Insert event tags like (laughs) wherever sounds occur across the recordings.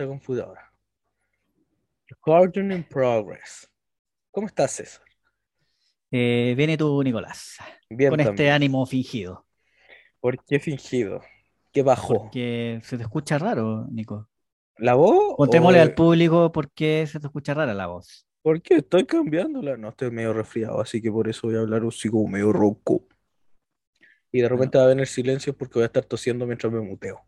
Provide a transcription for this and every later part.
esta computadora. Recording in progress. ¿Cómo estás, César? Eh, viene tú, Nicolás, Bien con este ánimo fingido. ¿Por qué fingido? ¿Qué bajó? Porque se te escucha raro, Nico. ¿La voz? Contémosle o- al público por qué se te escucha rara la voz. ¿Por qué estoy cambiándola? No, estoy medio resfriado, así que por eso voy a hablar así como medio ronco. Y de repente va a venir silencio porque voy a estar tosiendo mientras me muteo.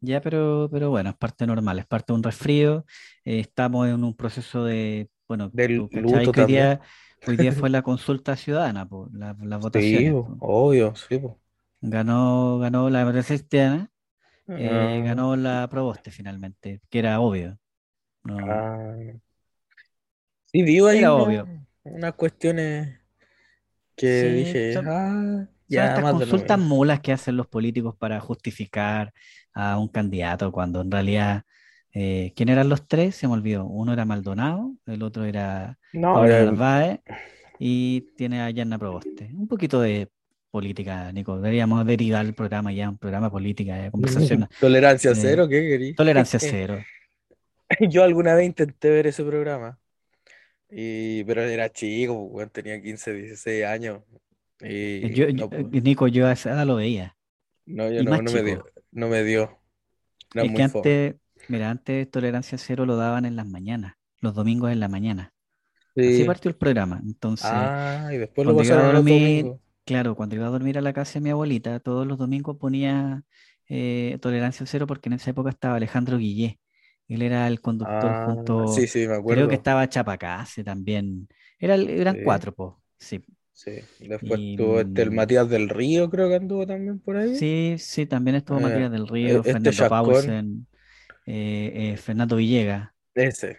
Ya, pero, pero bueno, es parte normal, es parte de un resfrío. eh, estamos en un proceso de, bueno, Del luto hoy día, hoy día (laughs) fue la consulta ciudadana, la- las Sí, votaciones. po, po. obvio, sí, po. Ganó, ganó la democracia cristiana, eh, Ah, ganó la Proboste finalmente, que era obvio. No, ah. Sí, digo ahí era una- obvio. unas cuestiones que Sí, dije, son- ah, Son ya, estas lo consultas mulas que hacen los políticos para justificar a un candidato cuando en realidad, eh, ¿quién eran los tres? Se me olvidó. Uno era Maldonado, el otro era No, Pablo eh, Narváez y tiene a Yanna Proboste. Un poquito de política, Nico. Deberíamos derivar el programa ya, un programa política, de conversación. (laughs) tolerancia Eh, cero, ¿qué querís? Tolerancia (laughs) cero. Yo alguna vez intenté ver ese programa, y, pero era chico, pues, tenía 15, 16 años. Y Yo, no, yo- Nico, yo a esa edad lo veía. no, yo y no, no me dio. No me dio. Era Es muy que fome. antes, mira, antes Tolerancia Cero lo daban en las mañanas, los domingos en la mañana. Así Sí. partió el programa. Entonces, Ah, y después lo pasaron a dormir, claro, cuando iba a dormir a la casa de mi abuelita, todos los domingos ponía eh, Tolerancia Cero porque en esa época estaba Alejandro Guillé. Él era el conductor Ah, junto, sí, sí, me creo acuerdo. que estaba Chapacase también. Era, el- eran Sí. cuatro, pues. Sí, Sí. Después Y, estuvo este, el mm, Matías del Río, creo que anduvo también por ahí. sí, sí, también estuvo Eh, Matías del eh, Río, este Fernando Paulsen, eh, eh, Fernando Villegas. ese.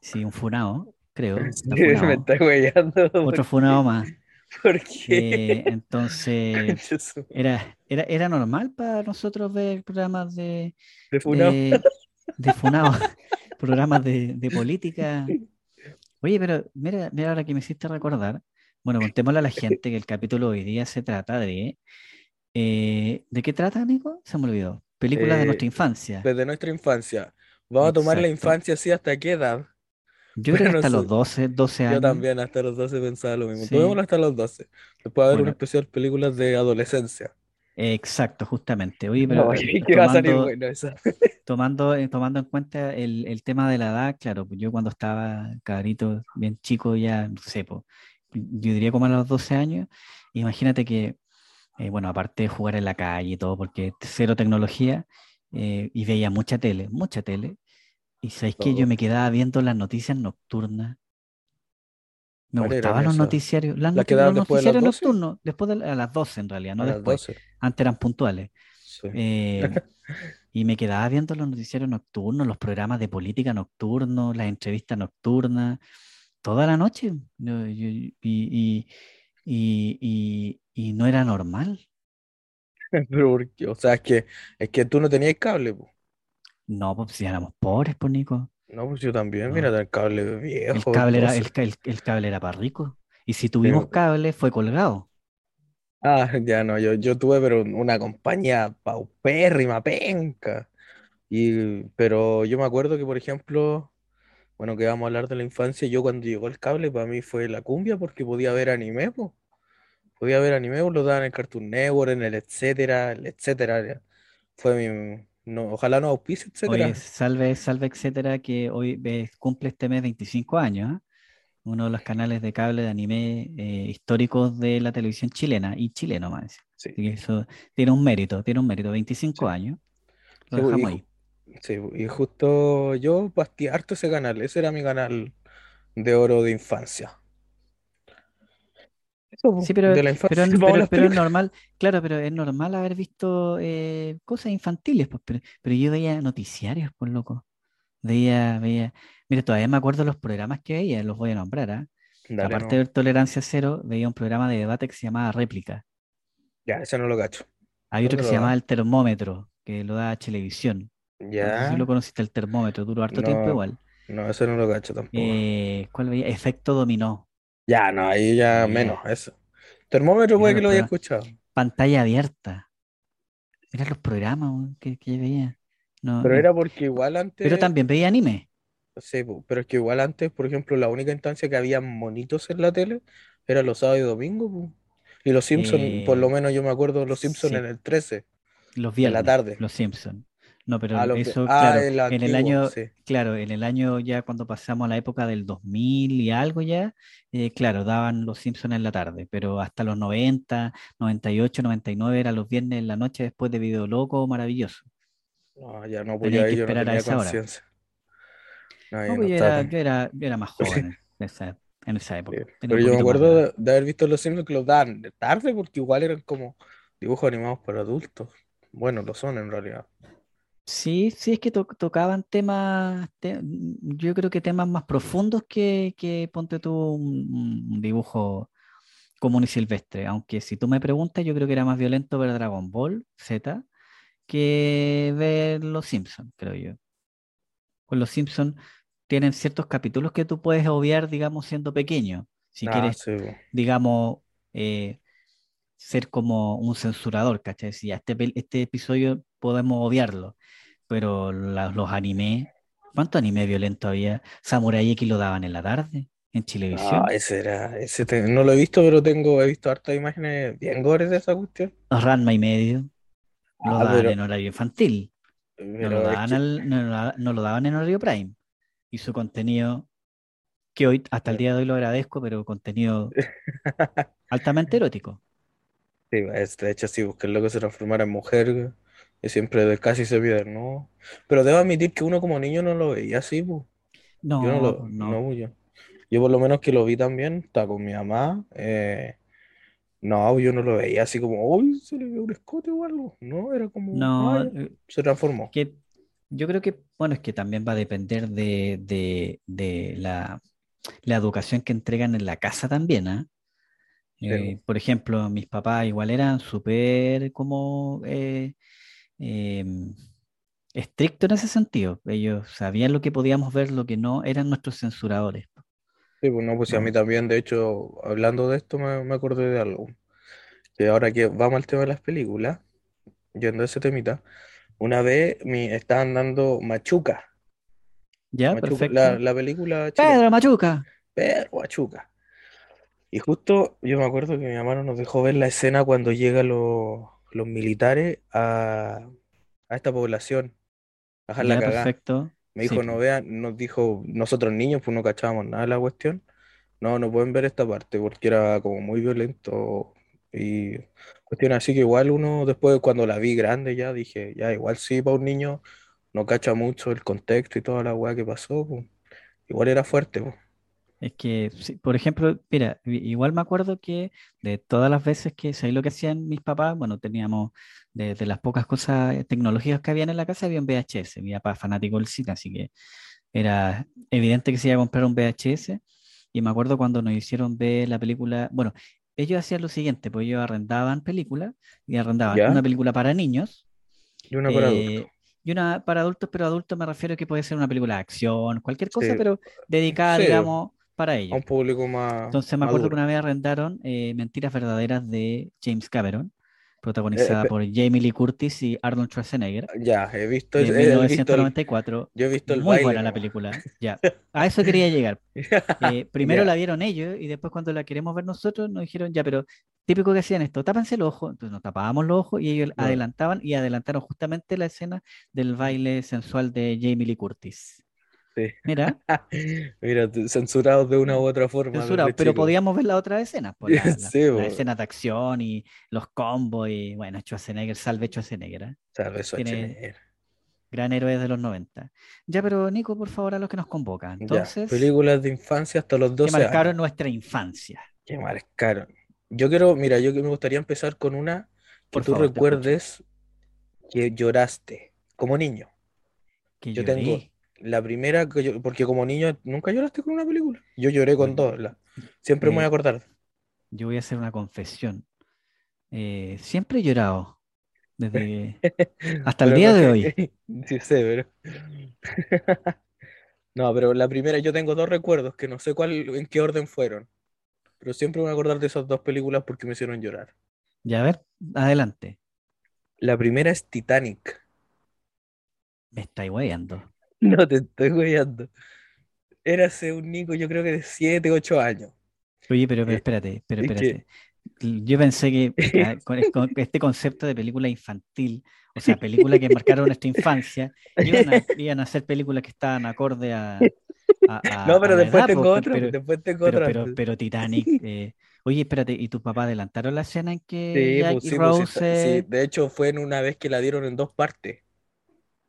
Sí, un funado, creo. (laughs) Me está huellando. Otro ¿Por funado qué? más. ¿Por Eh, qué? entonces, era, era, era normal para nosotros ver programas de, De funao. de, de funado, (laughs) programas de, de política. Oye, pero mira, mira ahora que me hiciste recordar. Bueno, contémosle a la gente que el capítulo de hoy día se trata de. eh, ¿de qué trata, Nico? Se me olvidó. Películas de Eh, nuestra infancia. desde nuestra infancia. Vamos a tomar la infancia así hasta qué edad. Yo creo que hasta los eso- 12, 12 Yo años. también hasta los 12 pensaba lo mismo. Sí. Tomémoslo hasta los 12. Después a haber Bueno. especial películas de adolescencia. Exacto, justamente. Oye, pero No, (laughs) eh, que va a salir tomando, bueno esa. (laughs) tomando, eh, tomando en cuenta el, el tema de la edad, claro, pues yo cuando estaba cabrito, bien chico, ya, no sé, po, yo diría como a los 12 años, imagínate que, eh, bueno, aparte de jugar en la calle y todo, porque cero tecnología, eh, y veía mucha tele, mucha tele, y sabéis que yo Todo. me quedaba viendo las noticias nocturnas. Me ¿Cuáles eran gustaban los noticiarios, las ¿Las que noti- daban los después de las noticiarios 12? nocturnos, después de la- a las 12 en realidad, no A después. 12. Antes eran puntuales. Sí. Eh, (laughs) y me quedaba viendo los noticiarios nocturnos, los programas de política nocturnos, las entrevistas nocturnas, toda la noche. Yo- yo- y, y- y- y- no era normal. (laughs) Pero ¿por qué? O sea, es que, es que tú no tenías cable, po. No, pues si éramos pobres, pues Nico. No, pues yo también, No. mira, el cable El viejo, cable era, 12. el, el- el cable era para ricos. Y si tuvimos cable, fue colgado. Ah, (laughs) ya no, yo, yo tuve, pero una compañía paupérrima, penca. Y, pero yo me acuerdo que, por ejemplo, bueno, que vamos a hablar de la infancia, yo cuando llegó el cable, para mí fue la cumbia porque podía ver anime, po. Podía ver anime, po, lo daban en el Cartoon Network, en el etcétera, el etcétera. Fue mi, no, ojalá no auspice, etcétera. Oye, salve, salve, etcétera, que hoy eh, cumple este mes 25 años, ¿ah? Uno de los canales de cable de anime eh, históricos de la televisión chilena y chileno más. Sí, Así que eso tiene un mérito, tiene un mérito, 25 Sí. años. Lo Sí, dejamos y, ahí. Sí, y justo yo bastí harto ese canal, ese era mi canal de oro de infancia. Eso, Sí, pero, de la pero, infancia, vamos a pero, pero es normal, claro, pero es normal haber visto eh, cosas infantiles, pues, pero, pero yo veía noticiarios, por loco. Veía, veía, mira, todavía me acuerdo los programas que veía, los voy a nombrar, ¿ah? Dale, Aparte no. de Tolerancia Cero, veía un programa de debate que se llamaba Réplica. Ya, ese no lo cacho. Hay otro ¿Dónde que lo se llamaba dan? El Termómetro, que lo da Televisión. No sé si Ya, lo conociste, El Termómetro, duró harto tiempo igual. no, ese no lo cacho tampoco. Eh, ¿cuál veía? Efecto Dominó. Ya, no, ahí ya Veía, menos, eso. Termómetro puede que lo haya escuchado. Pantalla abierta. Eran los programas que, que veía. No, Pero eh, era porque igual pero antes, también veía anime. sí, pero es que igual antes, por ejemplo, la única instancia que había monitos en la tele era los sábados y domingos. Y los Simpsons, por lo Eh, menos yo me acuerdo los Simpsons en el 13 los en la viernes, tarde. Los Simpson. No, pero Ah, eso, ah, claro, el en el año, sí. claro, en el año ya cuando pasamos a la época del 2000 y algo ya, eh, claro, daban los Simpsons en la tarde, pero hasta los 90, 98, 99 eran los viernes en la noche después de Video Loco, maravilloso. No, ya no, pues ya que ahí yo no esperar a tenía esa hora. conciencia. No, No, yo no pues yo estaba era, tan... yo era, yo era más (laughs) joven en esa, en esa Sí, época, Pero yo me acuerdo de, de haber visto Los Simpsons que los daban de tarde porque igual eran como dibujos animados para adultos. Bueno, lo son en realidad. Sí, sí, es que to- tocaban temas, te- yo creo que temas más profundos que, que ponte tú un, un dibujo común y silvestre. Aunque si tú me preguntas, yo creo que era más violento ver Dragon Ball Z que ver Los Simpsons, creo yo. Pues Los Simpsons tienen ciertos capítulos que tú puedes obviar, digamos, siendo pequeño. Si Ah, quieres, sí, digamos, eh, ser como un censurador, ¿cachai? Si este, este episodio podemos obviarlo, pero la- los animes, ¿cuánto anime violento había? Samurai X lo daban en la tarde, en Ah, Chilevisión. ese era, ese te- no lo he visto, pero tengo, he visto hartas imágenes bien gores de esa cuestión. Ranma y medio lo Ah, daban pero, en horario infantil, no lo daban, que, al- no, lo da- no lo daban en horario prime. Y su contenido, que hoy hasta el día de hoy lo agradezco, pero contenido (laughs) altamente erótico. sí, es- de hecho, sí, busqué el loco se transformara en mujer, y siempre de- casi se pierde, ¿no? Pero debo admitir que uno como niño no lo veía así. Yo no No, lo, pues no. no, yo, yo por lo menos que lo vi también, estaba con mi mamá, eh, no, yo no lo veía así como, uy, se le ve un escote o algo, no, era como, No, eh, se transformó. que yo creo que, bueno, es que también va a depender de, de- de la, la educación que entregan en la casa también, ¿ah? Eh, po. por ejemplo, mis papás igual eran súper como eh, em, estrictos en ese sentido. Ellos sabían lo que podíamos ver, lo que no, eran nuestros censuradores. Sí, pues no, pues sí, a mí también, de hecho, hablando de esto, me, me acordé de algo. Que ahora que vamos al tema de las películas, yendo a ese temita, una vez me estaban dando Machuca, ya, Machuca, perfecto. la película chilena, Pedro Machuca. pero Machuca. Y justo yo me acuerdo que mi mamá no nos dejó ver la escena cuando llegan los, los militares a, a esta población, a dejar la Ya, cagada. perfecto. Me Sí, dijo, no vean, nos dijo, nosotros niños, pues no cachábamos nada de la cuestión. No, no pueden ver esta parte porque era como muy violento y cuestión así que igual uno después cuando la vi grande ya dije, ya igual sí, para un niño no cacha mucho el contexto y toda la weá que pasó, pues. Igual era fuerte, pues. Es que, sí, por ejemplo, mira, igual me acuerdo que de todas las veces que, ¿sabes lo que hacían mis papás? Bueno, teníamos de, de las pocas cosas eh, tecnológicas que habían en la casa, había un VHS. Mi papá es fanático del cine, así que era evidente que se iba a comprar un VHS. Y me acuerdo cuando nos hicieron ver la película, bueno, ellos hacían lo siguiente, pues ellos arrendaban películas y arrendaban una película para niños Y una para adultos. eh, y una para adultos, pero adultos me refiero a que puede ser una película de acción, cualquier cosa, Sí, pero dedicada, sí, digamos, para a ellos. un público más Entonces me acuerdo que una vez arrendaron eh, Mentiras Verdaderas de James Cameron, Eh, protagonizada espe- por Jamie Lee Curtis y Arnold Schwarzenegger, ya, he visto, he visto el, 1994. yo he visto el Muy baile buena la película, ya. A eso quería llegar. (laughs) Eh, primero la vieron ellos y después cuando la queremos ver nosotros nos dijeron, ya, pero típico que hacían esto, tápense los ojos, entonces nos tapábamos los ojos y ellos adelantaban y adelantaron justamente la escena del baile sensual de Jamie Lee Curtis. Sí. Mira, (laughs) Mira, censurados de una u otra forma censurado, desde pero podíamos ver las otras escenas, pues (laughs) la, la, Sí, la po. escena de acción y los combos y bueno, Schwarzenegger, salve Schwarzenegger, ¿eh? Salve Tiene Schwarzenegger. gran héroe de los 90. Ya, pero Nico, por favor, a los que nos convoca. Ya, Entonces, películas de infancia hasta los que 12 marcaron años. nuestra infancia. Que marcaron. Yo quiero, mira, yo que me gustaría empezar con una que Por tú favor, recuerdes que lloraste como niño. Que Yo tengo lloré. La primera, que yo- porque como niño nunca lloraste con una película. Yo lloré con la- Siempre me voy a eh, acordar. yo voy a hacer una confesión. Eh, siempre he llorado, desde (laughs) hasta el día no de hoy. (laughs) sí sé, pero... (laughs) No, pero la primera, yo tengo dos recuerdos que no sé cuál, en qué orden fueron. Pero siempre me voy a acordar de esas dos películas porque me hicieron llorar. Ya, a ver, adelante. La primera es Titanic. Me estáis guayando. No te estoy weyando. Érase un Nico, yo creo que de 7, 8 años. Oye, pero, pero Eh, espérate, pero que- espérate. Yo pensé que ah, (laughs) con, con este concepto de película infantil, o sea, película que marcaron nuestra infancia, iban a, iban a ser películas que estaban acorde a, a- a- No, pero después edad, tengo po, otra, pero, después tengo pero, pero, pero Titanic. (laughs) eh, oye, espérate, ¿y tu papá adelantaron la escena en que Sí, Jack pues, y sí, pues, sí, Rose está- sí, de hecho fue en una vez que la dieron en dos partes,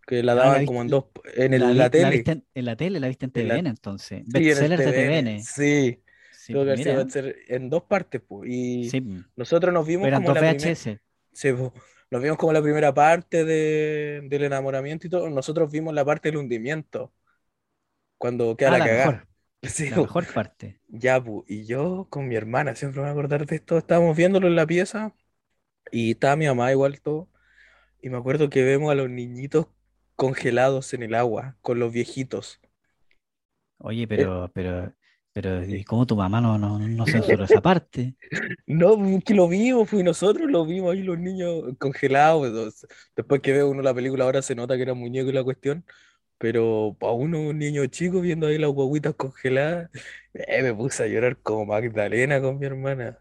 que la Ah, la daban como en dos, en el- la, vi- la la tele, viste en, en la tele, la viste en En TVN entonces? sí, en de TVN, sí, Sí, tuvo que mira, en dos partes, pues, y sí, nosotros nos vimos como dos la VHS. sí, pues, nos vimos como la primera parte de, del enamoramiento y todo, nosotros vimos la parte del hundimiento, cuando queda Ah, la cagada, mejor, (laughs) sí, la pues, mejor parte. Ya, pu, y yo con mi hermana, siempre me voy a acordar de esto, estábamos viéndolo en la pieza y estaba mi mamá igual todo, y me acuerdo que vemos a los niñitos congelados en el agua con los viejitos. Oye, pero, pero, pero, ¿y cómo tu mamá no, no, no (laughs) censuró esa parte? No, que lo vimos, y nosotros lo vimos ahí los niños congelados. Después que veo uno la película ahora se nota que era muñeco y la cuestión, pero para uno, un niño chico viendo ahí las guaguitas congeladas, eh, me puse a llorar como Magdalena con mi hermana.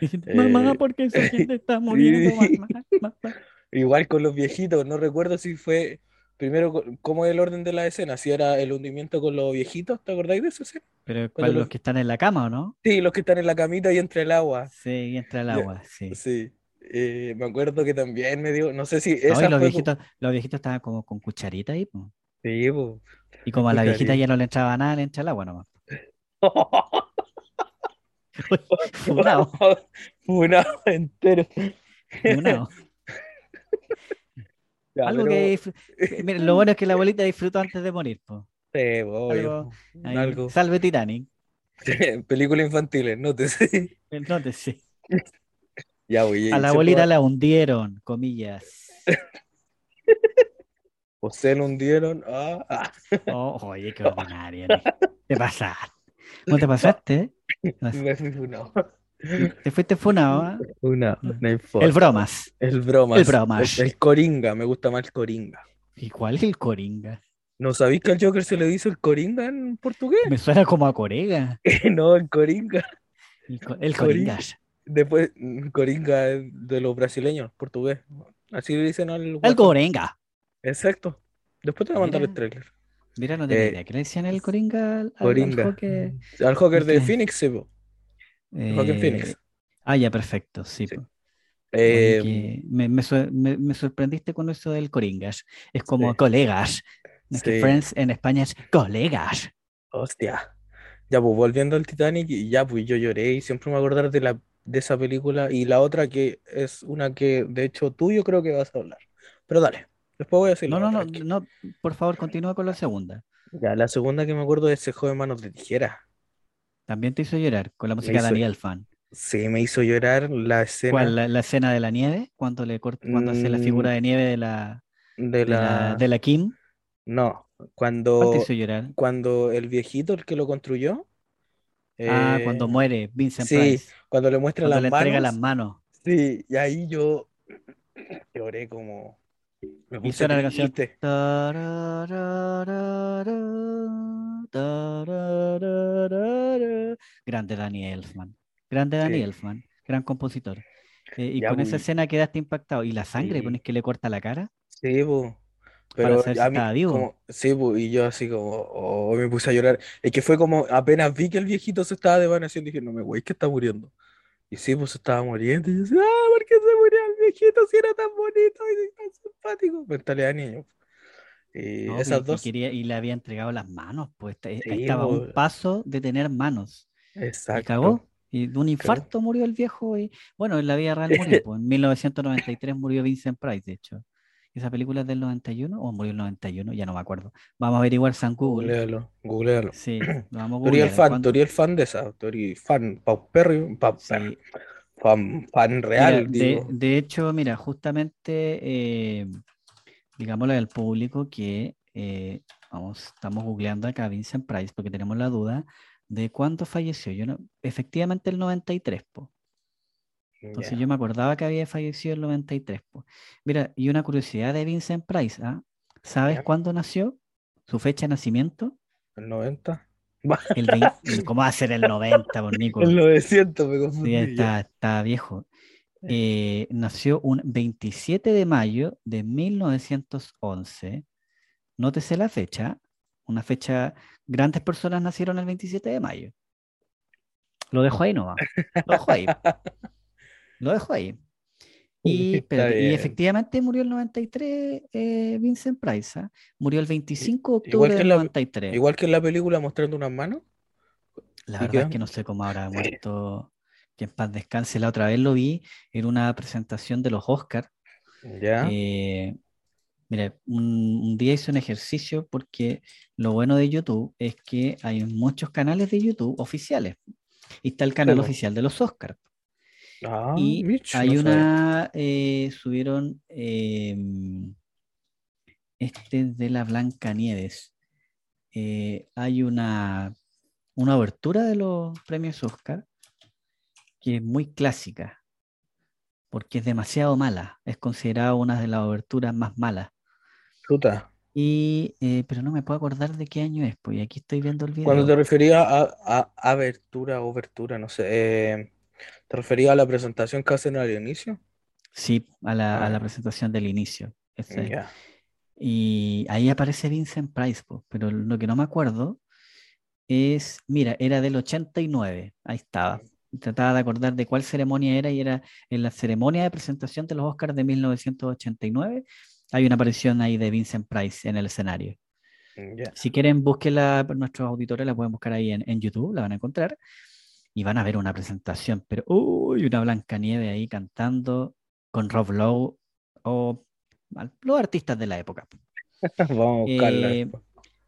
(laughs) Mamá, Eh, ¿por qué esa gente está muriendo? mamá, mamá? Igual con los viejitos, no recuerdo si fue primero cómo es el orden de la escena, si era el hundimiento con los viejitos, ¿te acordáis de esa escena? Pero ¿cuál, los, los que están en la cama o no? sí, los que están en la camita y entre el agua. Sí, y entra el agua, sí. Sí, Eh, me acuerdo que también me dio, no sé si No, esa los viejitos, los viejitos estaban como con cucharita ahí, po. sí, po, Y como a la viejita ya no le entraba nada, le entra el agua nomás. Funao, Funado entero. funao. Ya, Algo pero que Mira, lo bueno es que la abuelita disfrutó antes de morir, po. sí, obvio, Algo, salve Titanic. (laughs) Películas infantiles, (laughs) no te sé. Nótese. Ya, oye, A la abuelita la hundieron, comillas. (laughs) o se lo hundieron. Ah, ah. Oh, oye, qué ordinaria. Ni- Te pasaste. ¿Cómo te pasaste? eh? Te fuiste funado, ¿ah? (laughs) Una, Mm. no importa. El bromas. El bromas. El bromas. El, el coringa, me gusta más el coringa. ¿Y cuál es el coringa? ¿No sabéis que al Joker se le dice el coringa en portugués? Me suena como a corega. (laughs) No, el coringa. El, co- el Coringa. coringas. Después, mm, coringa de los brasileños, portugués. Así le dicen al El coringa. Exacto. Después te voy a mandar el trailer. mira, no tenía Eh, idea. ¿Qué le decían el coringa al, al, al Coringa. Joker? Al Joker de. Phoenix, sí, po. Joaquin Eh, Phoenix. ah, ya, perfecto. Sí. Sí. Eh, me, me me- me sorprendiste con eso del coringas. Es como sí, colegas. Es que sí. friends en España es colegas. Hostia. Ya, pues volviendo al Titanic, ya, pues yo lloré y siempre me acordar de la, de esa película. Y la otra que es una que, de hecho, tú yo creo que vas a hablar. Pero dale, después voy a decir No, no, no, no, por favor, continúa con la segunda. Ya, la segunda que me acuerdo es ese joven manos de tijera. También te hizo llorar con la música de Daniel Fan. sí, me hizo llorar la ¿Cuál? escena La, la escena de la nieve, cuando le corta, cuando hace la figura mm, de nieve de la, de de la, de la Kim. No, ¿Cuál te cuando, hizo llorar? cuando el viejito, el que lo construyó, Ah, cuando eh, muere Vincent sí, Price, cuando le muestra cuando las le entrega las manos. sí, y ahí yo (clears throat) lloré como... Me Y suena la canción. Grande Danny Elfman. Grande Danny Sí, Elfman. Gran compositor. Eh, y ya, con esa pues, escena quedaste impactado. ¿Y la sangre? sí, ¿Pones que le corta la cara? sí. Para Pero saber si a mí, estaba vivo. como, sí, y yo así como, oh, me puse a llorar. Es que fue como, apenas vi que el viejito se estaba desvaneciendo, dije, no me güey, que está muriendo. Y sí, pues estaba muriendo. Y yo decía, ah, ¿por qué se murió el viejito si era tan bonito y tan simpático? Mentalidad de niño. Y No, y, esas y dos, quería, y le había entregado las manos, pues sí, estaba un po, paso de tener manos. Y exacto, cagó. Y de un infarto murió el viejo. Y bueno, en la vida real murió. (laughs) Pues en 1993 murió Vincent Price, de hecho. ¿Esa película es del 91 o murió el 91? Ya no me acuerdo. Vamos a averiguar San Google. Googlealo, googlealo. Sí, (clears throat) lo vamos a googlear. fan, fan de esa, eres fan paupérrimo, pauper- sí. fan, fan real, de, digo. de hecho, mira, justamente, eh, digámosle al público que eh, vamos, estamos googleando acá a Vincent Price porque tenemos la duda de cuándo falleció. Yo no, efectivamente el 93, po. Entonces Ya. yo me acordaba que había fallecido el 93, po. Mira, y una curiosidad de Vincent Price, ¿ah? ¿Sabes Ya. cuándo nació? Su fecha de nacimiento. ¿El 90? (laughs) El 20 ¿Cómo va a ser el 90, por Nico? El 900, me Sí, confundí. ya. está, está viejo. Eh, nació un 27 de mayo de 1911. Nótese la fecha. Una fecha, grandes personas nacieron el 27 de mayo. Lo dejo ahí nomás. Lo dejo ahí. (laughs) Lo dejo ahí. Y, efectivamente murió el 93 eh, Vincent Price. ¿ah? Murió el 25 de octubre del en la- 93. Igual que en la película mostrando unas manos. La ¿Y verdad es que no sé cómo habrá muerto. Que en paz descanse. La otra vez lo vi en una presentación de los Oscars. Ya. Eh, mira, un, un día hice un ejercicio porque lo bueno de YouTube es que hay muchos canales de YouTube oficiales. Y está el canal oficial de los Oscars. Ah, Y Mitch, hay no una, eh, subieron eh, este de la Blancanieves. Eh, hay una, una obertura de los premios Oscar que es muy clásica, porque es demasiado mala. Es considerada una de las oberturas más malas. Chuta. Y, eh, pero no me puedo acordar de qué año es, pues aquí estoy viendo el Cuando video. te referías a, a abertura, obertura, no sé, eh, ¿te referías a la presentación que hacen al inicio? Sí, a la, a la Ah. presentación del inicio. Ese- Ya. Y ahí aparece Vincent Price, po, pero lo que no me acuerdo es, mira, era del 89, ahí estaba. Trataba de acordar de cuál ceremonia era y era en la ceremonia de presentación de los Oscars de 1989. Hay una aparición ahí de Vincent Price en el escenario. Ya. Si quieren, búsquenla, nuestros auditores la pueden buscar ahí en, en YouTube, la van a encontrar y van a ver una presentación, pero uy, una Blancanieve ahí cantando con Rob Lowe o los artistas de la época. (laughs) Vamos a buscarla Eh.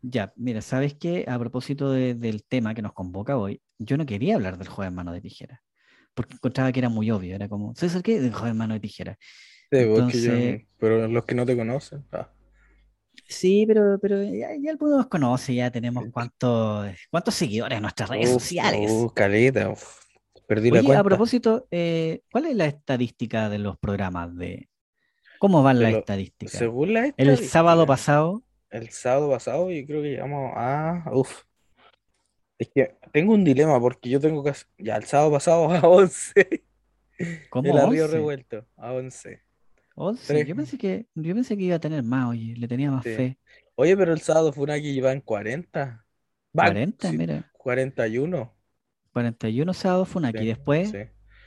Ya, mira, ¿sabes qué? A propósito de- del tema que nos convoca hoy, yo no quería hablar del juego en mano de tijera, porque encontraba que era muy obvio, era como, ¿sabes qué? Del juego en mano de tijera. Sí, porque yo- entonces- pero los que no te conocen. ah, Sí, pero, pero ya, ya el mundo nos conoce, ya tenemos cuántos, cuántos seguidores en nuestras redes uf, sociales. uf, caleta, uf. Perdí la cuenta. a propósito, eh, ¿cuál es la estadística de los programas de... ¿Cómo van las estadísticas? Según la El sábado estadística, pasado, El sábado pasado, yo creo que llegamos a. Uf. Es que tengo un dilema porque yo tengo que. Ya, el sábado pasado (laughs) a 11. ¿cómo El 11? revuelto, a 11. 11. Tres. Yo pensé que, yo pensé que iba a tener más, oye, le tenía más Sí. fe. Oye, pero el sábado fue una que iba en 40. Va, 40, sí, mira. 41. 41 sábados fue una aquí. Sí, Después,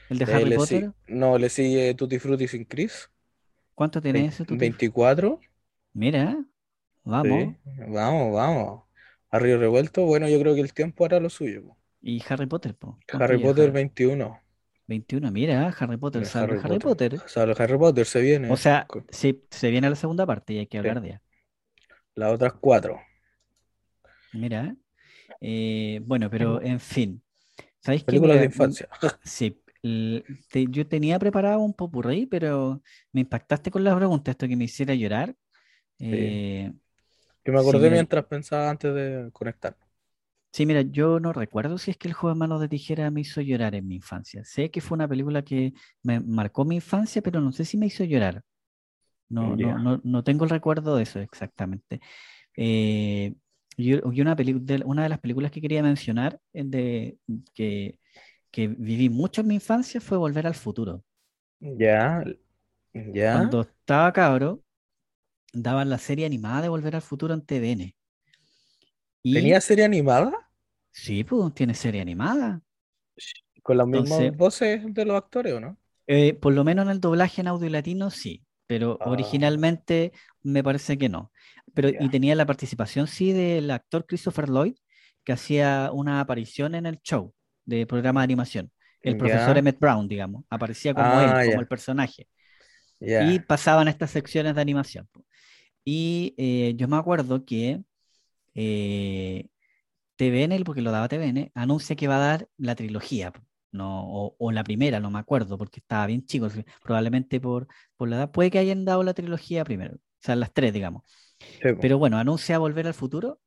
el de Harry Potter. si- No, le sigue Tutti Frutti sin Chris. ¿Cuánto tiene ese? tú? 24. Mira, vamos. Vamos, vamos. Arrío revuelto, bueno, yo creo que el tiempo hará lo suyo. po. Y Harry Potter, po. ¿Cuánto Harry Potter Harry? 21. 21, mira, Harry Potter, Mira, sale Harry Harry Potter. Potter. Sale Harry Potter, se viene. O sea, sí, se viene la segunda parte y hay que hablar de ella. Las otras cuatro. Mira, eh, bueno, pero en fin. ¿Sabéis de infancia. Sí, te- yo tenía preparado un popurrí, pero me impactaste con la pregunta, esto que me hiciera llorar. Eh, Que me Sí, acordé mira. mientras pensaba antes de conectar. Sí, mira, yo no recuerdo si es que el juego de manos de tijera me hizo llorar en mi infancia. Sé que fue una película que me marcó mi infancia, pero no sé si me hizo llorar. No, no, no, no tengo el recuerdo de eso exactamente. Eh, yo- una, de, una de las películas que quería mencionar, eh, de, que, que viví mucho en mi infancia, fue Volver al Futuro. Ya, ya. Cuando estaba cabro, daban la serie animada de Volver al Futuro en TVN. Y ¿Tenía serie animada? sí, pues tiene serie animada. ¿Con las mismas Entonces- voces de los actores o no? Eh, por lo menos en el doblaje en audio latino, sí, pero Ah. originalmente me parece que no. Pero, Ya. y tenía la participación, sí, del actor Christopher Lloyd, que hacía una aparición en el show de programa de animación. El profesor Ya. Emmett Brown, digamos, aparecía como Ah, él, como el personaje. Y pasaban estas secciones de animación. Y eh, yo me acuerdo que eh, TVN, porque lo daba TVN, anuncia que va a dar la trilogía, no, o, o la primera, no me acuerdo, porque estaba bien chico, probablemente por, por la edad, puede que hayan dado la trilogía primero, o sea, las tres, digamos. Sí. Pero bueno, anuncia Volver al Futuro.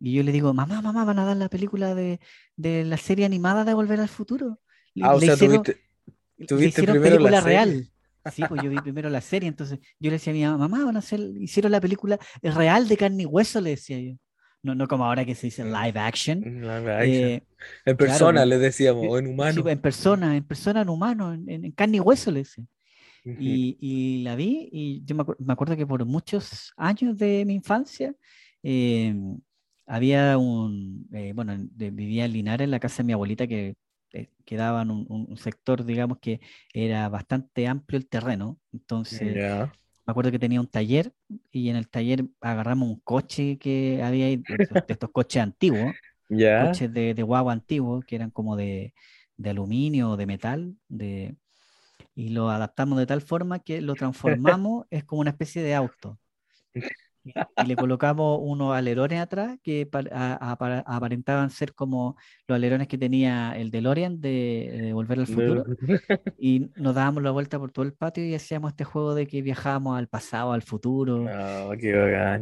Y yo le digo, mamá, mamá, van a dar la película de, de la serie animada de Volver al Futuro. Le- Ah, o le sea, hicieron- tuviste, le tuviste hicieron primero la película real. Sí, pues yo vi primero la serie, entonces yo le decía a mi mamá, mamá, van a hacer, hicieron la película real de carne y hueso, le decía yo. No, no como ahora que se dice live action. Live action. Eh, En claro, persona, pues, le decíamos, eh, o en sí, humano. pues, en persona, en persona, en humano, en, carne y hueso, le decía. Y, y la vi y yo me, acuer- me acuerdo que por muchos años de mi infancia eh, había un, eh, bueno, de- vivía en Linares, en la casa de mi abuelita, que eh, quedaba en un, un- sector, digamos, que era bastante amplio el terreno. Entonces, Ya. me acuerdo que tenía un taller y en el taller agarramos un coche que había ahí, de estos, coches antiguos, (laughs) Ya. coches de, de guagua antiguos, que eran como de, de aluminio o de metal, de, y lo adaptamos de tal forma que lo (laughs) transformamos, es como una especie de auto. Y, le colocamos unos alerones atrás que a- a- aparentaban ser como los alerones que tenía el DeLorean de, de Volver al Futuro. (laughs) Y nos dábamos la vuelta por todo el patio y hacíamos este juego de que viajábamos al pasado, al futuro. Oh, qué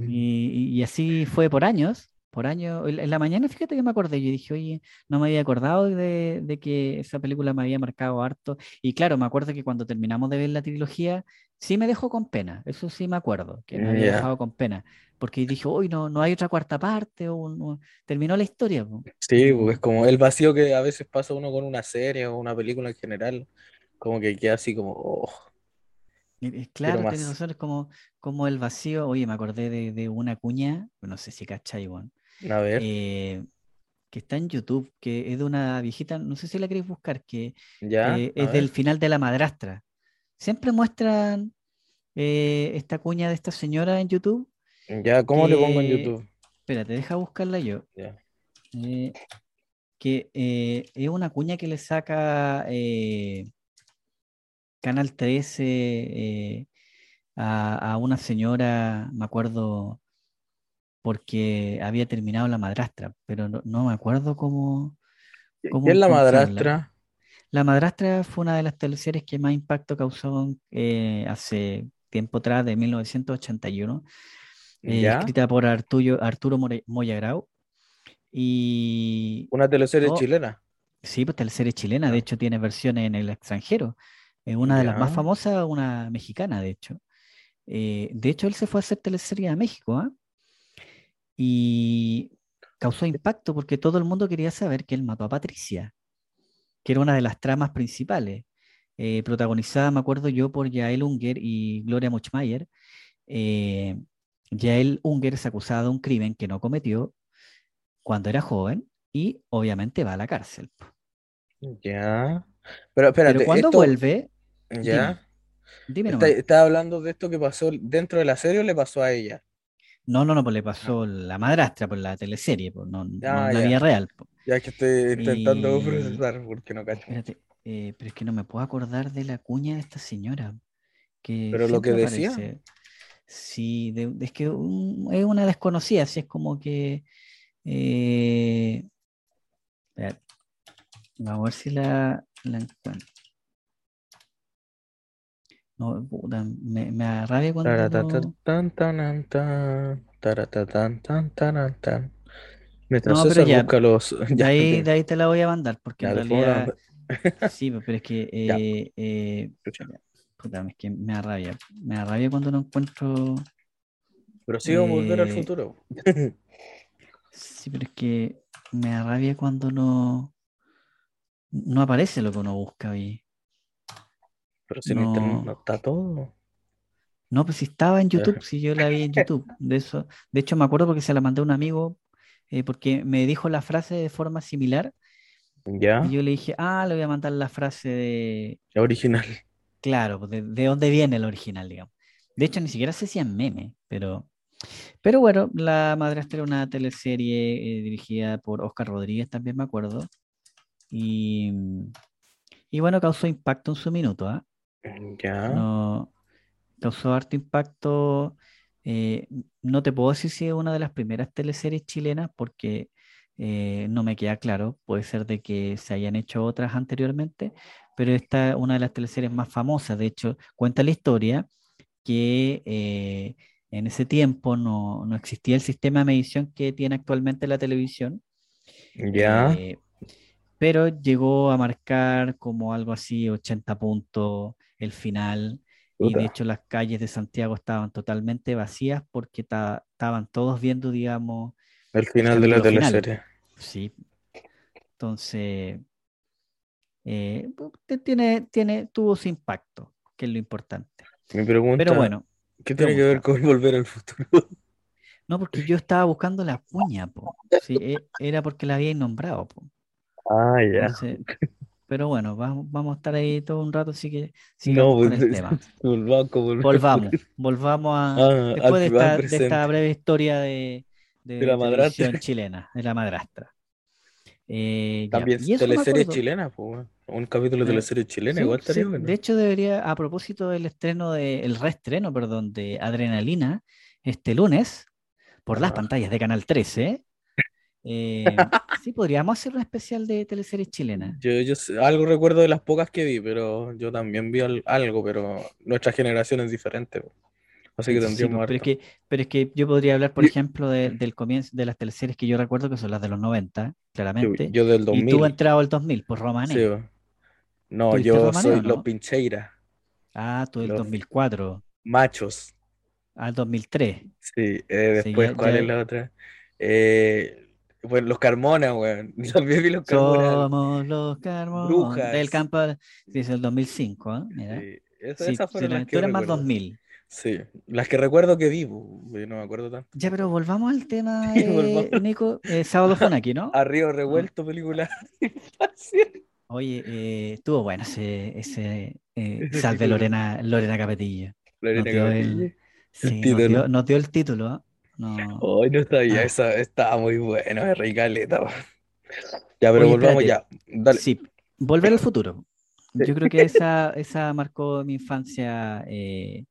y- y así fue por años. Por años. En la mañana, fíjate que me acordé. Yo dije, oye, no me había acordado de, de que esa película me había marcado harto. Y claro, me acuerdo que cuando terminamos de ver la trilogía, sí me dejó con pena. Eso sí me acuerdo, que me había dejado con pena. Porque dije, uy, no, no hay otra cuarta parte. O no- terminó la historia. po. Sí, pues es como el vacío que a veces pasa uno con una serie o una película en general, como que queda así como, oh, Claro, tienes razón, es como, como el vacío. Oye, me acordé de, de una cuña, no sé si cachai, weón, A ver, eh, que está en YouTube, que es de una viejita, no sé si la queréis buscar, que ya, eh, es del final de La Madrastra. Siempre muestran eh, esta cuña de esta señora en YouTube, ya, ¿cómo le pongo en YouTube? espérate, deja buscarla yo, Ya, eh, que es una cuña que le saca Canal 13 eh, a, a una señora, me acuerdo, porque había terminado La Madrastra, pero no, no me acuerdo cómo, ¿Qué cómo qué es la madrastra? La Madrastra fue una de las teleseries que más impacto causó eh, hace tiempo atrás, de 1981, eh, Ya, escrita por Arturo, Arturo More- Moya Grau. Y una teleserie oh, chilena. sí, pues teleserie chilena, de Ya, hecho tiene versiones en el extranjero. Es una de las más ya, famosas, una mexicana, de hecho. Eh, de hecho, él se fue a hacer teleserie a México, ¿ah? Y causó impacto porque todo el mundo quería saber que él mató a Patricia, que era una de las tramas principales, eh, protagonizada, me acuerdo yo, por Yael Unger y Gloria Muchmayer. Eh, Yael Unger es acusada de un crimen que no cometió cuando era joven y obviamente va a la cárcel. ya. Pero Pero espérate, cuando esto, vuelve, dime, ya, dime ¿está, nomás. está hablando de esto que pasó dentro de la serie o le pasó a ella? No, no, no, pues le Ah, pasó la madrastra por la teleserie, pues, no, ah, la vida real. po. ya que estoy intentando Y procesar porque no cacho. espérate, eh, pero es que no me puedo acordar de la cuña de esta señora, que Pero lo que decía, aparece. Sí, de- es que un- es una desconocida, así es como que... eh, vamos a ver si la, la encuentro. No, puta, me, me da rabia cuando. Mientras No, pero ya, busca los. (laughs) de ahí, de ahí te la voy a mandar, porque en realidad... (laughs) Sí, pero es que, eh, eh, puta, es que me da rabia. Me da rabia cuando no encuentro. Pero sí vamos a volver al eh, futuro. (laughs) sí, pero es que me da rabia cuando no, no aparece lo que uno busca ahí. Pero si en internet no No, está todo. no, pues si estaba en. YouTube, (laughs) si yo la vi en YouTube. De eso, de hecho, me acuerdo porque se la mandé a un amigo, eh, porque me dijo la frase de forma similar, y Ya, yo le dije, ah, le voy a mandar la frase de, la original. claro, pues, de, de dónde viene el original, digamos. De hecho, ni siquiera sé si es meme, pero. Pero bueno, La Madrastra era una teleserie eh, dirigida por Oscar Rodríguez, también me acuerdo. Y, y bueno, causó impacto en su minuto, ¿ah? Ya, No, causó harto impacto. eh, no te puedo decir si es una de las primeras teleseries chilenas porque eh, no me queda claro. Puede ser de que se hayan hecho otras anteriormente, pero esta es una de las teleseries más famosas. De hecho, cuenta la historia que eh, en ese tiempo no, no existía el sistema de medición que tiene actualmente la televisión, ya, pero llegó a marcar como algo así 80 puntos el final y de hecho las calles de Santiago estaban totalmente vacías porque ta- estaban todos viendo, digamos, el final de la teleserie. Sí, entonces eh, tiene, tiene, tuvo su impacto, que es lo importante. Mi Pero pregunta, bueno, ¿qué tiene que ver con volver al futuro? (laughs) No, porque yo estaba buscando la cuña, po. Sí, e- era porque la había nombrado, po. Ah, ya. Entonces, (laughs) pero bueno, vamos, vamos a estar ahí todo un rato, así que No, sigamos con pues, el tema. (laughs) volvamos Volvamos, a, Ah, después de esta, de presente. esta breve historia de, de De la madrastra. chilena, de la madrastra. Eh, También teleseries chilenas, pues. Un capítulo de Eh, teleserie chilena, Sí, igual estaría sí, bueno. De hecho, debería, a propósito del estreno de, el reestreno, perdón, de Adrenalina, este lunes, por las Ajá. pantallas de Canal 13, eh, (laughs) sí podríamos hacer un especial de teleseries chilenas. Yo, yo algo recuerdo de las pocas que vi, pero yo también vi al- algo, pero nuestra generación es diferente. Así que Sí, tendríamos pues, pero es que, pero es que yo podría hablar, por ejemplo, de- del comienzo de las teleseries que yo recuerdo, que son las de los 90, Yo, claramente, yo del y tú 2000, entrado al 2000, por sí, Romané. po. No, ¿Tuviste yo Romané soy o los no? Pincheira, Ah, tú del los 2004 machos. al 2003. Sí, eh, Sí, después, ya, ¿cuál ya- es la otra? Eh, bueno, los Carmona, weón. (laughs) También vi los Carmona. Somos los Carmón del Brujas. campo. Sí, es el 2005, ¿eh? Mira. Sí, esa- Sí, esas fueron las que más recuerdo. 2000. Sí, las que recuerdo que vi, po, yo no me acuerdo tanto. Ya, pero volvamos al tema, (laughs) Sí, eh. Nico. Eh, Sábado fue aquí, ¿no? (laughs) A Río Revuelto, película de. Oye, eh, estuvo bueno ese, ese eh, Salve. Lorena, Lorena Capetillo. Lorena Nos dio el- Capetillo. Sí, nos dio, nos dio el título. No. Ay, no sabía, Ah. esa estaba muy buena, es ricaleta. po. Ya, pero Oye, volvamos espérate. ya. Dale. Sí, Volver al (laughs) futuro. Yo creo que esa, esa marcó mi infancia. eh,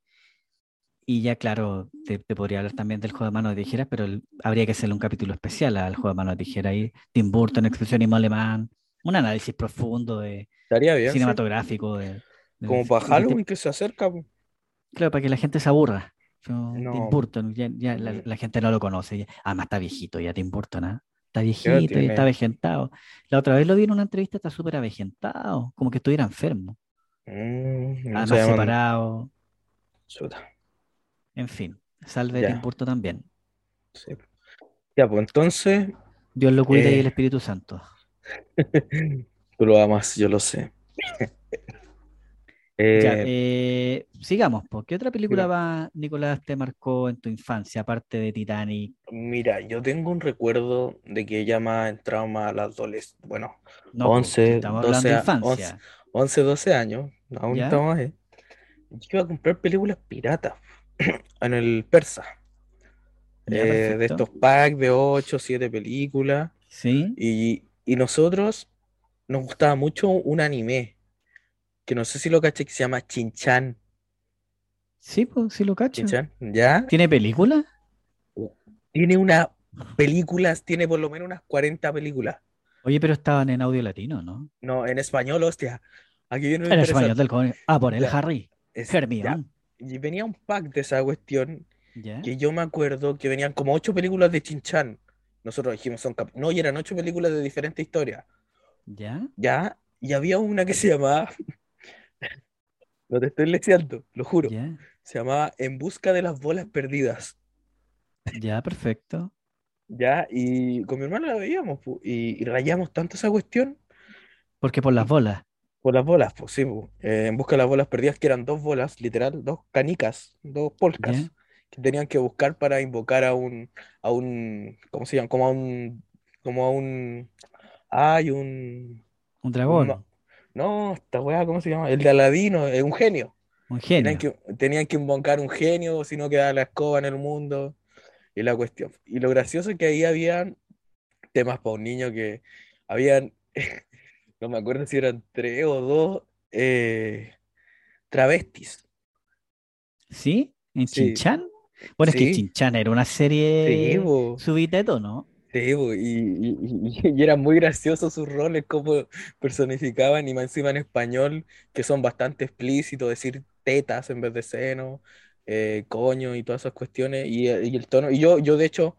y ya, claro, te, te podría hablar también del juego de mano de tijeras, pero el- habría que hacerle un capítulo especial al juego de mano de tijeras. Ahí, Tim Burton, expresionismo alemán, un análisis profundo de Estaría bien, sí. cinematográfico. De, de- Como para Halloween que se acerca. Claro, para que la gente se aburra. Yo, No. Tim Burton, ya, ya la, la gente no lo conoce. ya. Además, está viejito ya Tim Burton, ¿ah? Está viejito y está avejentado. La otra vez lo vi en una entrevista, está súper avejentado, como que estuviera enfermo. Mm, no Además, se llaman- separado. Chuta, En fin, salve Ya. Tim Burton también. sí. Ya, pues entonces, Dios lo cuide y Eh. el Espíritu Santo. (laughs) tú lo amas, yo lo sé. (laughs) Ya, Eh, eh, sigamos, ¿por qué otra película va, Nicolás, te marcó en tu infancia, aparte de Titanic? mira, yo tengo un recuerdo de que más entrado más a la adolescencia. Bueno, No, pues, 11, si estamos hablando 12 de a- infancia. 11, 12 años, aún ¿Ya? estamos ahí. Yo iba a comprar películas piratas (clears throat) en el Persa. Ya, eh, de estos packs de 8, 7 películas. Sí, Y, y nosotros nos gustaba mucho un anime, que no sé si lo caché, que se llama Chinchan. sí, pues sí lo cacho. Chinchan, ¿ya? ¿Tiene película? Tiene una películas, tiene por lo menos unas 40 películas. Oye, pero estaban en audio latino, ¿no? No, en español, hostia. Aquí viene En español del coño. Ah, por el Ya, Harry. es- ya. Y venía un pack de esa cuestión ¿Ya? que yo me acuerdo que venían como ocho películas de Chinchan. Nosotros dijimos, son cap- no, y eran ocho películas de diferentes historias. ¿Ya? ¿Ya? Y había una que se llamaba, no te estoy leseando, lo juro, se llamaba En busca de las bolas perdidas. Ya, perfecto. ¿Ya? Y con mi hermano la veíamos, y, y rayamos tanto esa cuestión Porque por las bolas. por las bolas, pues sí. Eh, En busca de las bolas perdidas, que eran dos bolas, literal, dos canicas, dos polcas, que tenían que buscar para invocar a un, a un, ¿cómo se llama? Como a un, como a un, hay un, Un dragón. No, esta weá, ¿cómo se llama? El de Aladino, es un genio. Un Tenían genio. que, tenían que invocar un genio, si no quedaba la escoba en el mundo. Y la cuestión. Y lo gracioso es que ahí habían temas para un niño que habían, (laughs) no me acuerdo si eran tres o dos eh, travestis. ¿Sí? ¿En Sí. Chinchan? Bueno, es que Sí. Chinchan era una Sí, serie bo, subida de tono. Sí, bo, y, y, (laughs) eran muy graciosos sus roles, como personificaban, y más encima en español, que son bastante explícitos, decir tetas en vez de seno, eh, coño y todas esas cuestiones, y, eh, y el tono. Y yo, yo, de hecho,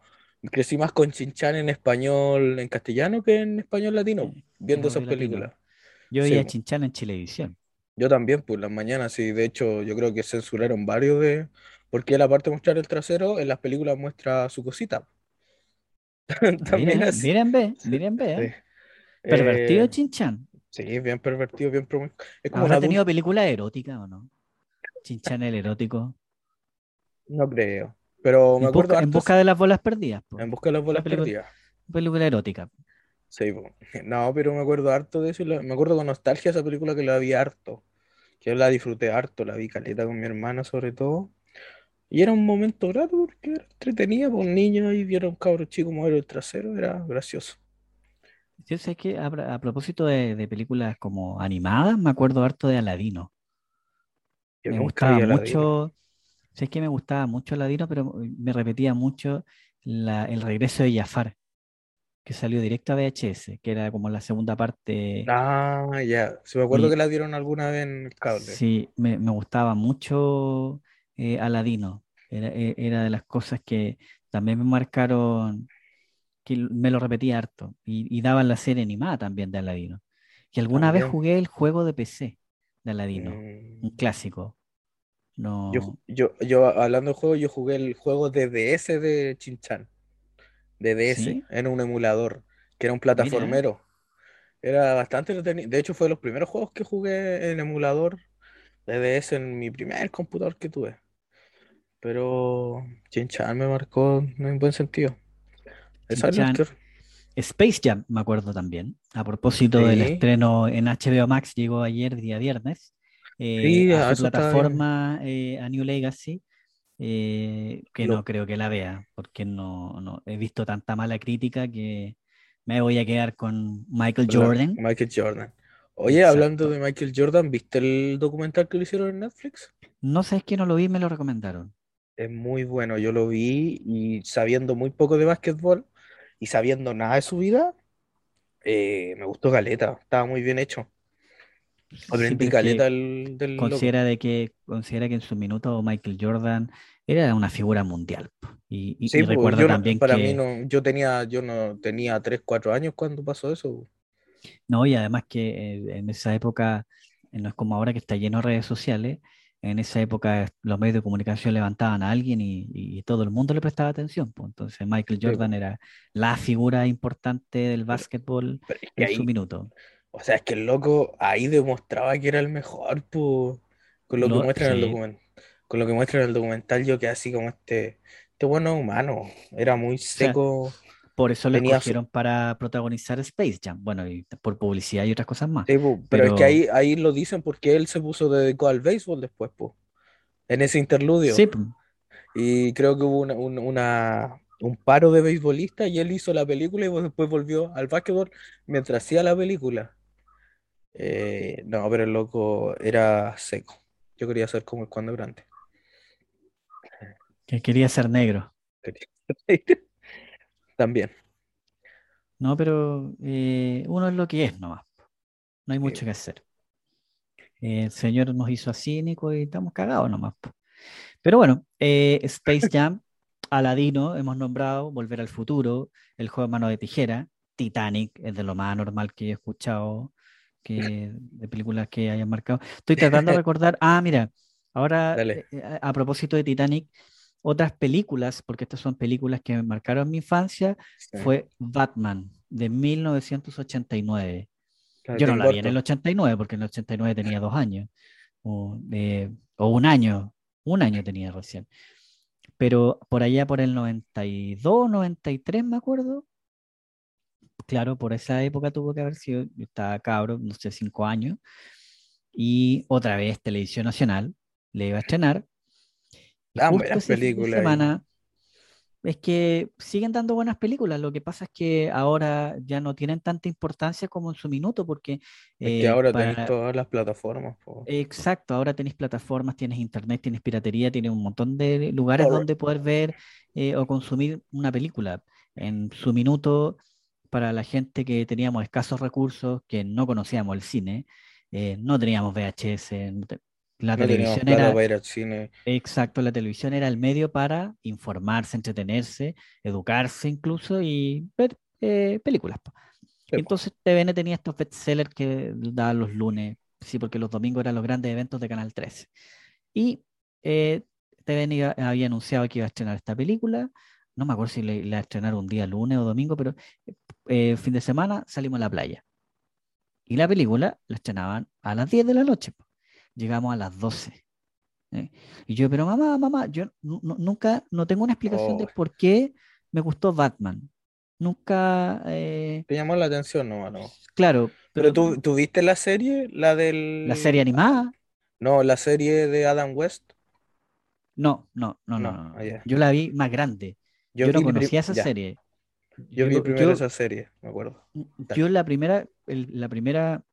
crecí más con Chinchan en español, en castellano, que en español latino, En viendo esas películas. Yo Sí, veía bo. Chinchan en Chilevisión. Yo también, pues las mañanas, sí. De hecho, yo creo que censuraron varios de... Porque la parte de mostrar el trasero, en las películas muestra su cosita. (laughs) Miren, miren, ve, miren, ve. Sí. ¿eh? Pervertido Eh, Chinchan. sí, bien pervertido, bien promiscuo. Es como un ¿Habrá tenido película erótica o no? Chinchan el erótico. No creo. Pero me En acuerdo busca, en busca de las bolas perdidas, po. en Busca de las bolas película, perdidas. película erótica. Sí, po. No, pero me acuerdo harto de eso. y Me acuerdo con nostalgia esa película que la vi harto. Que yo la disfruté harto, la vi caleta con mi hermana sobre todo. Y era un momento grato porque era entretenida por un niño y viera un cabro chico mover el trasero, era gracioso. Yo sé que a, a propósito de, de películas como animadas, me acuerdo harto de Aladino. Yo Me gustaba Aladino. mucho, sé que me gustaba mucho Aladino, pero me repetía mucho la- el regreso de Jafar, que salió directo a VHS, que era como la segunda parte. Ah, ya. Sí, me acuerdo Y que la dieron alguna vez en el cable. sí, me, me gustaba mucho eh, Aladino. Era, e- era de las cosas que también me marcaron, que me lo repetía harto. Y, y daban la serie animada también de Aladino. Y alguna vez jugué el juego de PC de Aladino, un Mm, clásico. Yo, No, yo, yo, hablando de juegos, yo jugué el juego de DS de Chinchan, de DS, ¿sí? en un emulador, que era un Mira. plataformero. Era bastante entretenido. De hecho, fue de los primeros juegos que jugué en emulador de DS en mi primer computador que tuve. Pero Chinchan me marcó en buen sentido. Space Jam, me acuerdo también. A propósito del estreno en HBO Max, llegó ayer, día viernes, eh, sí, a a su plataforma, eh, a New Legacy, eh, que no creo que la vea, porque no, no he visto tanta mala crítica que me voy a quedar con Michael Jordan. Michael Jordan. Oye, hablando de Michael Jordan, ¿viste el documental que le hicieron en Netflix? No sé, es que no lo vi, me lo recomendaron. Es muy bueno, yo lo vi y sabiendo muy poco de básquetbol y sabiendo nada de su vida, eh, me gustó caleta, estaba muy bien hecho. Aprendí caleta del, loco. considera de que considera que en su minuto Michael Jordan era una figura mundial. Y, y- Sí, y pues recuerda yo no, también para mí no, yo tenía, yo no tenía 3 4 años cuando pasó eso. no, y además que eh, en esa época, eh, no es como ahora que está lleno de redes sociales, en esa época los medios de comunicación levantaban a alguien y, y todo el mundo le prestaba atención. Entonces Michael Sí. Jordan era la figura importante del básquetbol pero es que en su minuto. o sea, es que el loco ahí demostraba que era el mejor, pues, con lo que muestra en el documental, con lo que muestra en el documental, yo que así como este, este bueno humano, era muy o sea, seco, por eso su, escogieron para protagonizar Space Jam. Bueno, y por publicidad y otras cosas más. Sí, pero es que ahí, ahí lo dicen porque él se puso dedicado al béisbol después, po, en ese interludio. sí, Y creo que hubo una, un, una- un paro de beisbolistas y él hizo la película y después volvió al básquetbol mientras hacía la película. Eh, no, pero el loco era seco. Yo quería ser como el cuando grande. que quería ser negro. (laughs) También. No, pero eh, uno es lo que es nomás. No hay Sí, mucho que hacer. El señor nos hizo así, Nico, y estamos cagados nomás. Pero bueno, eh, Space (laughs) Jam, Aladino, hemos nombrado, Volver al Futuro, El juego de mano de tijera, Titanic, es de lo más normal que he escuchado que, de películas que hayan marcado. Estoy tratando de (laughs) recordar, ah, mira, ahora eh, a, a propósito de Titanic, otras películas, porque estas son películas que me marcaron mi infancia, Sí. fue Batman de 1989. La de Yo no la vi en el Burton. 89 porque en el 89 tenía dos años o, eh, o un año, un año tenía recién. Pero por allá por el 92, 93 me acuerdo. Claro, por esa época tuvo que haber sido, yo estaba cabro, no sé, cinco años. Y otra vez Televisión Nacional le iba a estrenar. Ah, justo buenas películas semana es que siguen dando buenas películas. Lo que pasa es que ahora ya no tienen tanta importancia como en su minuto, porque Es que eh, ahora tenéis para, todas las plataformas. po. exacto, ahora tenéis plataformas, tienes internet, tienes piratería, tienes un montón de lugares donde poder ver eh, o consumir una película. En su minuto, para la gente que teníamos escasos recursos, que no conocíamos el cine, eh, no teníamos VHS, la No televisión era para ir al cine. Exacto, la televisión era el medio para informarse, entretenerse, educarse incluso y ver eh, películas. Sí. Entonces TVN tenía estos bestsellers que daban los lunes, Sí, porque los domingos eran los grandes eventos de Canal 13. Y eh, TVN había anunciado que iba a estrenar esta película. No me acuerdo si la iba a estrenar un día lunes o domingo, pero eh, fin de semana salimos a la playa. Y la película la estrenaban a las 10 de la noche. Llegamos a las 12. ¿eh? Y yo, pero mamá, mamá, yo nunca, no tengo una explicación de oh. por qué me gustó Batman. Nunca... Eh... Te llamó la atención, no, no. Claro. Pero, tú, ¿tú, viste la serie? La del... La serie animada. No, la serie de Adam West. No, no, no, no. no. Ah, yo la vi más grande. Yo, no conocía esa serie. Yo, vi primero esa serie, me acuerdo. Yo la primera, la primera,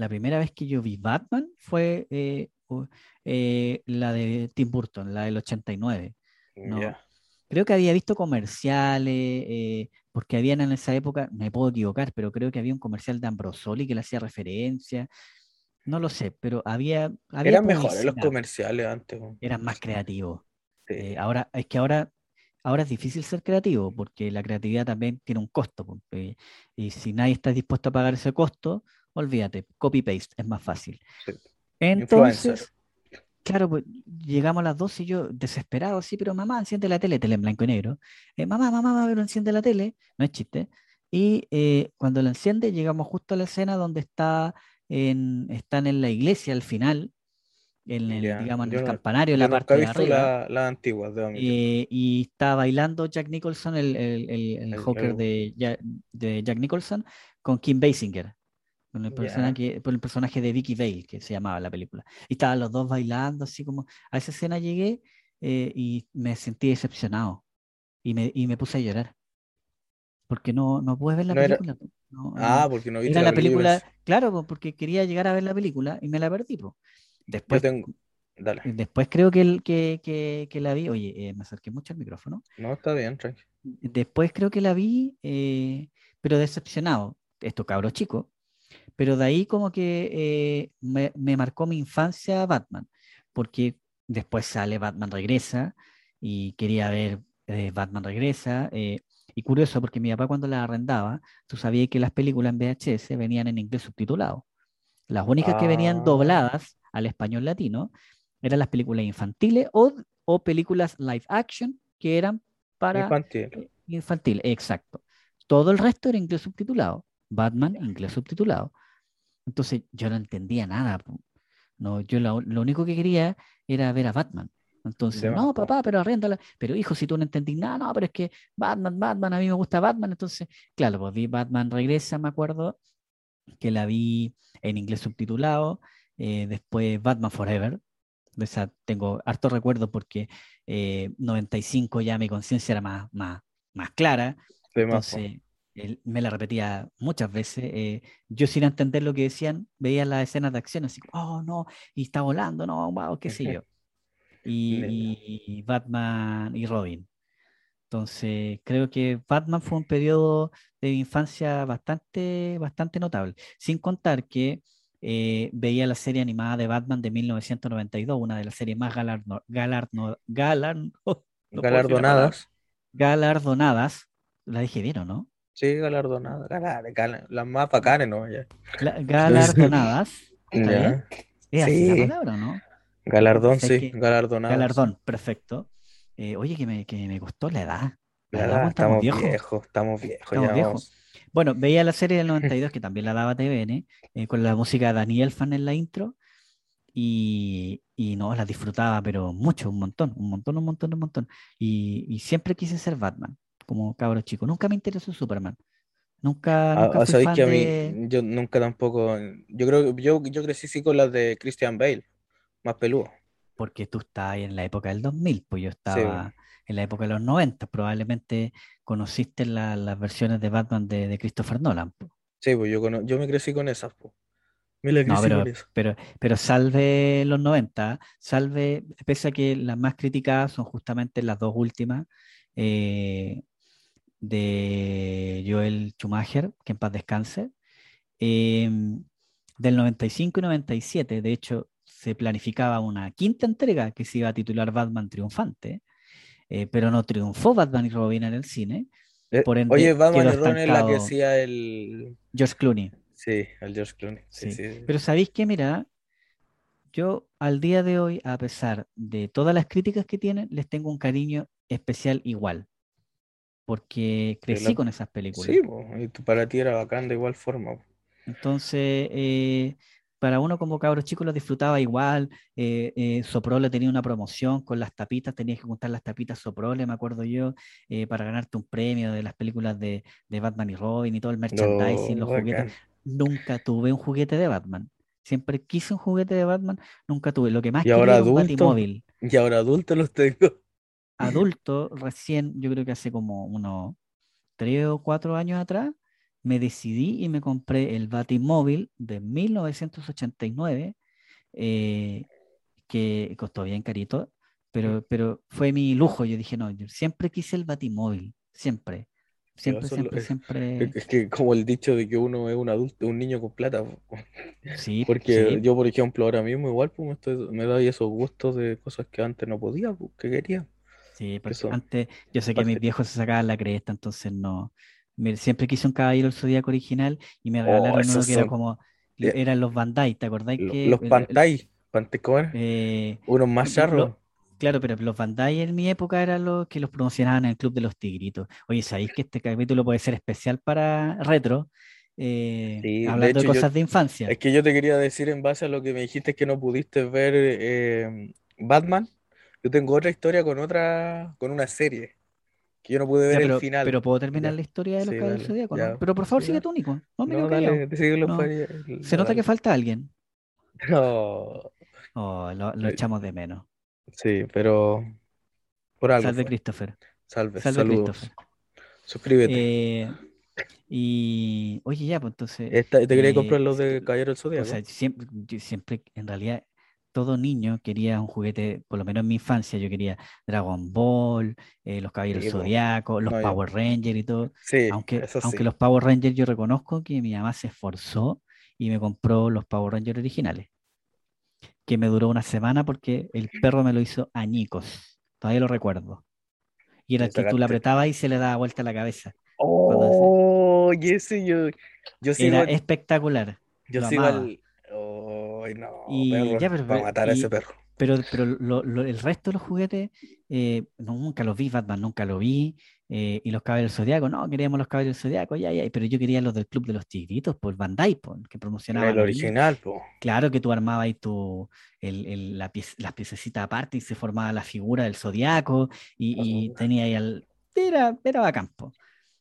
la primera vez que yo vi Batman fue eh, eh, la de Tim Burton, la del 89. Creo que había visto comerciales, eh, porque habían en esa época, me puedo equivocar, pero creo que había un comercial de Ambrosoli que le hacía referencia. No lo sé, pero había. Eran mejores los comerciales antes. Eran más creativos. ahora, es que ahora Ahora es difícil ser creativo porque la creatividad también tiene un costo. Y si nadie está dispuesto a pagar ese costo, olvídate, copy-paste es más fácil. Entonces, claro, pues llegamos a las 12 y yo desesperado, sí, pero mamá, enciende la tele, tele en blanco y negro. Eh, mamá, mamá, mamá, pero enciende la tele, no es chiste. Y eh, cuando la enciende, llegamos justo a la escena donde está en, están en la iglesia al final, en el, digamos, en el campanario, en la parte de arriba. La, antigua, eh, y está bailando Jack Nicholson, el, el, el, el de, de, Jack Nicholson, con Kim Basinger, con el, personaje, el personaje de Vicky Vale, que se llamaba la película. Y estaban los dos bailando, así como. A esa escena llegué eh, y me sentí decepcionado. Y me, y me puse a llorar. Porque no, no pude ver la película. ah, porque no viste la, película. Claro, porque quería llegar a ver la película y me la perdí. Después, después creo que, el, que, la vi, oye, eh, me acerqué mucho al micrófono. No, está bien, tranqui. Después creo que la vi, eh, pero decepcionado, esto cabro chico, pero de ahí como que eh, me, marcó mi infancia Batman, porque después sale Batman Regresa y quería ver Batman Regresa. y curioso, porque mi papá cuando la arrendaba, tú sabías que las películas en VHS venían en inglés subtitulado. Las únicas que venían ah. dobladas al español latino eran las películas infantiles o, o películas live action que eran para infantil. Eh, infantil, exacto. Todo el resto era inglés subtitulado. Batman, inglés subtitulado. Entonces yo no entendía nada. No, yo lo, único que quería era ver a Batman. Entonces, no, papá, pero arréndala. Pero hijo, si tú no entendí nada, no, pero es que Batman, Batman, a mí me gusta Batman. Entonces, claro, pues vi Batman Regresa, me acuerdo, que la vi en inglés subtitulado. Eh, después Batman Forever. O sea, tengo harto recuerdo porque 95 eh, ya mi conciencia era más, más, más clara. Entonces, me la repetía muchas veces. Eh, yo sin entender lo que decían, veía las escenas de acción así, oh no, y está volando, no, wow, qué sé yo. (laughs) Y, Batman y Robin. Entonces, creo que Batman fue un periodo de infancia bastante, bastante notable. Sin contar que eh, veía la serie animada de Batman de 1992, una de las series más galardo, (laughs) galardonadas. Galardonadas. La dije bien, ¿o no? Sí, (laughs) galardonadas. las más bacanas, ¿no? galardonadas. ¿Es así la palabra, no? Galardón, sí, galardonadas. Galardón, perfecto. Eh, oye, que me, que me gustó la edad. La, edad, estamos, viejos. Estamos viejos, estamos viejos. Bueno, veía la serie del (laughs) 92, que también la daba TVN, eh, con la música de Daniel Fan en la intro, y, y, no, la disfrutaba, pero mucho, un montón, un montón, un montón, un montón. Y, siempre quise ser Batman, como cabro chico. Nunca me interesó Superman. Nunca, ah, nunca fui fan que a mí, yo nunca tampoco, yo creo yo, yo crecí sí con las de Christian Bale, más peludo. Porque tú estás ahí en la época del 2000, pues yo estaba en la época de los 90. Probablemente conociste las versiones de Batman de, Christopher Nolan. Sí, pues yo, yo me crecí con esas. pero, pero, salve los 90, salve, pese a que las más criticadas son justamente las dos últimas eh, de Joel Schumacher, que en paz descanse, em, del 95 y 97, de hecho, se planificaba una quinta entrega que se iba a titular Batman Triunfante, eh, pero no triunfó Batman y Robin en el cine. Eh, por ende, oye, Batman y Robin es la que hacía el... George Clooney. Sí, al George Clooney. Sí, Sí. Pero ¿sabéis qué? Mira, yo al día de hoy, a pesar de todas las críticas que tienen, les tengo un cariño especial igual. Porque crecí la- con esas películas. Sí, po, y tú- para ti era bacán de igual forma. po. Entonces, eh, para uno como cabro chico lo disfrutaba igual. Eh, eh, Soprole tenía una promoción con las tapitas, tenías que juntar las tapitas Soprole, me acuerdo yo, eh, para ganarte un premio de las películas de, de Batman y Robin y todo el merchandising, No, los juguetes. Nunca tuve un juguete de Batman. Siempre quise un juguete de Batman, nunca tuve. Lo que más Y ahora quería era un adulto, Batimóvil. y ahora adulto los tengo. Adulto, recién, yo creo que hace como unos tres o cuatro años atrás, me decidí y me compré el Batimóvil de 1989, eh, que costó bien carito, pero, pero fue mi lujo. Yo dije, no, yo siempre quise el Batimóvil, siempre, siempre, siempre, es- siempre. Es que como el dicho de que uno es un adulto, un niño con plata. Sí, Porque sí, yo, por ejemplo, ahora mismo igual pues, me, estoy- me doy esos gustos de cosas que antes no podía, pues, que quería. Sí, porque antes yo sé que mis viejos se sacaban la cresta, entonces no. siempre quise un Caballero del Zodíaco original y me Oh, regalaron uno que era como, eh, eran los Bandai, ¿te acordáis que los el- el- Pantai, Pante- ¿cómo era? eh, Unos más charros. Claro, pero los Bandai en mi época eran los que los promocionaban en el Club de los Tigritos. Oye, ¿sabéis que este capítulo puede ser especial para retro? Eh, Sí, hablando de hecho, cosas de infancia. Es que yo te quería decir en base a lo que me dijiste que no pudiste ver eh, Batman. Yo tengo otra historia con otra, con una serie que yo no pude ver Ya, el final. pero puedo terminar la historia de los Sí, Caballeros del dale, Zodíaco. Pero por favor, sigue tú, Nico. No me No, dale, No, Se nota que falta alguien. (laughs) No, Oh, lo, lo Eh, echamos de menos. sí, pero por algo Salve fue. Christopher. Salve, Salve saludos. Christopher. Suscríbete. Eh, y oye, ya, pues entonces, Esta- ¿te quería eh, comprar los de Caballero del o Zodíaco? sea, siempre, yo siempre, en realidad, todo niño quería un juguete, por lo menos en mi infancia, yo quería Dragon Ball, eh, los Caballeros Sí, po. Zodiaco, los No, Power Rangers y todo. Sí, Aunque, los Power Rangers yo reconozco que mi mamá se esforzó y me compró los Power Rangers originales, que me duró una semana porque el perro me lo hizo añicos, todavía lo recuerdo. Y era el que tú le apretabas y se le daba vuelta la cabeza. Oh, y ese yo, yo sigo, Era espectacular, yo lo sigo amaba. al. No, Y perro, ya, pero- va a matar a ese y- perro. Pero, pero lo- lo- el resto de los juguetes, eh, nunca los vi, Batman nunca lo vi, eh, y los Caballeros Zodiacos, no, queríamos los Caballeros Zodiacos, ya, ya, pero yo quería los del Club de los Tigritos, por Bandai, po, que promocionaban El original, po. Claro que tú armabas ahí tu, el, el- la las piececitas aparte y se formaba la figura del Zodiaco y, y tenía ahí al... Era, era bacán, po.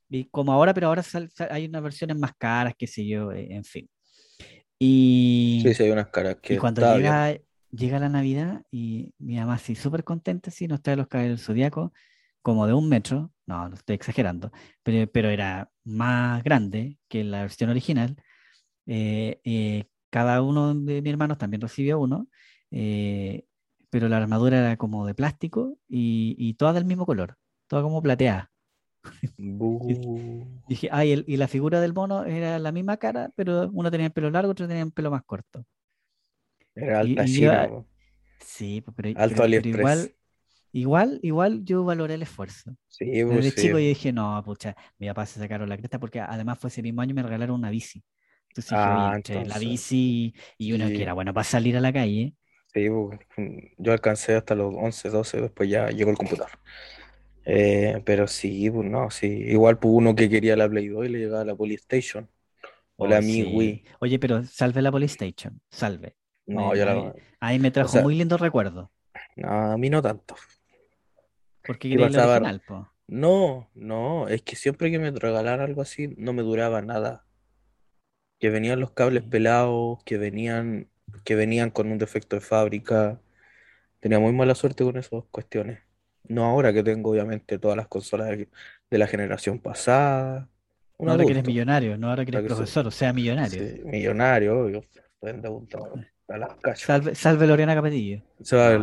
Y como ahora, pero ahora sal- sal- hay unas versiones más caras, qué sé yo, eh, en fin. Y... Sí, sí, hay unas caras que Y cuando bien. llega, llega la Navidad y mi mamá así súper contenta, sí, nos trae los caballeros zodiacos como de un metro, no, no estoy exagerando, pero, pero era más grande que la versión original. Eh, eh, cada uno de mis hermanos también recibió uno, eh, pero la armadura era como de plástico y, y toda del mismo color, toda como plateada. Bu. Dije, ay, el- y la figura del mono era la misma cara, pero uno tenía el pelo largo, otro tenía el pelo más corto. Era Y- alta y China, yo- po. Sí, pues, pero, Alto pero- igual, igual, igual yo valoré el esfuerzo. Sí, pues Desde sí. chico yo dije, no, pucha, mi papá se sacaron la cresta porque además fue ese mismo año me regalaron una bici. Entonces Ah, entre la bici y uno sí. que era bueno para salir a la calle, Sí, pues, yo alcancé hasta los 11, 12, después ya llegó el computador. Eh, pero sí, pues no, sí. Igual pues uno que quería la Play 2 y le llegaba la Polystation o la oh, Mi sí. Wii. Oye, pero salve la Polystation, salve. No, Me- yo la... mí, a mí me trajo sea- muy lindos recuerdos, no, a mí no tanto. porque ¿Qué quería original, po. No, no, es que siempre que me regalaran algo así no me duraba nada. Que venían los cables pelados, que venían, que venían con un defecto de fábrica. Tenía muy mala suerte con esas cuestiones. No ahora que tengo obviamente todas las consolas de, de la generación pasada. No ahora que eres millonario, no ahora que Ahora eres que soy- profesor, o sea, millonario. Sí, millonario, obvio. Endeudado a las. Salve, salve Lorena Capetillo. A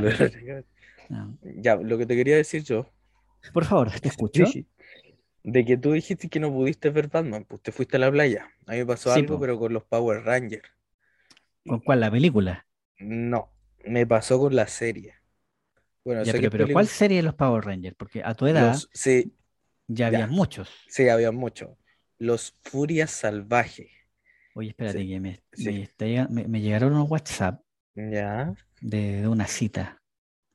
No. Ya, lo que te quería decir yo, Por favor, (laughs) te escucho. De que tú dijiste que no pudiste ver Batman, pues te fuiste a la playa. A mí me pasó Sí, algo, po. pero con los Power Rangers. ¿Con cuál? La película. No, me pasó con la serie. Bueno, Ya, sé pero, que pero ¿cuál serie de los Power Rangers? Porque a tu edad los, sí, ya ya. había muchos. sí, había muchos. Los Furias Salvajes. Oye, espérate, Sí, que me, sí. me, llegaron unos WhatsApp Ya. de, de una cita.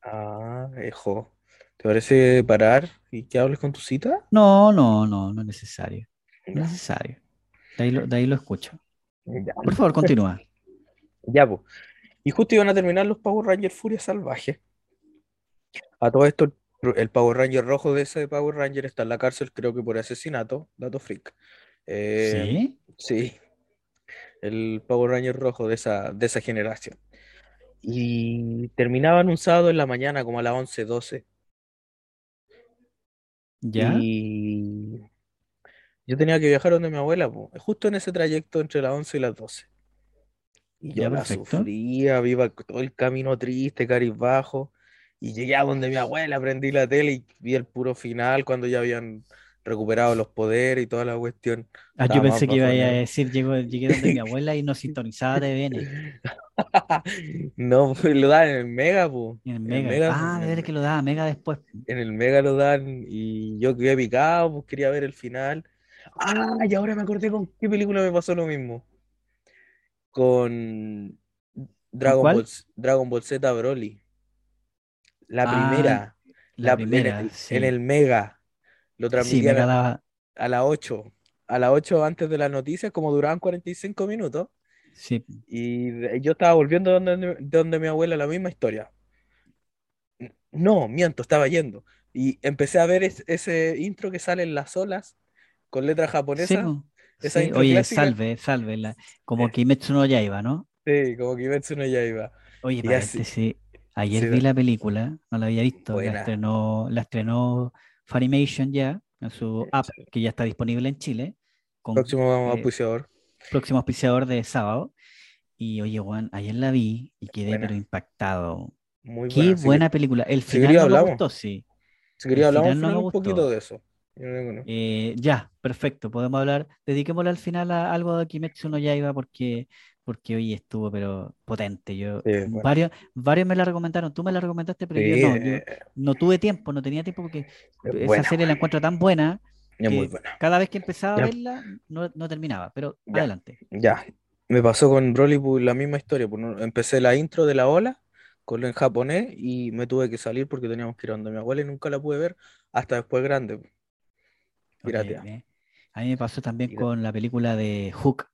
Ah, ejo. ¿Te parece parar y que hables con tu cita? No, no, no, no es necesario. No es necesario. De ahí lo, de ahí lo escucho. Ya, Por favor, continúa. (laughs) ya, pues. Y justo iban a terminar los Power Rangers Furia Salvaje. A todo esto, el, Power Ranger rojo de ese Power Ranger está en la cárcel, creo que por asesinato, dato freak. Eh, ¿Sí? sí, el Power Ranger rojo de esa, de esa generación. Y terminaban un sábado en la mañana, como a las 11, 12. ¿Ya? Y yo tenía que viajar donde mi abuela, po, justo en ese trayecto entre las 11 y las 12. Y yo Ya, la perfecto. sufría, viva todo el camino triste, bajo. Y llegué a donde mi abuela, prendí la tele y vi el puro final cuando ya habían recuperado los poderes y toda la cuestión. Ah, yo pensé que iba a decir, llego, llegué donde mi (laughs) abuela y no sintonizaba TVN (laughs) No, pues lo dan en el Mega, po. en el En el Mega. Ah, de ver que lo daba Mega después. en el Mega lo dan y yo quedé picado, pues quería ver el final. Ah, y ahora me acordé con qué película me pasó lo mismo. Con ¿Con Dragon Ball, cuál? Dragon Ball Z Broly. La Ah, primera, la la, en primera, en sí. el Mega. Lo Sí, transmitían Mega a, daba. a las 8. A las 8 antes de las noticias, como duraban 45 minutos. Sí. Y yo estaba volviendo de donde, de donde mi abuela, la misma historia. No, miento, estaba yendo. Y empecé a ver es- ese intro que sale en las olas con letra Sí, japonesa, po. esa Sí. Oye, clásica. salve, salve. la- como Eh, Kimetsu no Yaiba, ¿no? sí, como Kimetsu no Yaiba. Oye, Y así, paréntesis. Ayer sí, vi la película, no la había visto. La estrenó, la estrenó Funimation ya en su app, que ya está disponible en Chile, con Próximo eh, auspiciador. próximo auspiciador de sábado. Y oye, Juan, ayer la vi y quedé pero Buena, impactado. muy Qué buena. Si, buena que- película. El si final no me hablamos. gustó, sí. Si quería final no me un poquito gustó. de eso. No. Eh, ya, perfecto. Podemos hablar. Dediquémosle al final a algo de Kimetsu no Yaiba porque, porque hoy estuvo, pero potente. Yo, Sí, bueno. varios, varios me la recomendaron. Tú me la recomendaste, pero yo no. Yo eh, no tuve tiempo, no tenía tiempo porque es esa serie la encuentro tan buena Es muy que buena. cada vez que empezaba a verla no, no terminaba. Pero ya, adelante. ya. Me pasó con Broly pues, la misma historia. pues, empecé la intro de la ola con lo en japonés y me tuve que salir porque teníamos que ir a donde mi abuela y nunca la pude ver hasta después grande. Piratea. A mí me pasó también con la película de Hook,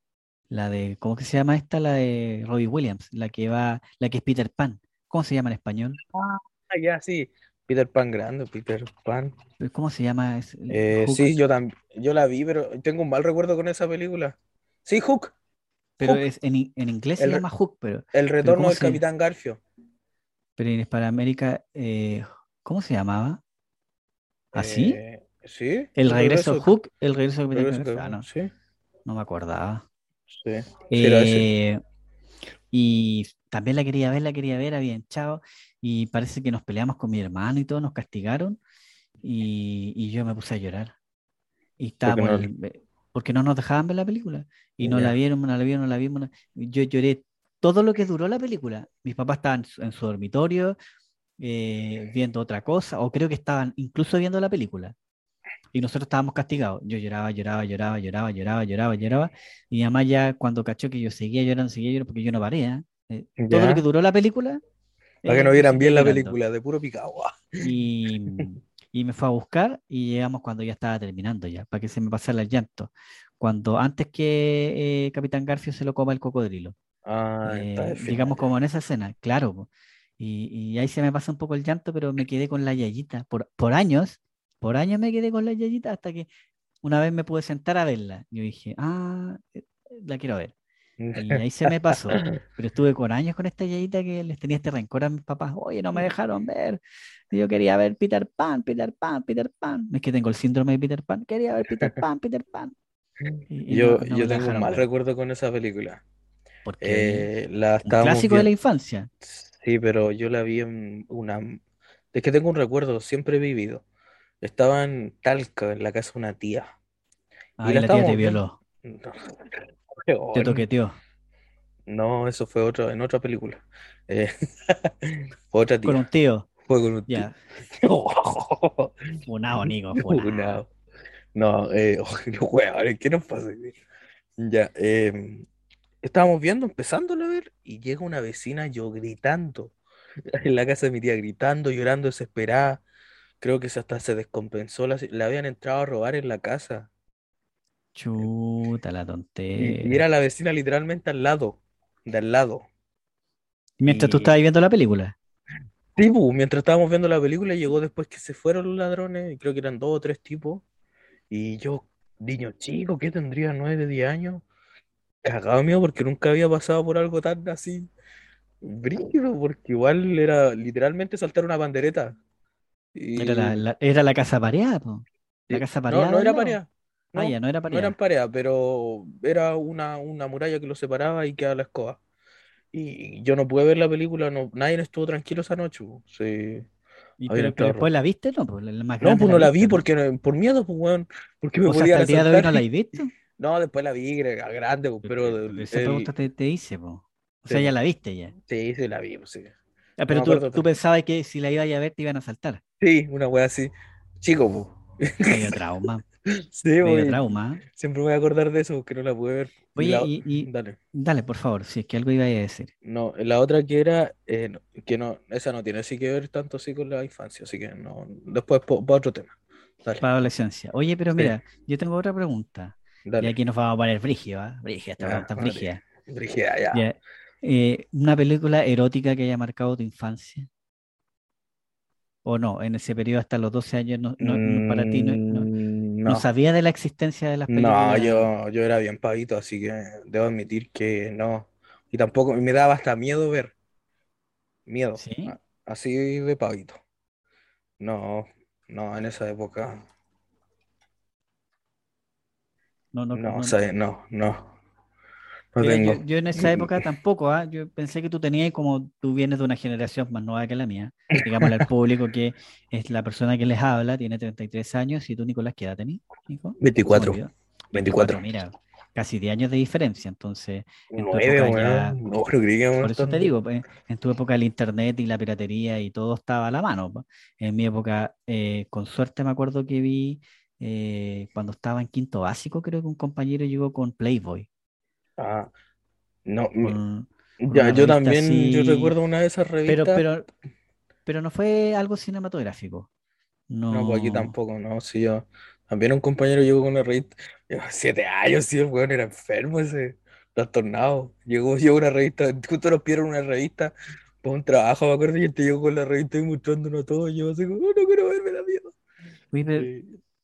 la de, ¿cómo que se llama esta? La de Robbie Williams, la que va, la que es Peter Pan. ¿Cómo se llama en español? Ah, ya, sí. Peter Pan grande, Peter Pan. Pero ¿Cómo se llama? Es, Eh, Hook, sí, yo también, yo la vi, pero tengo un mal recuerdo con esa película. Sí, Hook, pero Hook, es en, en inglés se el, llama Hook, pero, el retorno ¿cómo del se, Capitán Garfio. pero en Hispanoamérica, eh, ¿cómo se llamaba? ¿Así? Eh, sí, El regreso Hook, el regreso de Capitán Garfio. Ah, no, sí, no me acordaba. Sí. Eh, y también la quería ver, la quería ver, habían chao, y parece que nos peleamos con mi hermano y todo, nos castigaron, y, y yo me puse a llorar. Y Porque estábamos, no, el- porque no nos dejaban ver la película, y no la vieron, no la vieron, no la vimos. no- Yo lloré todo lo que duró la película. Mis papás estaban en su, en su dormitorio eh, viendo otra cosa, o creo que estaban incluso viendo la película. Y nosotros estábamos castigados. Yo lloraba, lloraba, lloraba, lloraba, lloraba, lloraba, lloraba. Y mamá ya cuando cachó que yo seguía llorando, seguía llorando, porque yo no paré. ¿eh? Eh, todo lo que duró la película, para que eh, no yo vieran bien la llorando. película, de puro picado. Y, y me fue a buscar y llegamos cuando ya estaba terminando ya, para que se me pasara el llanto. Cuando antes que eh, Capitán Garfio se lo coma el cocodrilo. Ah, Eh, digamos como en esa escena, claro. Y, y ahí se me pasa un poco el llanto, pero me quedé con la yayita. Por, por años, por años me quedé con la yayita hasta que una vez me pude sentar a verla. Yo dije, ah, eh, la quiero ver. Y ahí se me pasó. (laughs) Pero estuve con años con esta yayita que les tenía este rencor a mis papás. Oye, no me dejaron ver. Yo quería ver Peter Pan, Peter Pan, Peter Pan. Es que tengo el síndrome de Peter Pan. Quería ver Peter Pan, (laughs) Peter Pan. Y, y no, Yo, no yo tengo un mal ver. recuerdo con esa película. Porque Eh, la un clásico de la infancia. sí, pero yo la vi en una... Es que tengo un recuerdo, siempre vivido. Estaba en Talca, en la casa de una tía. Y Ay, la la tía te violó, No, (laughs) te toqueteó. No, eso fue otro, en otra película. Eh, (laughs) fue otra Con un tía. tío. Fue con un tío. (laughs) Ya. Funado, Nico, funado. Funado. No, eh, oh, weón, ¿qué nos pasa? Ya, eh, estábamos viendo, empezando a ver, y llega una vecina yo gritando, en la casa de mi tía, gritando, llorando, desesperada. Creo que hasta se descompensó, la, le habían entrado a robar en la casa. Chuta, la Y, y era la vecina literalmente al lado, de al lado. Mientras tú estabas viendo la película. sí, pu, mientras estábamos viendo la película, llegó después que se fueron los ladrones, y creo que eran dos o tres tipos. Y yo, niño chico, ¿qué tendría? ¿Nueve, diez años? Cagado mío porque nunca había pasado por algo tan así brígido, porque igual era literalmente saltar una Era la, era la casa pareada, po. La casa no, pareada no del era pareja, Ah, ya, no, no era no eran pareada. pero era una, una muralla que los separaba y quedaba la escoba. Y yo no pude ver la película, no, nadie estuvo tranquilo esa noche. Sí, Y, pero, después la viste, ¿no? Pues la más No, pues no la vi ¿no? porque no- por miedo, pues, weón, porque me O sea, podían hasta el día de hoy no asaltar. la y- he visto. (laughs) No, después la vi grande, pues, pero el, esa pregunta te, te hice, po. O sí, sea, ya pues, la viste ya. sí, sí la vi, pues, sí. Ah, No pero me tú, tú pensabas que si la ibas a ver te iban a saltar. Sí, una wea así. Chico, pues. Medio (laughs) trauma, Sí, medio pues, trauma. ¿eh? siempre me voy a acordar de eso porque no la pude ver. Oye, la, y, y dale. dale, por favor, si es que algo iba a decir. No, la otra que era, eh, que no, esa no tiene así que ver tanto así con la infancia, así que no, después para otro tema. Dale, Para adolescencia. Oye, pero sí, mira, yo tengo otra pregunta. Y aquí nos vamos a poner brígido, ¿ah? Brígida, esta Ya, pregunta es. Brígida, ya. Ya. Eh, ¿una película erótica que haya marcado tu infancia? ¿O no? En ese periodo hasta los 12 años no, no- no- para ti no, no, Mm, no no, sabía de la existencia de las no, películas. yo, yo era bien pavito, así que debo admitir que no. Y tampoco me daba hasta miedo ver, miedo, ¿Sí? así de pavito. No, no, en esa época, No, no, no, no. no, no, no Yo, en esa época tampoco, ¿ah? Yo pensé que tú tenías, como tú vienes de una generación más nueva que la mía, digámosle al público que es la persona que les habla, tiene 33 años, y tú, Nicolás, ¿qué edad me 24, olvidó. 24. 24, mira, casi 10 años de diferencia, entonces en tu Nueve, época ya. No, pero creí que por eso te digo, pues, en tu época el internet y la piratería y todo estaba a la mano. pues. En mi época, eh, con suerte me acuerdo que vi eh, cuando estaba en quinto básico, creo que un compañero llegó con Playboy, Ah, no, con, ya, yo también, yo recuerdo una de esas pero, revistas. pero, pero no fue algo cinematográfico. No, pues aquí No, tampoco, no, sí, yo. También un compañero llegó con una revista. yo, siete años, sí, el weón era enfermo ese, trastornado. Llegó, llegó una revista, justo nos pidieron una revista para un trabajo, me acuerdo, y te llegó con la revista y mostrándonos todo. Y yo así como, "Oh, no quiero verme la mierda. pero,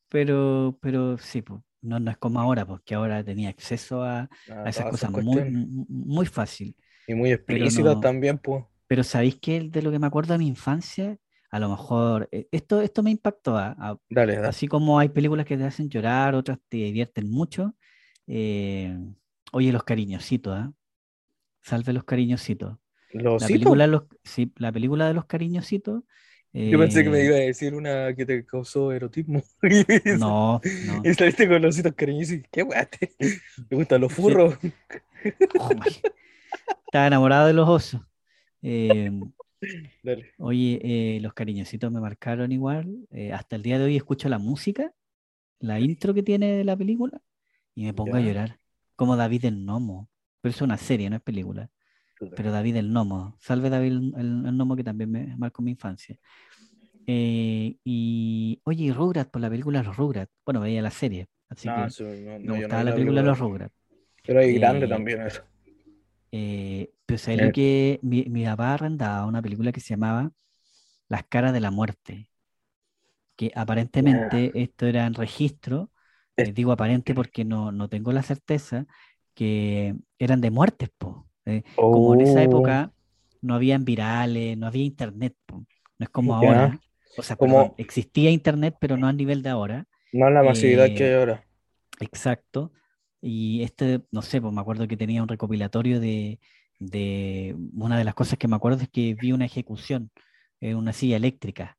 pero, pero sí, pues, no, no es como ahora, porque ahora tenía acceso a, nada, a esas cosas muy, muy fácil. Y muy explícitas no, también, pues. pero ¿sabéis que de lo que me acuerdo de mi infancia? A lo mejor, eh, esto, esto me impactó, ¿ah? A- Dale, dale. así como hay películas que te hacen llorar, otras te divierten mucho. eh, oye, los cariñositos, ¿ah? Salve los cariñositos. ¿Los La película, los, sí, la película de los cariñositos, Yo pensé que me eh, iba a decir una que te causó erotismo. (laughs) No, no. y saliste con los ositos cariñosos. y, ¿Qué weá? te- ¿Te (laughs) gustan los furros? Oh. Estaba enamorado de los osos. Eh, Dale. oye, eh, los cariñositos me marcaron igual. hasta el día de hoy escucho la música, la intro que tiene de la película, y me pongo a llorar. Como David el Nomo. Pero es una serie, no es película. Pero David el Nomo. Salve David el, el- Nomo que también me marcó mi infancia. Eh, y oye, y Rugrats, por la película Los Rugrats. Bueno, veía la serie, así No, que eso no, no, me gustaba la la película. Los Rugrats. Pero grande Eh, también eso. Eh, pero ¿sabes lo Eh, que mi, mi papá arrendaba una película que se llamaba Las caras de la muerte? Que aparentemente esto era en registro, eh, digo aparente porque no, no tengo la certeza, que eran de muertes, po. Eh, como en esa Oh, época no habían virales, no había internet. No es como ya. ahora. O sea, perdón, Como existía internet, pero no a nivel de ahora. no la masividad que hay Eh, ahora. Exacto. Y este, no sé, pues me acuerdo que tenía un recopilatorio de, de una de las cosas que me acuerdo es que vi una ejecución en una silla eléctrica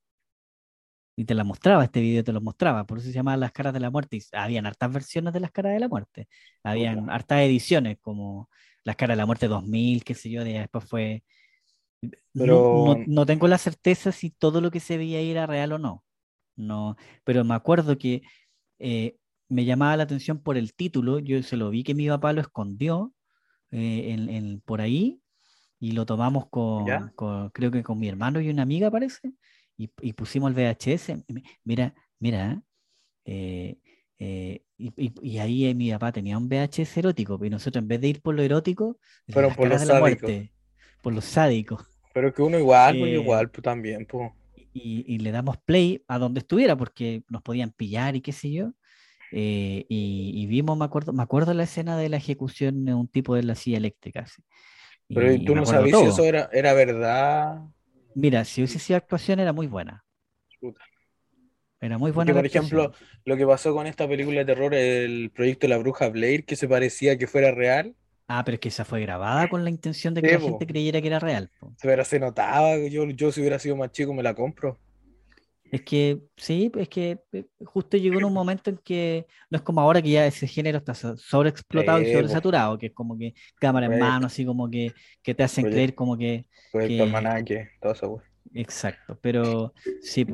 y te la mostraba, este video te lo mostraba, por eso se llamaba Las caras de la muerte. Y habían hartas versiones de Las caras de la muerte, habían hartas ediciones como Las caras de la muerte 2000, qué sé yo, de, después fue... No, Pero no, no tengo la certeza si todo lo que se veía ahí era real o no. No, pero me acuerdo que eh, me llamaba la atención por el título. Yo se lo vi que mi papá lo escondió eh, en, en- por ahí y lo tomamos con, creo que con mi hermano y una amiga, parece, y, y pusimos el VHS. Mi- Mira, mira, eh, eh, y, y- y ahí eh, mi papá tenía un VHS erótico, y nosotros en vez de ir por lo erótico, Fueron por los sádicos. muerte, por los sádicos. Pero que uno igual, pues Eh, igual, pues también, pues. y, y le damos play a donde estuviera porque nos podían pillar y qué sé yo. eh, y, vimos, me acuerdo, me acuerdo la escena de la ejecución de un tipo de la silla eléctrica. Pero tú no sabías si eso era, era verdad. Mira, si hubiese sido actuación era muy buena. Puta. Era muy Porque, buena la por ejemplo, lo que pasó con esta película de terror, el proyecto La Bruja Blair, que se parecía que fuera real, Ah, pero es que esa fue grabada con la intención de que Sí, la po. gente creyera que era real. po. pero se notaba, yo, yo si hubiera sido más chico me la compro. Es que sí, es que eh, justo llegó en un momento en que no es como ahora que ya ese género está so- sobreexplotado y Sí, po. sobresaturado, que es como que cámara en mano, así como que, que te hacen creer como que, Proyecto que- Almanaque, todo eso. Exacto, pero sí,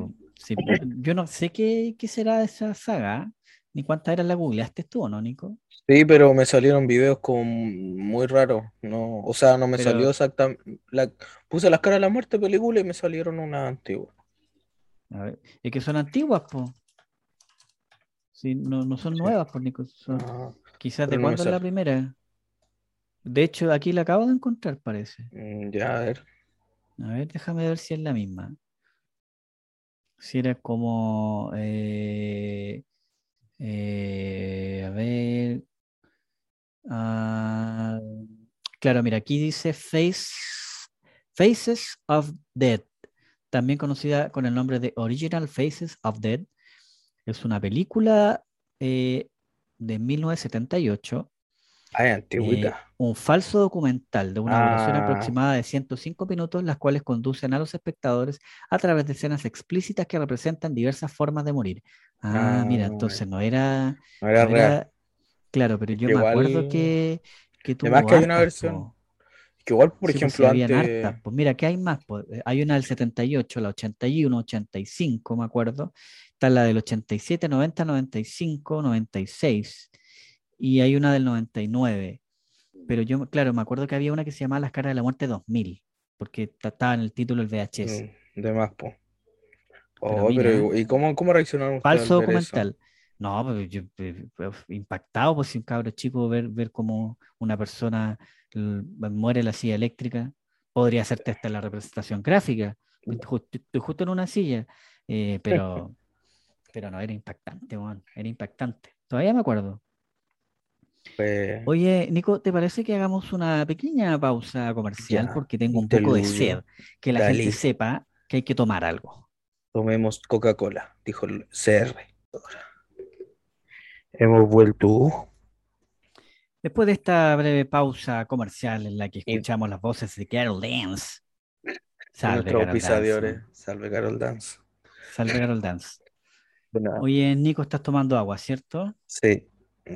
sí, po. Yo no sé qué, qué será de esa saga, ni cuántas eran la googleaste tú, ¿o ¿no, Nico? Sí, pero me salieron videos como muy raros, no, o sea, no me Pero- salió exactamente, la, puse las caras de la muerte película y me salieron una antigua. A ver, es que son antiguas, po. Sí, no, no son Sí. nuevas, pues, Nico. son- Ah, quizás de no cuándo es la primera. De hecho, aquí la acabo de encontrar, parece. mm, ya, a ver. A ver, déjame ver si es la misma. Si era como. eh, eh, a ver. ah, claro, mira, aquí dice Face, Faces of Dead, también conocida con el nombre de Original Faces of Dead. Es una película eh, de 1978 Ay, eh, antigüita. Un falso documental de una duración Ah. aproximada de 105 minutos, las cuales conducen a los espectadores a través de escenas explícitas que representan diversas formas de morir. Ah, mira, Ah, entonces no era, no era no real. claro, pero yo me acuerdo que, que tuvo Además que hay una versión, po. Que igual, por Sí, pues, ejemplo, habían antes, hartas. Pues mira, ¿qué hay más? Pues, eh, hay una del 78, la 81, 85, me acuerdo. Está la del 87, 90, 95, 96. Y hay una del 99. Pero yo, claro, me acuerdo que había una que se llamaba Las caras de la muerte 2000, porque ta- estaba en el título del VHS. mm, de más, po. Oh, pero mira. ¿y cómo, cómo reaccionaron ustedes Falso eso? documental. No, pues yo eh, eh, impactado, pues si un cabro chico ver, ver cómo una persona muere en la silla eléctrica, podría hacerte hasta la representación gráfica. Ju- Estoy justo en una silla, eh, pero, (laughs) pero no, era impactante, weón, era impactante. Todavía me acuerdo. Pues, Oye, Nico, ¿te parece que hagamos una pequeña pausa comercial? Ya, Porque tengo un poco de sed, que la gente sepa que hay que tomar algo. tomemos Coca-Cola, dijo el CR. Hemos vuelto. Después de esta breve pausa comercial en la que Y- escuchamos las voces de Carol Dance. Salve Carol. Dance. Salve Carol Dance. Salve Carol Dance. Oye, Nico, estás tomando agua, ¿cierto? sí.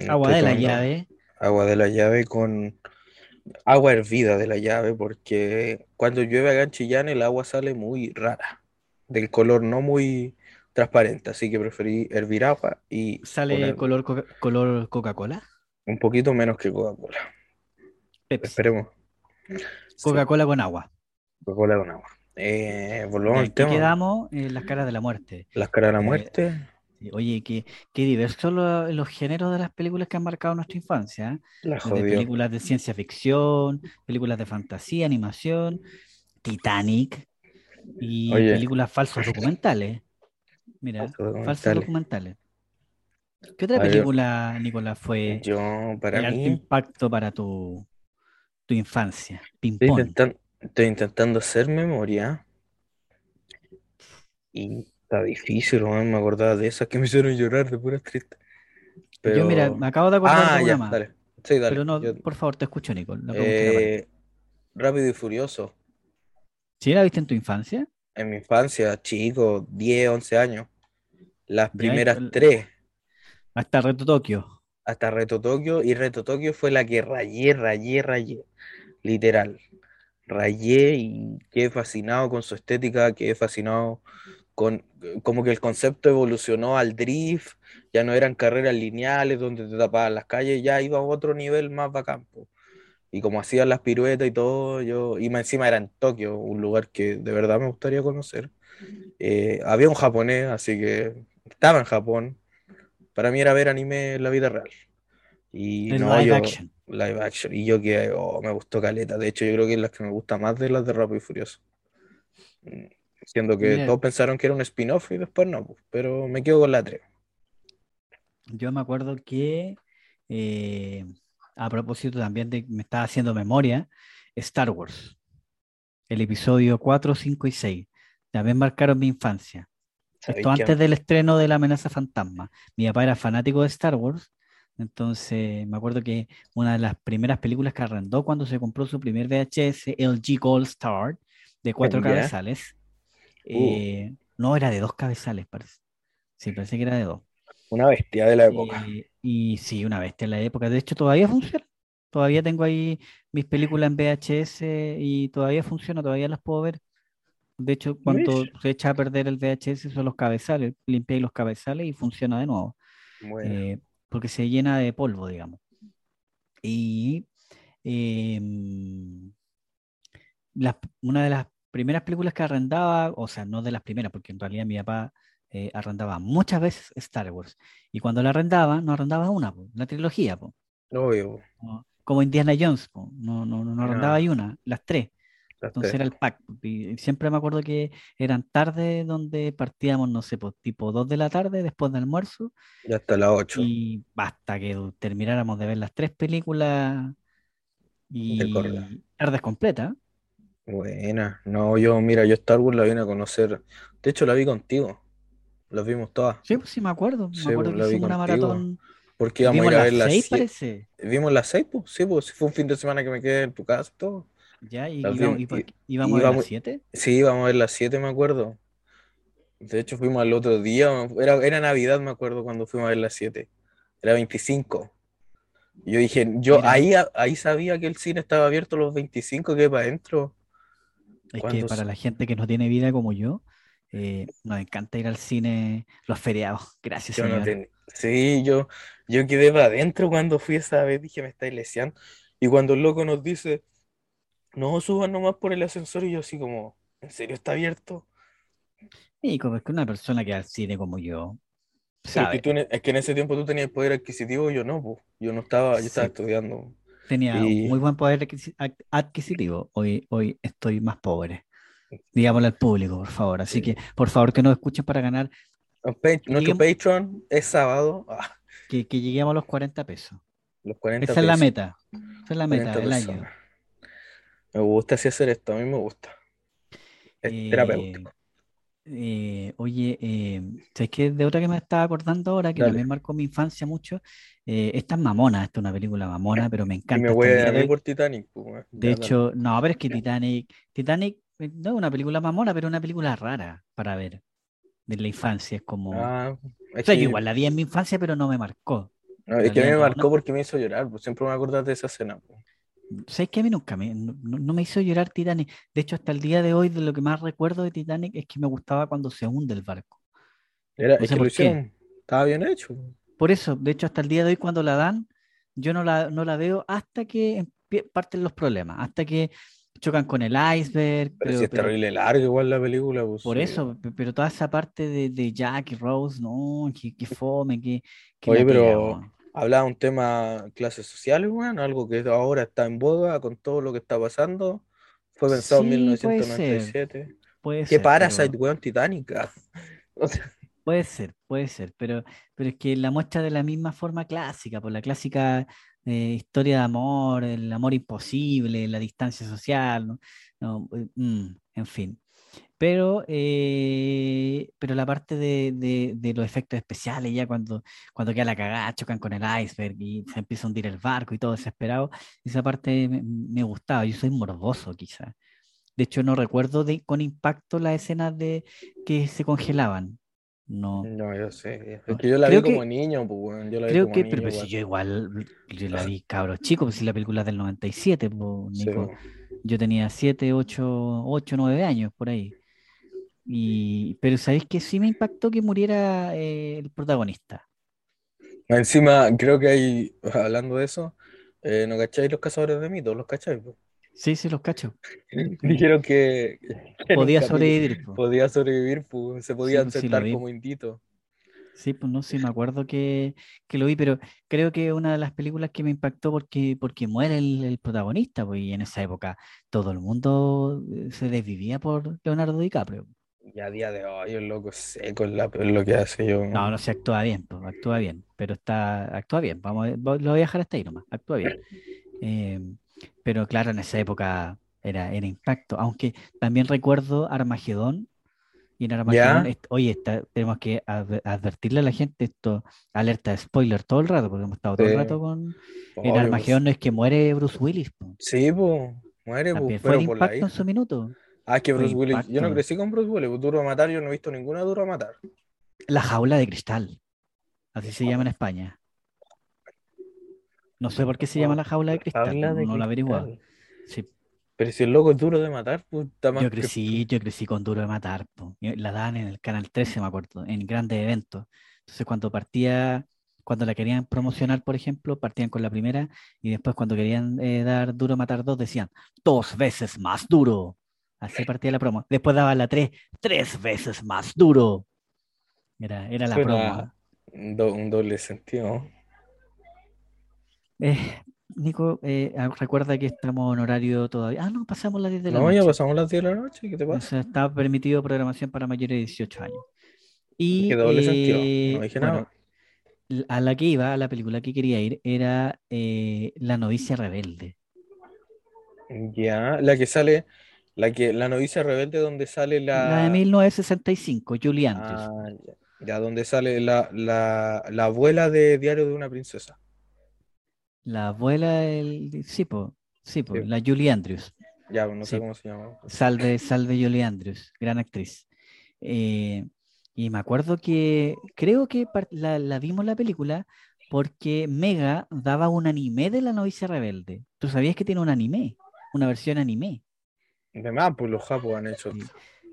Agua estoy de la llave. Agua de la llave con agua hervida de la llave, porque cuando llueve acá en Chillán el agua sale muy rara, del color no muy transparente, así que preferí hervir agua y Sale poner color, coca- color Coca-Cola. un poquito menos que Coca-Cola. Esperemos. Sí, Coca-Cola con agua. Coca-Cola con agua. Eh, volvamos ¿en al tema. quedamos? En las caras de la muerte. Las caras de la Eh, muerte, Oye, qué, qué diversos lo- los géneros de las películas que han marcado nuestra infancia. ¿eh? películas de ciencia ficción, películas de fantasía, animación, Titanic y Oye. películas falsos documentales. Mira, Falsos falsos documentales. ¿Qué otra película, Nicolás, fue Yo, de para alto mí, impacto para tu, tu infancia? estoy intentan- estoy intentando hacer memoria y está difícil, weón, me acordaba de esas que me hicieron llorar de pura triste. Yo, mira, me acabo de acordar Ah, de una ya, más. dale. Sí, dale. Pero no, Yo- por favor, te escucho, Nico. La pregunta era para ti. eh, Rápido y Furioso. ¿Sí la viste en tu infancia? En mi infancia, chico, 10, 11 años. Las primeras tres, Hasta Reto Tokio. hasta Reto Tokio, y Reto Tokio fue la que rayé, rayé, rayé. Literal. Rayé y quedé fascinado con su estética, quedé fascinado con como que el concepto evolucionó al drift, ya no eran carreras lineales donde te tapaban las calles, ya iba a otro nivel más bacán. po. y como hacían las piruetas y todo, yo, y más encima era en Tokio, un lugar que de verdad me gustaría conocer. Eh, había un japonés, así que estaba en Japón. Para mí era ver anime en la vida real. Y no, live yo, action. live action. Y yo que oh, me gustó caleta. De hecho, yo creo que es la que me gusta más de las de Rápido y Furioso. Siendo que Mira, todos pensaron que era un spin-off y después no, pues, pero me quedo con la 3. yo me acuerdo que, eh, a propósito también de, me estaba haciendo memoria, Star Wars, el episodio 4, 5 y 6, también marcaron mi infancia. ¿Sabéis Esto antes del estreno de La amenaza fantasma. Mi papá era fanático de Star Wars, entonces me acuerdo que una de las primeras películas que arrendó cuando se compró su primer VHS, LG Gold Star, de cuatro Ya. Uh, eh, no, era de dos cabezales, parece. Sí, parece que era de dos. una bestia de la época. Eh, y sí, una bestia en la época. De hecho, todavía funciona. Todavía tengo ahí mis películas en VHS y todavía funciona, todavía las puedo ver. De hecho, cuando se echa a perder el VHS son los cabezales, limpiáis los cabezales y funciona de nuevo, Bueno, eh, porque se llena de polvo, digamos. Y em, una de las primeras películas que arrendaba, o sea, no de las primeras, porque en realidad mi papá eh, arrendaba muchas veces Star Wars. Y cuando la arrendaba, no arrendaba una, po, la trilogía, po, obvio. ¿no? como Indiana Jones, po, no, no, no arrendaba una, las tres. las Entonces tres. era el pack. Y y siempre me acuerdo que eran tardes donde partíamos, no sé, tipo 2 de la tarde después del almuerzo Ya hasta las 8 y hasta que termináramos de ver las tres películas y tardes completas. Buena. No, yo, mira, yo Star Wars la vine a conocer. De hecho, la vi contigo. Las vimos todas. Sí, pues sí, me acuerdo. Me Sí, acuerdo pues que la hicimos una maratón. Porque íbamos a ir a ver las seis, parece. ¿Vimos las seis? Pues sí, pues fue un fin de semana que me quedé en tu casa y todo. Ya, y íbamos, y y- íbamos a ver las siete. sí, íbamos a ver las siete, me acuerdo. De hecho, fuimos al otro día. Era, era Navidad, me acuerdo, cuando fuimos a ver las siete. Era 25. Y Yo dije, yo Mira, ahí, ahí sabía que el cine estaba abierto los 25, que para adentro. Es que para la gente que no tiene vida como yo, eh, nos encanta ir al cine los feriados. (laughs) Gracias, yo no tenía. Sí, yo, yo quedé para adentro cuando fui esa vez. Dije, me estáis leseando. Y cuando el loco nos dice, no suban nomás por el ascensor, y yo así como, ¿en serio está abierto? Y como es que una persona que va al cine como yo, es que, tú, e- es que en ese tiempo tú tenías poder adquisitivo, yo no, pues. Yo no estaba, yo estaba sí, estudiando. Tenía un muy buen poder adquisi- ad- adquisitivo. Hoy, hoy estoy más pobre. Digámosle al público, por favor. Así que, por favor, que nos escuchen para ganar, Nuestro Patreon es sábado, ah, que, que lleguemos a los 40 pesos. los 40 Esa es la meta. Esa es la meta 40 del año. Me gusta así hacer esto, a mí me gusta. Es Eh, terapéutico. Eh, oye, eh, ¿sabes qué? De otra que me estaba acordando ahora, que Dale. también marcó mi infancia mucho, eh, esta es Mamona, esta es una película mamona, pero me Y me encanta hasta voy a de por Titanic, pues. De hecho, no, pero es que Titanic, Titanic eh, no es una película mamona, pero es una película rara para ver de la infancia. Es como, o Ah, es sea, yo que, igual la vi en mi infancia, pero no me marcó. no, es que a mí me marcó porque me hizo llorar, pues siempre me acordás de esa escena. pues. ¿Sabes que a mí nunca me, no, me hizo llorar Titanic? De hecho, hasta el día de hoy, de lo que más recuerdo de Titanic es que me gustaba cuando se hunde el barco. Era, No sé por qué. estaba bien hecho. Por eso, de hecho, hasta el día de hoy, cuando la dan, yo no la, no la veo hasta que parten los problemas, hasta que chocan con el iceberg, Pero si es pero terrible larga igual la película, pues por eso, pe- pero toda esa parte de, de Jack y Rose, no, que, que fome, que, que Oye, pero. Hablaba un tema clases sociales, weón, algo que ahora está en boga con todo lo que está pasando. Fue pensado en Sí, puede ser, 1997. puede ¿Qué ser, Parasite, pero weón, Titanic? ah. (laughs) O sea, puede ser, puede ser, pero, pero es que la muestra de la misma forma clásica, por la clásica eh, historia de amor, el amor imposible, la distancia social, ¿no? No, eh, mm, en fin. Pero, eh, pero la parte de, de- de los efectos especiales, ya cuando, cuando queda la cagada, chocan con el iceberg y se empieza a hundir el barco y todo desesperado, esa parte me, me gustaba. Yo soy morboso, quizás. De hecho, no recuerdo de, con impacto las escenas de que se congelaban. No, no, yo sé. Es que yo la vi Creo como que, niño, pues, weón. Yo la vi creo como que, pero, niño pues si yo igual, yo la vi cabro chico, pues si la película es del 97, pues, Sí, Nico. weón. Yo tenía 7, 8, 8, 9 años por ahí. Y, pero ¿sabéis que sí me impactó que muriera eh, el protagonista? Encima, creo que hay, (laughs) hablando de eso, Eh, ¿no cacháis los cazadores de mitos? ¿Los cacháis? po? Sí, sí, los cacho. (laughs) Dijeron que, Podía sobrevivir. po. podía sobrevivir, pues, se Sí, pues, sí vi. como inditos. Sí, pues no sé, me acuerdo que, que lo vi, pero creo que una de las películas que me impactó porque, porque muere el, el protagonista, pues, y en esa época todo el mundo eh, se desvivía por Leonardo DiCaprio. Y a día de hoy el loco es seco en, la, en lo que hace yo. No, no se actúa bien, pues, actúa bien, pero está, actúa bien, vamos, lo voy a dejar hasta ahí nomás, actúa bien. Eh, pero claro, en esa época era, era impacto, aunque también recuerdo Armagedón, y en Armagedón, est- oye, está- tenemos que adver- advertirle a la gente esto, alerta de spoiler todo el rato, porque hemos estado todo el rato con... En Obvio, Armagedón pues. no es que muere Bruce Willis, po. Sí, pues, muere, pues, fue de pero por la impacto en su minuto. Ah, es que Bruce Willis, yo no crecí con Bruce Willis, pues, Duro a Matar, yo no he visto ninguna Duro a Matar. La jaula de cristal, así se llama en España. No sé por qué se llama la jaula de cristal, no, de no lo he averiguado. Sí, Pero si el loco es duro de matar, pues está más Yo que- crecí, yo crecí con Duro de Matar, po. Y La dan en el Canal 13, me acuerdo, en grandes eventos. Entonces, cuando partía, cuando la querían promocionar, por ejemplo, partían con la primera y después cuando querían eh, dar Duro de Matar 2, decían dos veces más duro. Así partía la promo. Después daban la 3, tres veces más duro. Era, era la Suena promo. un, do- un doble sentido. Eh, Nico, eh, ah, recuerda que estamos en horario todavía. Ah, no, pasamos las 10 de la No, ya noche. pasamos las 10 de la noche, ¿qué te O pasa? sea, está permitido programación para mayores de 18 años. Y Qué doble sentido. eh, No dije bueno, nada. a la que iba, a la película que quería ir, era eh, La novicia rebelde. Ya, la que sale, la que, la novicia rebelde donde sale La de la, 1965, Julie Andrews. ah, ya, ya, donde sale la, la, la abuela de Diario de una princesa. La abuela del... Sí, po, sí, po, Sí. la Julie Andrews. Ya, no sé Sí. cómo se llama. Salve, salve Julie Andrews, gran actriz. Eh, y me acuerdo que creo que la, la vimos la película porque Mega daba un anime de la novicia rebelde. ¿Tú sabías que tiene un anime? Una versión anime. De más, pues los han hecho. Sí.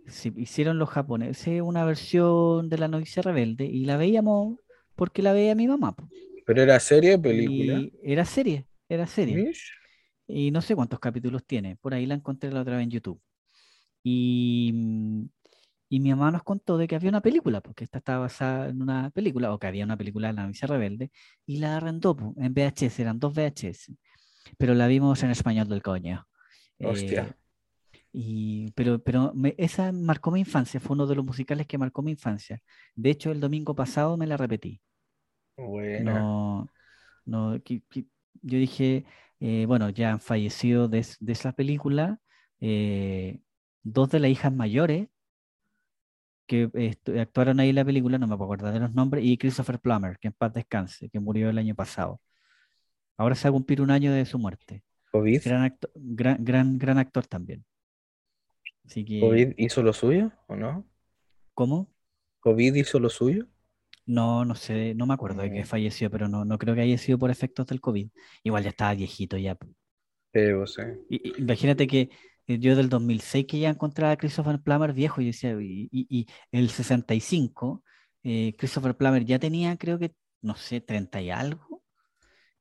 Sí, hicieron los japoneses una versión de la novicia rebelde y la veíamos porque la veía mi mamá. po. Pero era serie, película. Y era serie, era serie. Mish. Y no sé cuántos capítulos tiene. Por ahí la encontré la otra vez en YouTube. Y, y mi mamá nos contó de que había una película, porque esta estaba basada en una película, o que había una película de la novicia rebelde, y la arrendó po, en VHS, eran dos VHS. Pero la vimos en español del coño. Hostia. Eh, y, pero pero me- esa marcó mi infancia, fue uno de los musicales que marcó mi infancia. De hecho, el domingo pasado me la repetí. Buena. No, yo dije, eh, bueno, ya han fallecido de, de esa película eh, dos de las hijas mayores que estu- actuaron ahí en la película, no me puedo acordar de los nombres, y Christopher Plummer, que en paz descanse, que murió el año pasado. Ahora se va a cumplir un año de su muerte. Gran gran, gran, gran actor también. Así que, ¿COVID hizo lo suyo o no? ¿cómo? ¿COVID hizo lo suyo? No, no sé, no me acuerdo de que Mm. falleció, pero no, no creo que haya sido por efectos del COVID. Igual ya estaba viejito ya. po. Sí. Y- y- imagínate que eh, yo del 2006 que ya encontraba a Christopher Plummer viejo y decía, y, y- y el 65, eh, Christopher Plummer ya tenía, creo que, no sé, 30 y algo.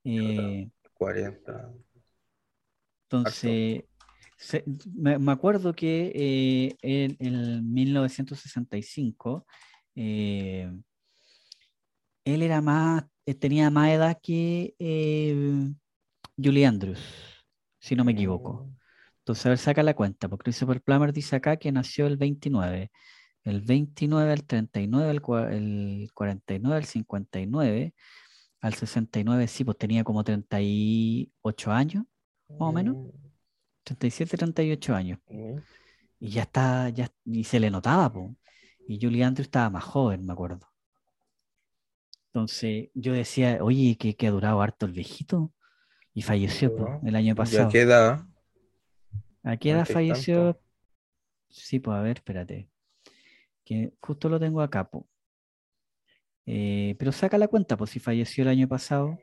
Eh, 40. entonces, se- me, me acuerdo que eh, en, en 1965, eh, él era más, eh, tenía más edad que eh, Julie Andrews, si no me equivoco. Mm, Entonces, a ver, saca la cuenta, porque Christopher Plummer dice acá que nació el 29, el 29 al 39, el, el 49 al 59, al 69, sí, pues tenía como 38 años, más o menos, 37, 38 años, mm, y ya está, ya, y se le notaba, pues. Y Julie Andrews estaba más joven, me acuerdo. Entonces, yo decía, oye, que, que ha durado harto el viejito, y falleció po, el año ¿Ya pasado. qué edad? ¿A qué edad y falleció? tanto. Sí, pues a ver, espérate. Que justo lo tengo acá, po. Eh, pero saca la cuenta, pues si falleció el año pasado.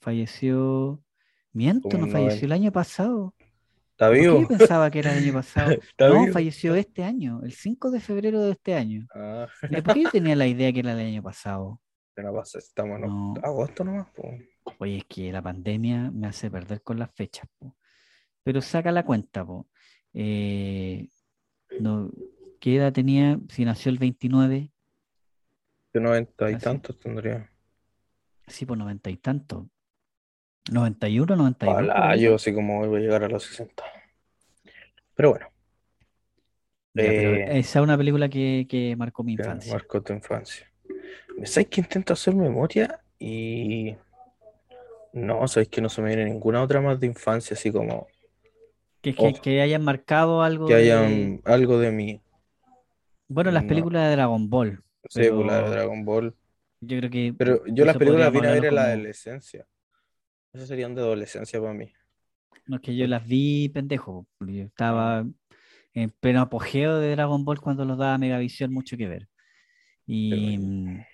Falleció. Miento, no falleció el año pasado. ¿Está ¿Por qué vivo? yo pensaba que era el año (laughs) pasado? ¿Está No, vivo? falleció este año, el 5 de febrero de este año. Ah, ¿Por qué yo tenía la idea que era el año pasado? ¿Qué no pasa? Estamos en No. agosto nomás. po. Oye, es que la pandemia me hace perder con las fechas, po. Pero saca la cuenta, po. Eh, no, ¿qué edad tenía si nació el 29? De 90 y tantos tendría. Sí, por 90 y tanto. 91, 92. por Ojalá, yo así como voy a llegar a los 60. Pero bueno, Ya, pero eh, esa es una película que, que marcó mi infancia. marcó tu infancia. ¿Sabes que intento hacer memoria? Y no, sabes que no se me viene ninguna otra más de infancia, así como Que, que, oh, que hayan marcado algo que de... hayan algo de mí. Bueno, las No, películas de Dragon Ball, sí, pues de Dragon Ball. yo creo que Pero yo las películas vine a ver en la adolescencia. Esas serían de adolescencia para mí. No es que yo las vi pendejo. Yo Ah, estaba en pleno apogeo de Dragon Ball cuando los daba Megavisión, mucho que ver. Y, bueno. mm,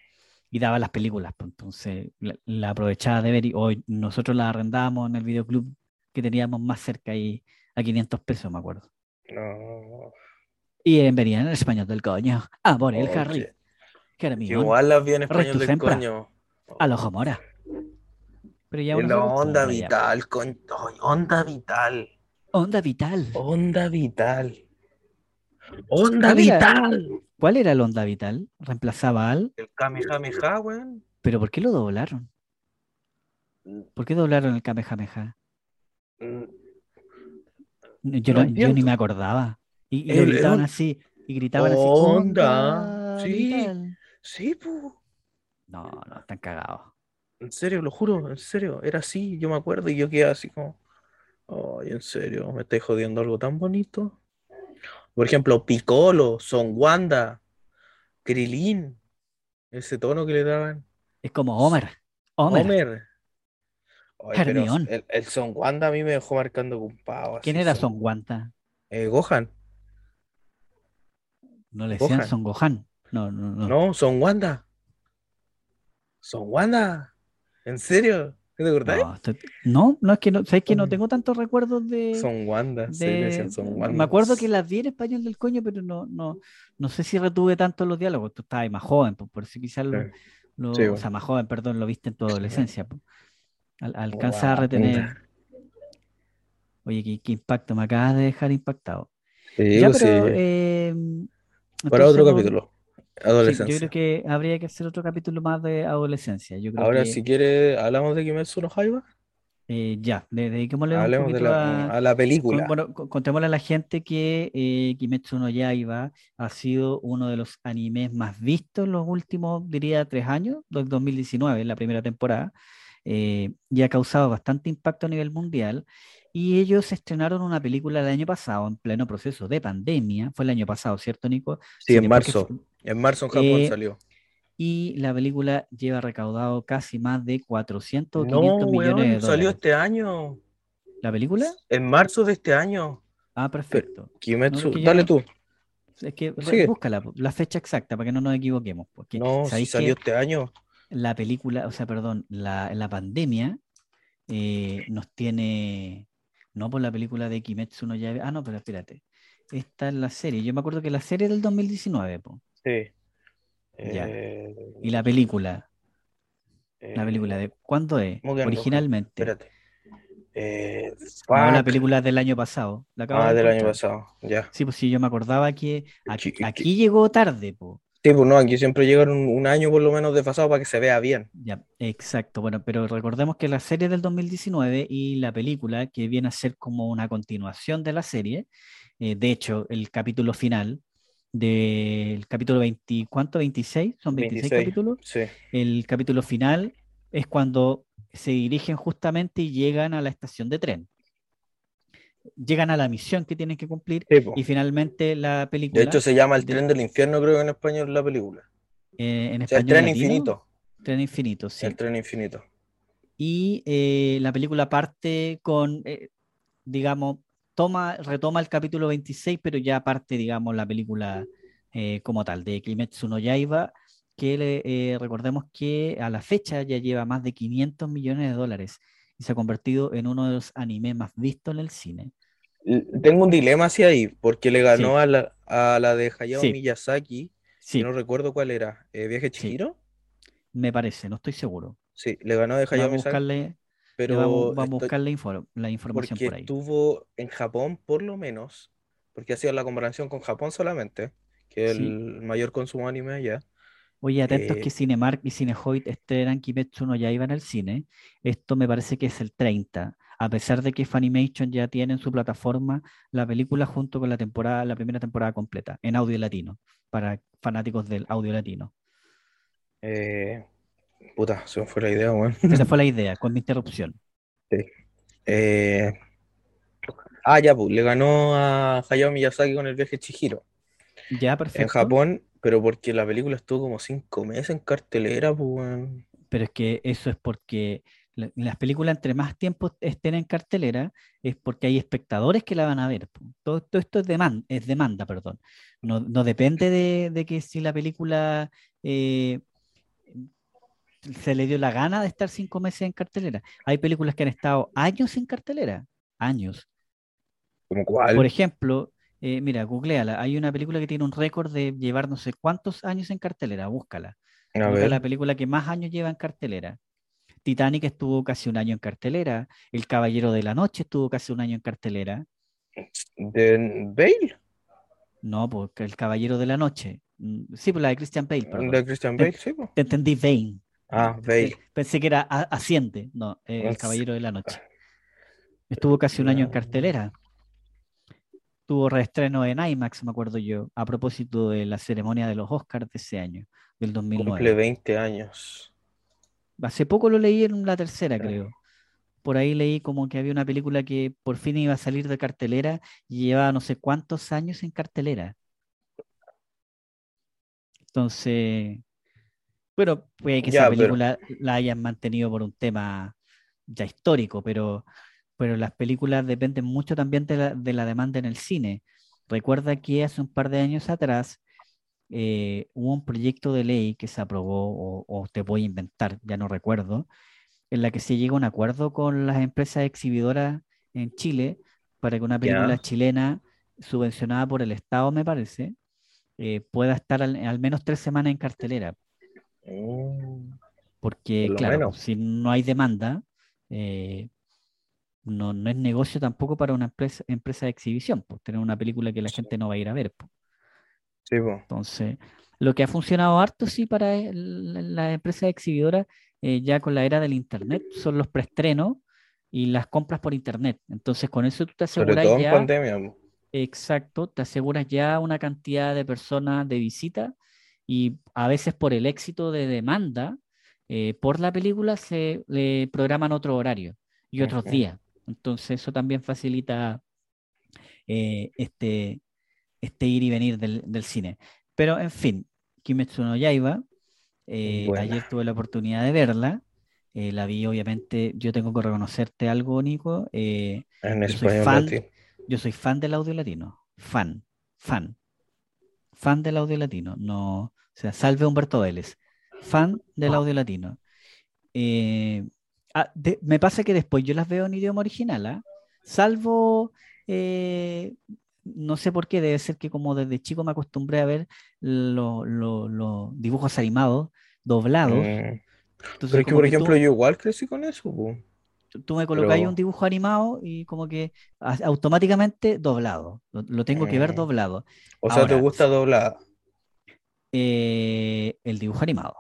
y daba las películas, pues, entonces la, la aprovechaba de ver y hoy nosotros las arrendábamos en el videoclub que teníamos más cerca y a 500 pesos, me acuerdo. No, Y en venían en el español del coño. Ah, por el oh, Harry, que, que era millón. igual las vi en español del coño. A los Mora. Pero ya la onda acostumbra ya. vital, con... onda vital. Onda Vital. Onda vital. Onda ¿Cuál era, vital. cuál era el Onda Vital? ¿Reemplazaba al? El Kamehameha, weón. ¿Pero por qué lo doblaron? ¿Por qué doblaron el Kamehameha? Mm, Yo, No no- yo ni me acordaba. Y, y lo gritaban así. Y gritaban así. Onda. Onda Sí, Vital. sí, pu. No, no, están cagados. En serio, lo juro, en serio. Era así, yo me acuerdo y yo quedé así como. Ay, en serio, me estáis jodiendo algo tan bonito. Por ejemplo, Piccolo, Son Wanda, Krilin, ese tono que le daban. Es como Homer. Homer. Homer. Ay, el, el Son Wanda a mí me dejó marcando con pavo. ¿Quién era Son- Son Guanta? eh, Gohan. No le decían Gohan. Son Gohan. No, no, no. No, Son Wanda. Son Wanda. ¿En serio? ¿No te acordáis? No, no, no, es que no, sabes que no tengo tantos recuerdos de, Son Wanda. Sí, de- decían Son me Wanda. acuerdo que las vi en español del coño, pero no, no, no sé si retuve tanto los diálogos. Tú estabas más joven, pues, por eso quizás lo, Sí. lo- Sí, o sea, más joven, perdón, lo viste en tu adolescencia. pues. Al- alcanza a retener. Oye, qué, qué impacto, me acabas de dejar impactado. Sí, Ya, pues pero sí. eh, Para otro no- sí, yo creo que habría que hacer otro capítulo más de adolescencia. Yo creo Ahora, que si quiere, hablamos de Kimetsu no Yaiba. eh, ya, de- dediquémosle un Hablemos de la, a, a la Con- película. bueno, co- contémosle a la gente que eh, Kimetsu no Yaiba ha sido uno de los animes más vistos en los últimos, diría, tres años, del 2019, en la primera temporada, eh, y ha causado bastante impacto a nivel mundial. Y ellos estrenaron una película el año pasado, en pleno proceso de pandemia, fue el año pasado, ¿cierto, Nico? Sí, Sí, en marzo. En marzo en Japón Eh, salió. y la película lleva recaudado casi más de 400 o 500 No, millones de weón, salió dólares. este año. ¿La película? En marzo de este año. Ah, perfecto. No, es Kimetsu, que dale no, tú. Es que Sigue. búscala, la fecha exacta para que no nos equivoquemos. Porque No, si salió este año. la película, o sea, perdón, la, la pandemia eh, nos tiene, no por la película de Kimetsu no Yaiba, ah, no, pero espérate, esta es la serie, yo me acuerdo que la serie es del 2019, po, Sí. Ya. Eh, y la película, la película eh, de, ¿cuándo es? Originalmente. Espérate. Eh, No, la película del año pasado, la Ah, de del año pasado. Ya. Sí, pues sí, yo me acordaba que aquí, Aquí- aquí llegó tarde, po. Sí, pues no, aquí siempre llegan un, un año por lo menos desfasado para que se vea bien. Ya, exacto. Bueno, pero recordemos que la serie del 2019 y la película, que viene a ser como una continuación de la serie, eh, de hecho, el capítulo final del capítulo 20, ¿cuánto? ¿26? ¿Son 26 26. capítulos? Sí. El capítulo final es cuando se dirigen justamente y llegan a la estación de tren. Llegan a la misión que tienen que cumplir Sí, y finalmente la De película, hecho, se llama El de- tren del infierno, creo que en español la película. eh, en O sea, el español tren latino, infinito. Tren Infinito, sí. El tren infinito. Y eh, la película parte con, eh, digamos, toma, retoma el capítulo 26, pero ya parte, digamos, la película eh, como tal, de Kimetsu no Yaiba, que eh, recordemos que a la fecha ya lleva más de 500 millones de dólares y se ha convertido en uno de los animes más vistos en el cine. L- Tengo un dilema hacia ahí, porque le ganó Sí. a, la, a la de Hayao Sí. Miyazaki, Sí, no recuerdo cuál era. Eh, ¿Viaje. Chihiro? me parece, no estoy seguro. Sí, le ganó de Hayao Miyazaki, pero vamos, vamos a buscar la, info- la información porque por ahí. estuvo en Japón por lo menos, porque ha sido la comparación con Japón solamente, que es el mayor consumo de anime allá. Oye, atentos Eh, que Cinemark y Cinehoid estrenan Kimetsu no Yaiba en el cine. Esto me parece que es el 30, a pesar de que Funimation ya tiene en su plataforma la película junto con la temporada, la primera temporada completa, en audio latino, para fanáticos del audio latino. eh, puta, se me fue la idea, weón. Esa fue la (laughs) idea, con mi interrupción. Eh, ah, ya, pues, le ganó a Hayao Miyazaki con el viaje Chihiro. Ya, En perfecto. Japón, pero porque la película estuvo como cinco meses en cartelera, pues. Pero es que eso es porque la- las películas, entre más tiempo estén en cartelera, es porque hay espectadores que la van a ver. po. Todo, todo esto es demanda, es demanda, perdón. No, no depende de, de que si la película eh, se le dio la gana de estar cinco meses en cartelera. Hay películas que han estado años en cartelera, años. ¿Como Por cuál? ejemplo, eh, mira, googleala. Hay una película que tiene un récord de llevar no sé cuántos años en cartelera, búscala. Busca la película que más años lleva en cartelera. Titanic estuvo casi un año en cartelera. El Caballero de la Noche estuvo casi un año en cartelera. ¿de Bale? No, porque El Caballero de la Noche. Mm, Sí, pues la de Christian Bale, perdón. ¿De Christian Bale? Sí, pues. Te entendí Bane. Ah, Bale. Pensé que era Asciende. No, eh, El Es- Caballero de la Noche. Estuvo casi un año en Ya. cartelera. Tuvo reestreno en IMAX, me acuerdo yo, a propósito de la ceremonia de los Oscars de ese año, del Cumple 2009. 20 años. Hace poco lo leí en la tercera, creo. Por ahí leí como que había una película que por fin iba a salir de cartelera y llevaba no sé cuántos años en cartelera. Entonces, bueno, puede que Ya, esa pero- película la hayan mantenido por un tema ya histórico, pero, pero las películas dependen mucho también de la, de la demanda en el cine. Recuerda que hace un par de años atrás eh, hubo un proyecto de ley que se aprobó, o, o te voy a inventar, ya no recuerdo, en la que se llega a un acuerdo con las empresas exhibidoras en Chile para que una película chilena subvencionada por el Estado, me parece, eh, pueda estar al, al menos tres semanas en cartelera. Mm, Porque, Por claro, menos. si no hay demanda, eh, no, no es negocio tampoco para una empresa, empresa de exhibición, pues, tener una película que la Sí. gente no va a ir a ver. pues. sí. Entonces, lo que ha funcionado harto, sí, para la- las empresas exhibidoras, eh, ya con la era del Internet, son los preestrenos y las compras por Internet. Entonces, con eso tú te Sobre aseguras todo en ya, pandemia. po. exacto, te aseguras ya una cantidad de personas de visita y a veces por el éxito de demanda eh, por la película se le programan otro horario y otros días. Entonces, eso también facilita eh, este, este ir y venir del, del cine. Pero, en fin, Kimetsu no Yaiba, eh, ayer tuve la oportunidad de verla. eh, la vi, obviamente, yo tengo que reconocerte algo, Nico. eh, En yo soy fan, yo soy fan del audio latino. Fan, fan. Fan del audio latino. No, o sea, salve Humberto Vélez. Fan del audio latino. Eh, ah, de- me pasa que después yo las veo en idioma original, ¿ah? Salvo, eh, no sé por qué, debe ser que como desde chico me acostumbré a ver lo- lo- los dibujos animados doblados. Mm. Entonces, Pero es que, por que tú- ejemplo, yo igual crecí con eso, po. tú- me colocáis Pero- un dibujo animado y como que automáticamente doblado. Lo, lo tengo que ver Mm. doblado. O sea, ¿te gusta doblada? Eh, el dibujo animado.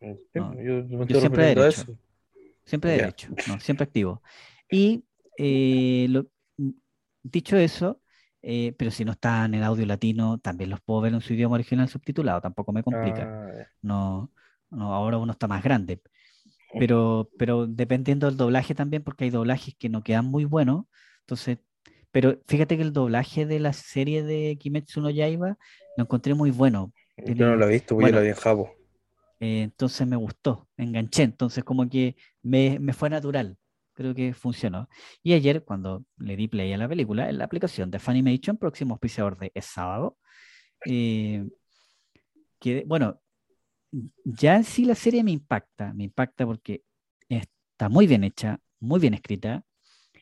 Sí, No, yo yo siempre a derecho. eso. Siempre derecho, no, siempre activo. Y eh, lo- dicho eso, eh, pero si no está en el audio latino, también los puedo ver en su idioma original subtitulado, tampoco me complica. Ah. No, no, ahora uno está más grande. Pero, pero dependiendo del doblaje también, porque hay doblajes que no quedan muy buenos. Entonces, pero fíjate que el doblaje de la serie de Kimetsu no Yaiba lo encontré muy bueno. Yo no la he visto, porque yo bueno, la vi en Jabo. Eh, entonces me gustó, me enganché, entonces como que me, me fue natural, creo que funcionó. Y ayer cuando le di play a la película, en la aplicación de Funimation, próximo auspiciador de Es Sábado, eh, que, bueno, ya en sí la serie me impacta, me impacta porque está muy bien hecha, muy bien escrita,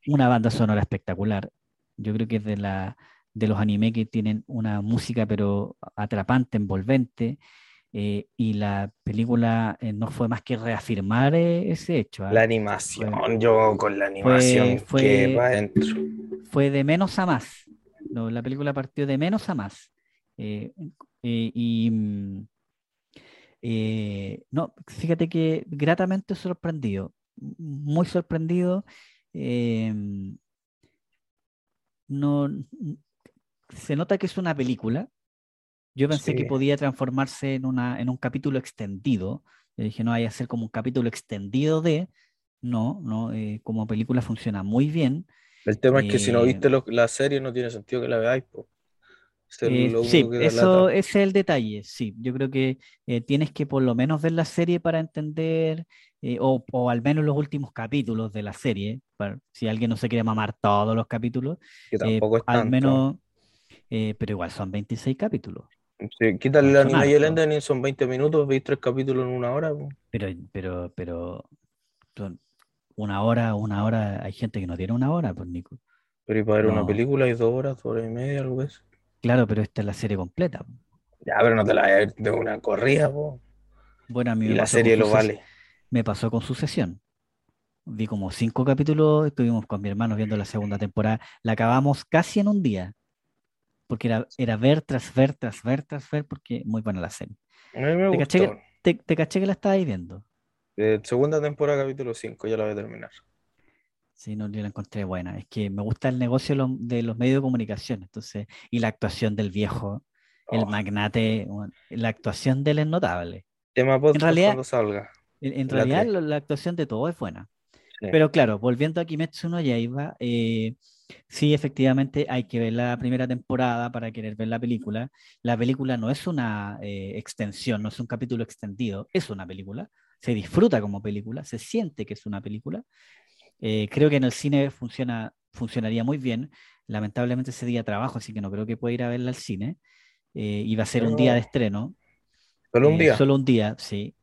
una banda sonora espectacular, yo creo que es de, la, de los anime que tienen una música pero atrapante, envolvente, eh, y la película eh, no fue más que reafirmar eh, ese hecho. ¿ah? La animación, yo con la animación fue- que va adentro. Fue de menos a más. No, la película partió de menos a más. Y mm, no, fíjate que gratamente sorprendido, muy sorprendido. no, se nota que es una película. Yo pensé que Sí. podía transformarse en, una, en un capítulo extendido. Yo dije, no, vaya a ser como un capítulo extendido de. No, no, eh, como película funciona muy bien. El tema es que si no Eh, viste lo- la serie no tiene sentido que la veáis, po. Eh, sí, que eso, ese es el detalle, sí. Yo creo que eh, tienes que por lo menos ver la serie para entender, eh, o, o al menos los últimos capítulos de la serie, para- si alguien no se quiere mamar todos los capítulos, Que eh, tampoco es al tanto. menos, eh, pero igual son 26 capítulos. Sí, quítale son anime y el ending, son 20 minutos, veis tres capítulos en una hora. Pero, pero, pero, una hora, una hora, hay gente que no tiene una hora, pues Nico. Pero y para ver una película hay dos horas, dos horas y media, algo eso. Claro, pero esta es la serie completa. Ya, pero no te la ver de una corrida, po. Bueno, a mí Y me la pasó serie lo vale. Me pasó con Sucesión. Vi como cinco capítulos, estuvimos con mi hermano viendo la segunda temporada. La acabamos casi en un día, porque era, era ver tras ver, tras ver, tras ver, porque muy buena la serie. A mí me ¿Te caché que, te, te caché que la estabais viendo? Eh, segunda temporada, capítulo 5, ya la voy a terminar. Sí, no, yo la encontré buena. Es que me gusta el negocio de los, de los medios de comunicación, entonces, y la actuación del viejo, el Oh, magnate, bueno, la actuación de él es notable. tema podcast realidad- cuando salga. En, en La realidad, lo- la actuación de todo es buena. Sí. Pero claro, volviendo a Kimetsu no Yaiba, eh, sí, efectivamente hay que ver la primera temporada para querer ver la película. La película no es una eh, extensión, no es un capítulo extendido, es una película. Se disfruta como película, se siente que es una película. Eh, creo que en el cine funciona, funcionaría muy bien. Lamentablemente ese día trabajo, así que no creo que pueda ir a verla al cine. Eh, va a ser un día de No. estreno. Solo un Eh, día. Solo un día, sí.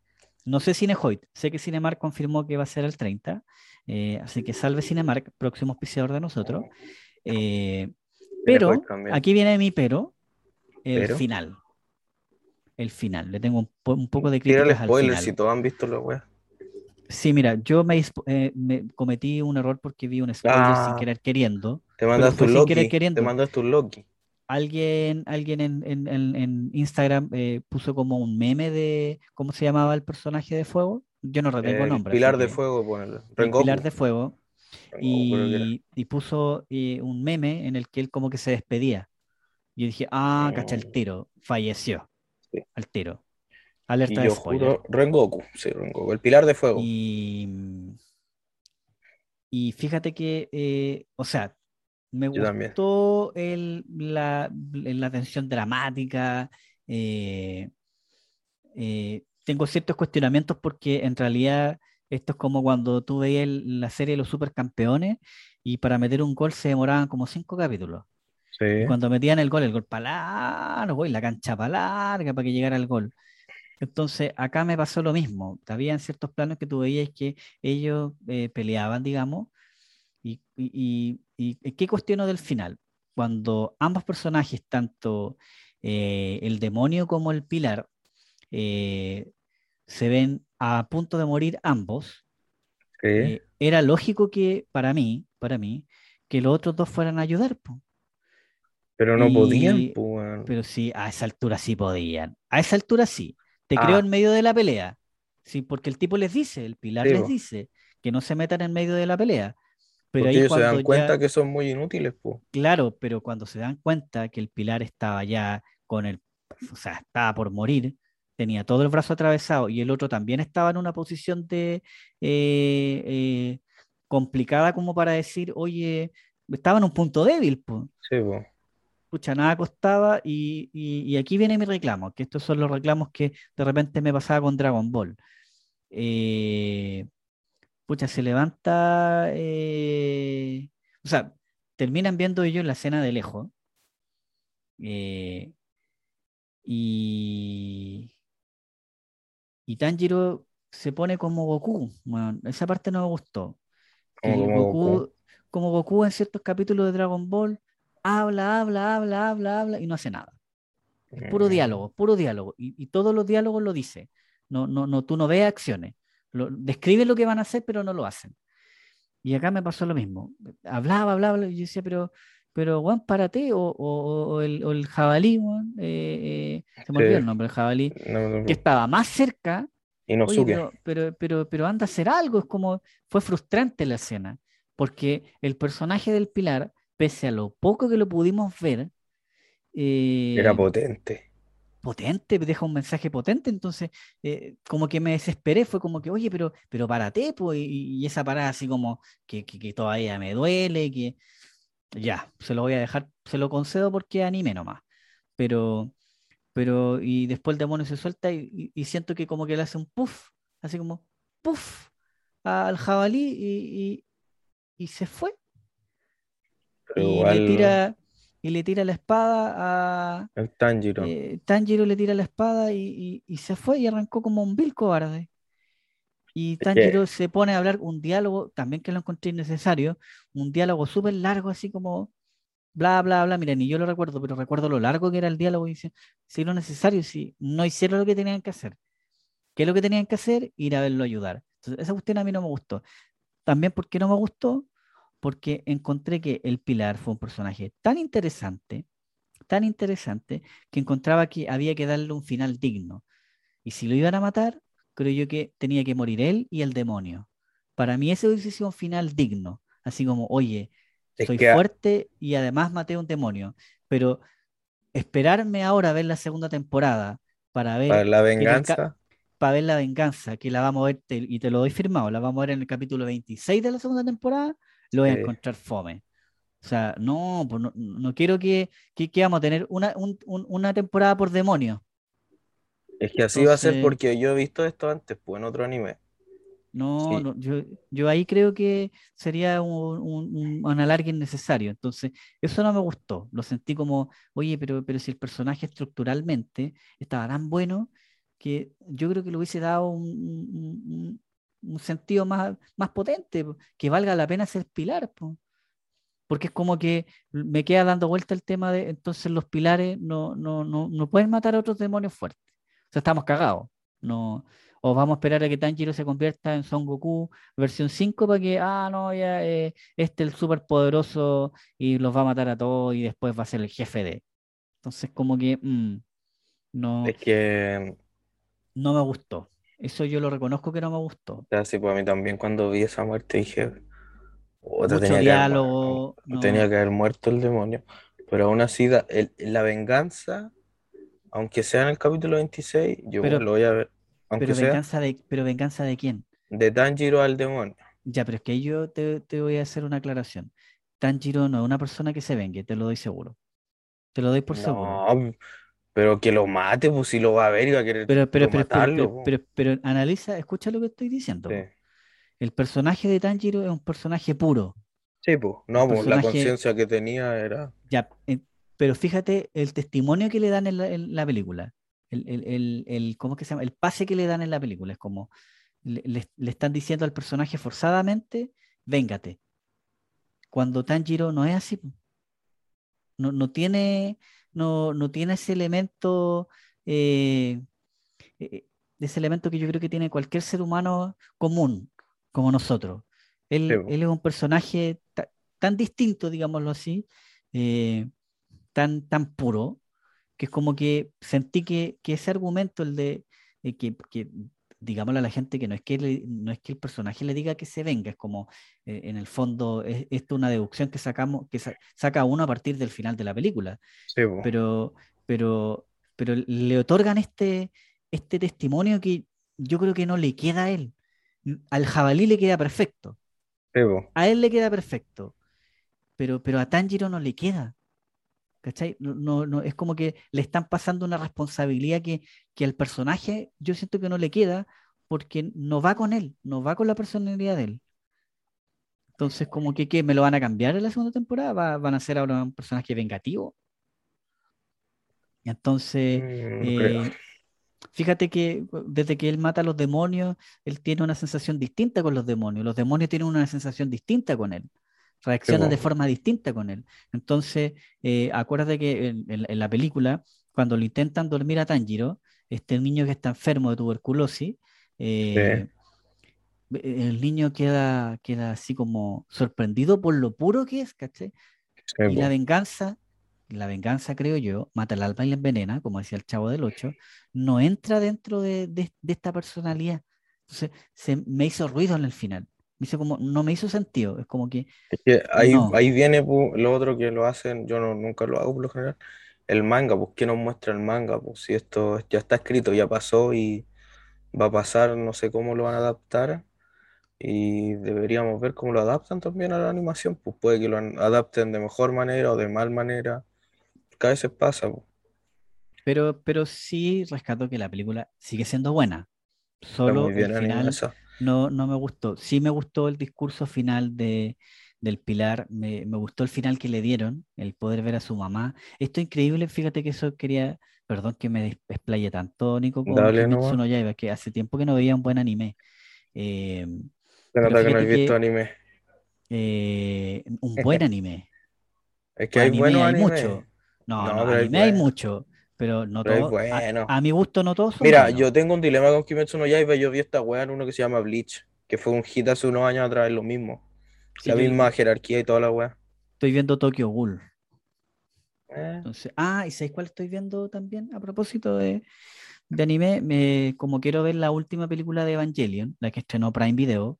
No sé Cinehoid, sé que Cinemark confirmó que va a ser el 30, eh, así que salve Cinemark, próximo auspiciador de nosotros. Eh, pero, aquí viene mi pero, el Pero. final. El final, le tengo un, po- un poco de críticas al spoiler final. si todos han visto la wea. Sí, mira, yo me, eh, me cometí un error porque vi un spoiler sin Ah. querer queriendo. Te sin querer Loki. Te mandaste un Loki. Alguien, alguien en, en- en- en Instagram eh, puso como un meme de cómo se llamaba el personaje de fuego. Yo no retengo El nombre. Pilar de Fuego, Rengoku. Pilar de Fuego. Rengoku, y, y puso eh, un meme en el que él como que se despedía. Yo dije, ah, cacha el Mm. tiro, falleció. Sí. Al tiro. Y Alerta de yo juro, Rengoku, sí, Rengoku, el Pilar de Fuego. Y, y fíjate que, eh, o sea, me Yo gustó el, la, la tensión dramática. eh, eh, tengo ciertos cuestionamientos porque en realidad esto es como cuando tú veías el- la serie de los supercampeones y para meter un gol se demoraban como cinco capítulos. Sí. Y cuando metían el gol, el gol para largo y la cancha para larga para que llegara el gol. Entonces, acá me pasó lo mismo. Había ciertos planos que tú veías que ellos eh, peleaban, digamos, y, y, y- y ¿qué cuestiono del final? Cuando ambos personajes, tanto eh, el demonio como el pilar, eh, se ven a punto de morir ambos, Sí. eh, era lógico que, para mí, para mí, que los otros dos fueran a ayudar, po. Pero no y- podían. Pero sí, a esa altura sí podían. A esa altura sí. Te creo Ah. en medio de la pelea. Sí, porque el tipo les dice, el pilar Sí, les po. dice que no se metan en medio de la pelea. Pero Porque ahí ellos se dan cuenta ya- que son muy inútiles. Claro, pero cuando se dan cuenta que el pilar estaba ya con el, o sea, estaba por morir, tenía todo el brazo atravesado y el otro también estaba en una posición de eh, eh, complicada como para decir, oye, estaba en un punto débil. Sí. Pucha, nada costaba y, y- y aquí viene mi reclamo, que estos son los reclamos que de repente me pasaba con Dragon Ball. Eh, pucha, se levanta, o sea, terminan viendo ellos la escena de lejos y, y Tanjiro se pone como Goku. Bueno, esa parte no me gustó. Que Como- Goku, Goku. como Goku en ciertos capítulos de Dragon Ball, habla, habla, habla, habla, habla y no hace nada. Es puro Mm, diálogo, puro diálogo. Y, y todos los diálogos lo dice. No, no, no, tú no ves acciones. Lo, describe lo que van a hacer, pero no lo hacen. Y acá me pasó lo mismo. Hablaba, hablaba, y yo decía, pero, pero Juan, párate, o, o- o el, o el jabalí, Juan, eh, eh, se me olvidó el nombre, el jabalí, no, no, que estaba más cerca, y no oye, pero, pero, pero, pero anda a hacer algo, es como, fue frustrante la escena, porque el personaje del Pilar, pese a lo poco que lo pudimos ver, eh, Era potente. potente, deja un mensaje potente, entonces eh, como que me desesperé, fue como que, oye, pero, pero párate, pues, y, y esa parada así como que, que, que todavía me duele, que ya, se lo voy a dejar, se lo concedo porque anime nomás, pero, pero, y después el demonio se suelta y, siento que como que le hace un puff, así como, puff, al jabalí y, y- y se fue, Pero y igual le tira, y le tira la espada a el Tanjiro. eh, Tanjiro le tira la espada y, y- y se fue y arrancó como un vil cobarde. Y Tanjiro se pone a hablar un diálogo, también que lo encontré innecesario, un diálogo súper largo, así como bla, bla, bla. Mira, ni yo lo recuerdo, pero recuerdo lo largo que era el diálogo y dice, si lo necesario, si no hicieron lo que tenían que hacer. ¿Qué es lo que tenían que hacer? Ir a verlo ayudar. Entonces, esa cuestión a mí no me gustó. También porque no me gustó, porque encontré que el Pilar fue un personaje tan interesante, tan interesante, que encontraba que había que darle un final digno. Y si lo iban a matar, creo yo que tenía que morir él y el demonio. Para mí ese hubiese sido un final digno. Así como, oye, Es soy que a- fuerte y además maté a un demonio. Pero esperarme ahora a ver la segunda temporada para ver para la venganza, para ver la venganza, que la vamos a ver, te- y te lo doy firmado, la vamos a ver en el capítulo 26 de la segunda temporada, lo voy a Sí. encontrar fome. O sea, no, pues no, no quiero que, que, que vamos a tener una, un- un- una temporada por demonio. Es que así va a ser porque yo he visto esto antes, pues en otro anime. No, Sí. no, yo, yo ahí creo que sería un, un, un alargue innecesario. Entonces, eso no me gustó. Lo sentí como, oye, pero, pero si el personaje estructuralmente estaba tan bueno que yo creo que le hubiese dado un, un- sentido más, más potente, po, que valga la pena ser pilar. po. Porque es como que me queda dando vuelta el tema de entonces los pilares no, no, no, no pueden matar a otros demonios fuertes. O sea, estamos cagados. No, o vamos a esperar a que Tanjiro se convierta en Son Goku versión 5 para que, ah, no, ya, eh, este es el súper poderoso y los va a matar a todos y después va a ser el jefe de. Entonces, como que, mm, no, Es que, no me gustó. Eso yo lo reconozco que no me gustó. o sea, sí, pues a mí también cuando vi esa muerte dije, "Puta, Mucho tenía que haber, diálogo, no. tenía que haber muerto el demonio. Pero aún así, el- la venganza, aunque sea en el capítulo 26, yo Pero- lo voy a ver. Aunque Pero sea venganza de, pero venganza de quién? de Tanjiro al demonio. Ya, pero es que yo te, te voy a hacer una aclaración. Tanjiro no es una persona que se vengue, te lo doy seguro. Te lo doy por seguro. No, pero que lo mate, pues si lo va a ver y va a querer Pero, pero, pero, pero, matarlo, pero, pues. pero, pero analiza, escucha lo que estoy diciendo. Sí. po. El personaje de Tanjiro es un personaje puro. Sí, pues. No, pues la conciencia que tenía era. Ya, pero fíjate el testimonio que le dan en la, en la película. El, el, el, ¿cómo es que se llama? El pase que le dan en la película. Es como le, le- le están diciendo al personaje forzadamente, véngate. Cuando Tanjiro no es así. No, no tiene, no, no tiene ese elemento, eh, eh, ese elemento que yo creo que tiene cualquier ser humano común, como nosotros. Él, Sí, él es un personaje ta- tan distinto, digámoslo así, eh, tan, tan puro, que es como que sentí que, que ese argumento, el de eh, que, que, digámosle a la gente que no es que, le- no es que el personaje le diga que se venga, es como, eh, en el fondo, es, esto es una deducción que sacamos, que sa- saca uno a partir del final de la película. Sí, pero, pero, pero le otorgan este, este testimonio que yo creo que no le queda a él. Al jabalí le queda perfecto, Sí, a él le queda perfecto, pero, pero a Tanjiro no le queda. ¿Cachai? No, no, no, es como que le están pasando una responsabilidad que, que al personaje yo siento que no le queda porque no va con él, no va con la personalidad de él. Entonces, como que, ¿qué? ¿Me lo van a cambiar en la segunda temporada? ¿Va- ¿Van a ser ahora un personaje vengativo? Entonces, Mm, eh, fíjate que desde que él mata a los demonios, él tiene una sensación distinta con los demonios. Los demonios tienen una sensación distinta con él. Reaccionan de forma distinta con él. Entonces, eh, acuérdate que en, en- en la película, cuando lo intentan dormir a Tanjiro, este niño que está enfermo de tuberculosis, eh, el niño queda, queda así como sorprendido por lo puro que es, ¿cachai? y la venganza, la venganza creo yo, mata al alma y la envenena, como decía el chavo del 8, no entra dentro de, de, esta personalidad. Entonces se me hizo ruido en el final. Me hizo como, no me hizo sentido. Es como que. Es que ahí, ahí viene lo otro que lo hacen, yo no, nunca lo hago por lo general. El manga, pues, ¿qué nos muestra el manga? Pues si esto ya está escrito, ya pasó y va a pasar, no sé cómo lo van a adaptar y deberíamos ver cómo lo adaptan también a la animación, pues puede que lo adapten de mejor manera o de mal manera, cada vez pasa. Pues. Pero, pero sí rescato que la película sigue siendo buena, solo el final no, no me gustó. Sí me gustó el discurso final de, del Pilar, me, gustó el final que le dieron, el poder ver a su mamá. Esto es increíble, fíjate que eso quería, perdón que me desplaye tanto, Nico, como que, que hace tiempo que no veía un buen anime. Eh, se nota que no he visto anime. Eh, un (laughs) buen anime. es que hay buenos hay mucho. No, no, anime hay, mucho. Pero no todo. Bueno. A, mi gusto no todos Mira, yo tengo un dilema con Kimetsu no Yaiba. Yo vi esta weá en uno que se llama Bleach, que fue un hit hace unos años atrás, lo mismo. la misma jerarquía y toda la weá. Estoy viendo Tokyo Ghoul. Eh. Entonces, ah, ¿y sabéis cuál estoy viendo también? A propósito de, de anime, me, como quiero ver la última película de Evangelion, la que estrenó Prime Video,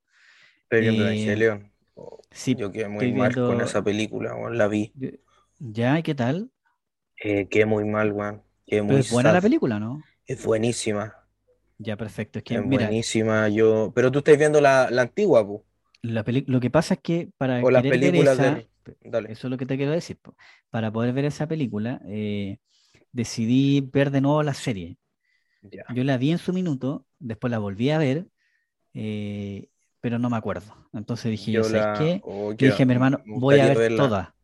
Estoy viendo Evangelion. Oh, sí, yo quedé muy mal con esa película, la vi. ¿Ya? ¿Y qué tal? Eh, quedé muy mal, weón. Es buena la película, ¿no? Es buenísima. Ya, perfecto. Es, que, es buenísima. Yo... Pero tú estás viendo la, antigua, pu. La lo que pasa es que para o las películas ver Dale. Eso es lo que te quiero decir. Para poder ver esa película, eh, decidí ver de nuevo la serie. Yo la vi en su minuto, después la volví a ver eh, pero no me acuerdo. Entonces dije, yo, ¿sabes qué? Oh, dije mi hermano, voy a ver toda.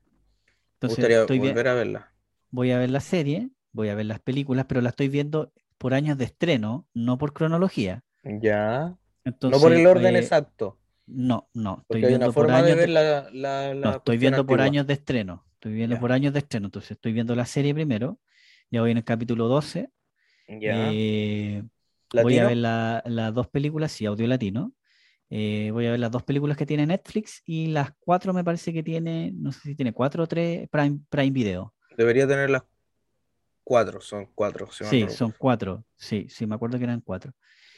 Entonces, estoy volver a verla. Voy a ver la serie, voy a ver las películas, pero la estoy viendo por años de estreno, no por cronología. Ya. no por el orden pues, exacto. No, no. Estoy viendo por años de la, no, estoy viendo por años de estreno. Estoy viendo por años de estreno. Entonces estoy viendo la serie primero. Ya voy en el capítulo 12. Ya. Eh, voy a ver las dos películas, sí, audio latino. Eh, voy a ver las dos películas que tiene Netflix y las cuatro me parece que tiene, no sé si tiene cuatro o tres Prime, Prime Video. Debería tener las cuatro, son cuatro. sí, son cuatro, sí, sí, me acuerdo que eran cuatro.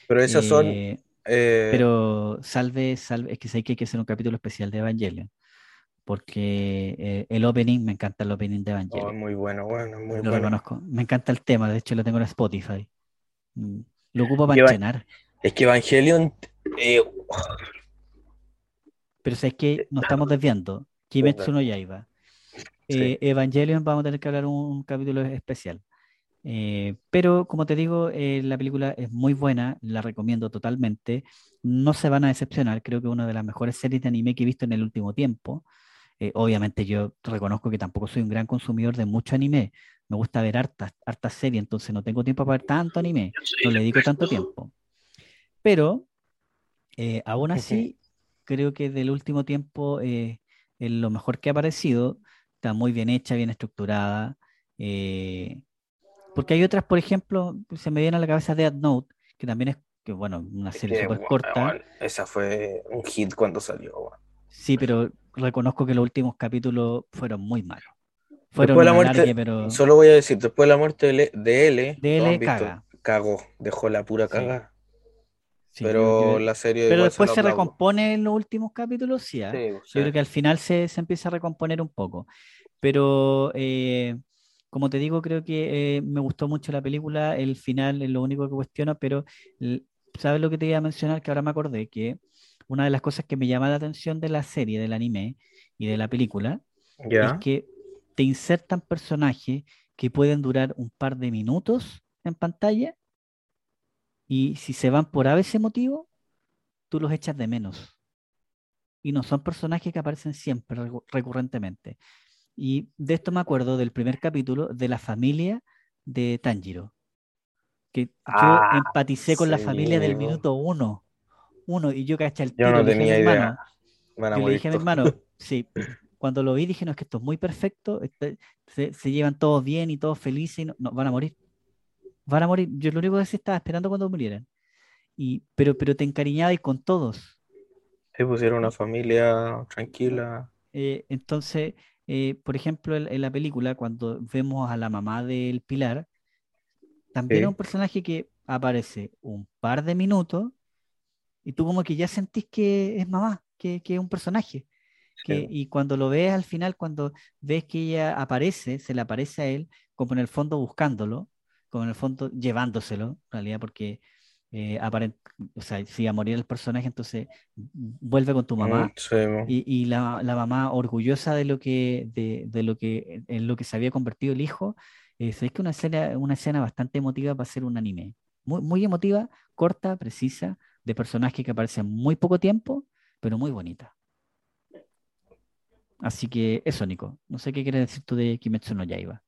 Pero esas son... Eh, eh, pero salve, salve, es que sé que hay que hacer un capítulo especial de Evangelion porque el opening, me encanta el opening de Evangelion. Oh, muy bueno, bueno, muy lo bueno. reconozco. Me encanta el tema, de hecho lo tengo en Spotify. Mm, lo ocupo para entrenar. Es que Evangelion eh, pero es que nos estamos desviando. Kimetsu no Yaiba. Eh, Evangelion vamos a tener que hablar un, capítulo especial. Eh, pero como te digo, la película es muy buena, la recomiendo totalmente. No se van a decepcionar, creo que una de las mejores series de anime que he visto en el último tiempo. obviamente yo reconozco que tampoco soy un gran consumidor de mucho anime. Me gusta ver hartas, hartas series, entonces no tengo tiempo para ver tanto anime. No le dedico tanto tiempo. Pero eh, aún así, creo que del último tiempo eh, lo mejor que ha aparecido. Está muy bien hecha, bien estructurada. Eh, porque hay otras, por ejemplo, se me viene a la cabeza Dead Note, que también es, que, bueno, una serie súper corta. esa fue un hit cuando salió. Sí, pero reconozco que los últimos capítulos fueron muy malos. Fueron después la muerte, pero... Solo voy a decir, después de la muerte de L, de L cagó, dejó la pura caga pero la serie. Pero después se, recompone en los últimos capítulos, sí. ¿ah? Yo creo que al final se, empieza a recomponer un poco. Pero eh, como te digo, creo que eh, me gustó mucho la película. El final es lo único que cuestiono, pero ¿sabes lo que te iba a mencionar? Que ahora me acordé que una de las cosas que me llama la atención de la serie, del anime y de la película, es que te insertan personajes que pueden durar un par de minutos en pantalla y si se van por ese motivo, tú los echas de menos. Y no son personajes que aparecen siempre, recurrentemente. Y de esto me acuerdo del primer capítulo de la familia de Tanjiro. Que yo ah, empaticé con la familia del minuto uno. Uno, y yo caché el tiro. Yo no tenía idea. Hermano, le dije a mi hermano, (laughs) sí, cuando lo vi dije, no, es que esto es muy perfecto, este- se, se llevan todos bien y todos felices y no, no, van a morir. Van a morir. Yo lo único que sí estaba esperando cuando murieran. Y, pero, pero te encariñaba y con todos. Sí, pusieron una familia tranquila. Eh, entonces, eh, por ejemplo, en, en la película, cuando vemos a la mamá del Pilar, también es un Sí, personaje que aparece un par de minutos y tú como que ya sentís que es mamá, que, que es un personaje. Que, sí. y cuando lo ves al final, cuando ves que ella aparece, se le aparece a él, como en el fondo buscándolo, como en el fondo llevándoselo, en realidad, porque eh, aparent- o sea, si a morir el personaje, entonces vuelve con tu Mm, mamá sí, mo. y, y la, la mamá orgullosa de lo que, de, de lo que, en lo que se había convertido el hijo, eh, es que una escena, una escena bastante emotiva para ser un anime. Muy, muy emotiva, corta, precisa, de personajes que aparecen muy poco tiempo, pero muy bonita. Así que eso, Nico. No sé qué quieres decir tú de Kimetsu no Yaiba.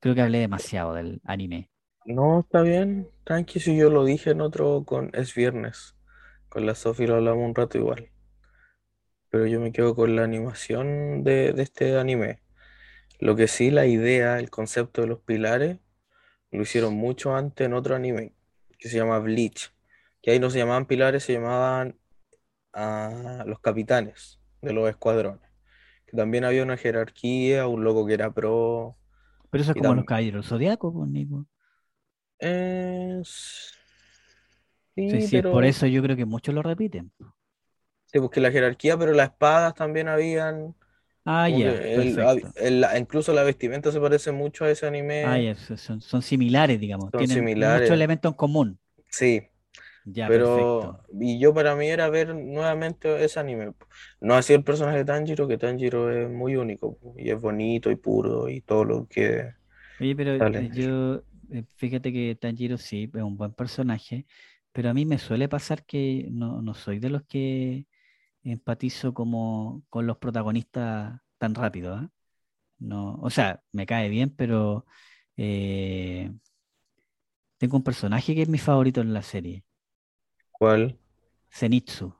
Creo que hablé demasiado del anime. No, está bien. Tranqui, si yo lo dije en otro con Es Viernes. Con la Sofi lo hablamos un rato igual. Pero yo me quedo con la animación de, de este anime. Lo que sí, la idea, el concepto de los pilares, lo hicieron mucho antes en otro anime que se llama Bleach. Que ahí no se llamaban pilares, se llamaban ah, los capitanes de los escuadrones. Que también había una jerarquía, un loco que era pro. Pero eso es como los caballeros zodiacos, pues, Nico. Eh, Sí, sí, por eso yo creo que muchos lo repiten. Sí, porque la jerarquía, pero las espadas también habían. Ah, ya, el, el- incluso la vestimenta se parece mucho a ese Ah, anime. ya, so- son, son similares, digamos. Son Tienen muchos similares. elementos en común. Sí, Ya, pero. perfecto. Y yo para mí era ver nuevamente ese anime. No así el personaje de Tanjiro, que Tanjiro es muy único y es bonito y puro y todo lo que Oye, pero yo, fíjate que Tanjiro sí es un buen personaje, pero a mí me suele pasar que no, no soy de los que empatizo como con los protagonistas tan rápido, ¿ah? No, o sea, me cae bien, pero eh, tengo un personaje que es mi favorito en la serie, ¿Cuál? Zenitsu.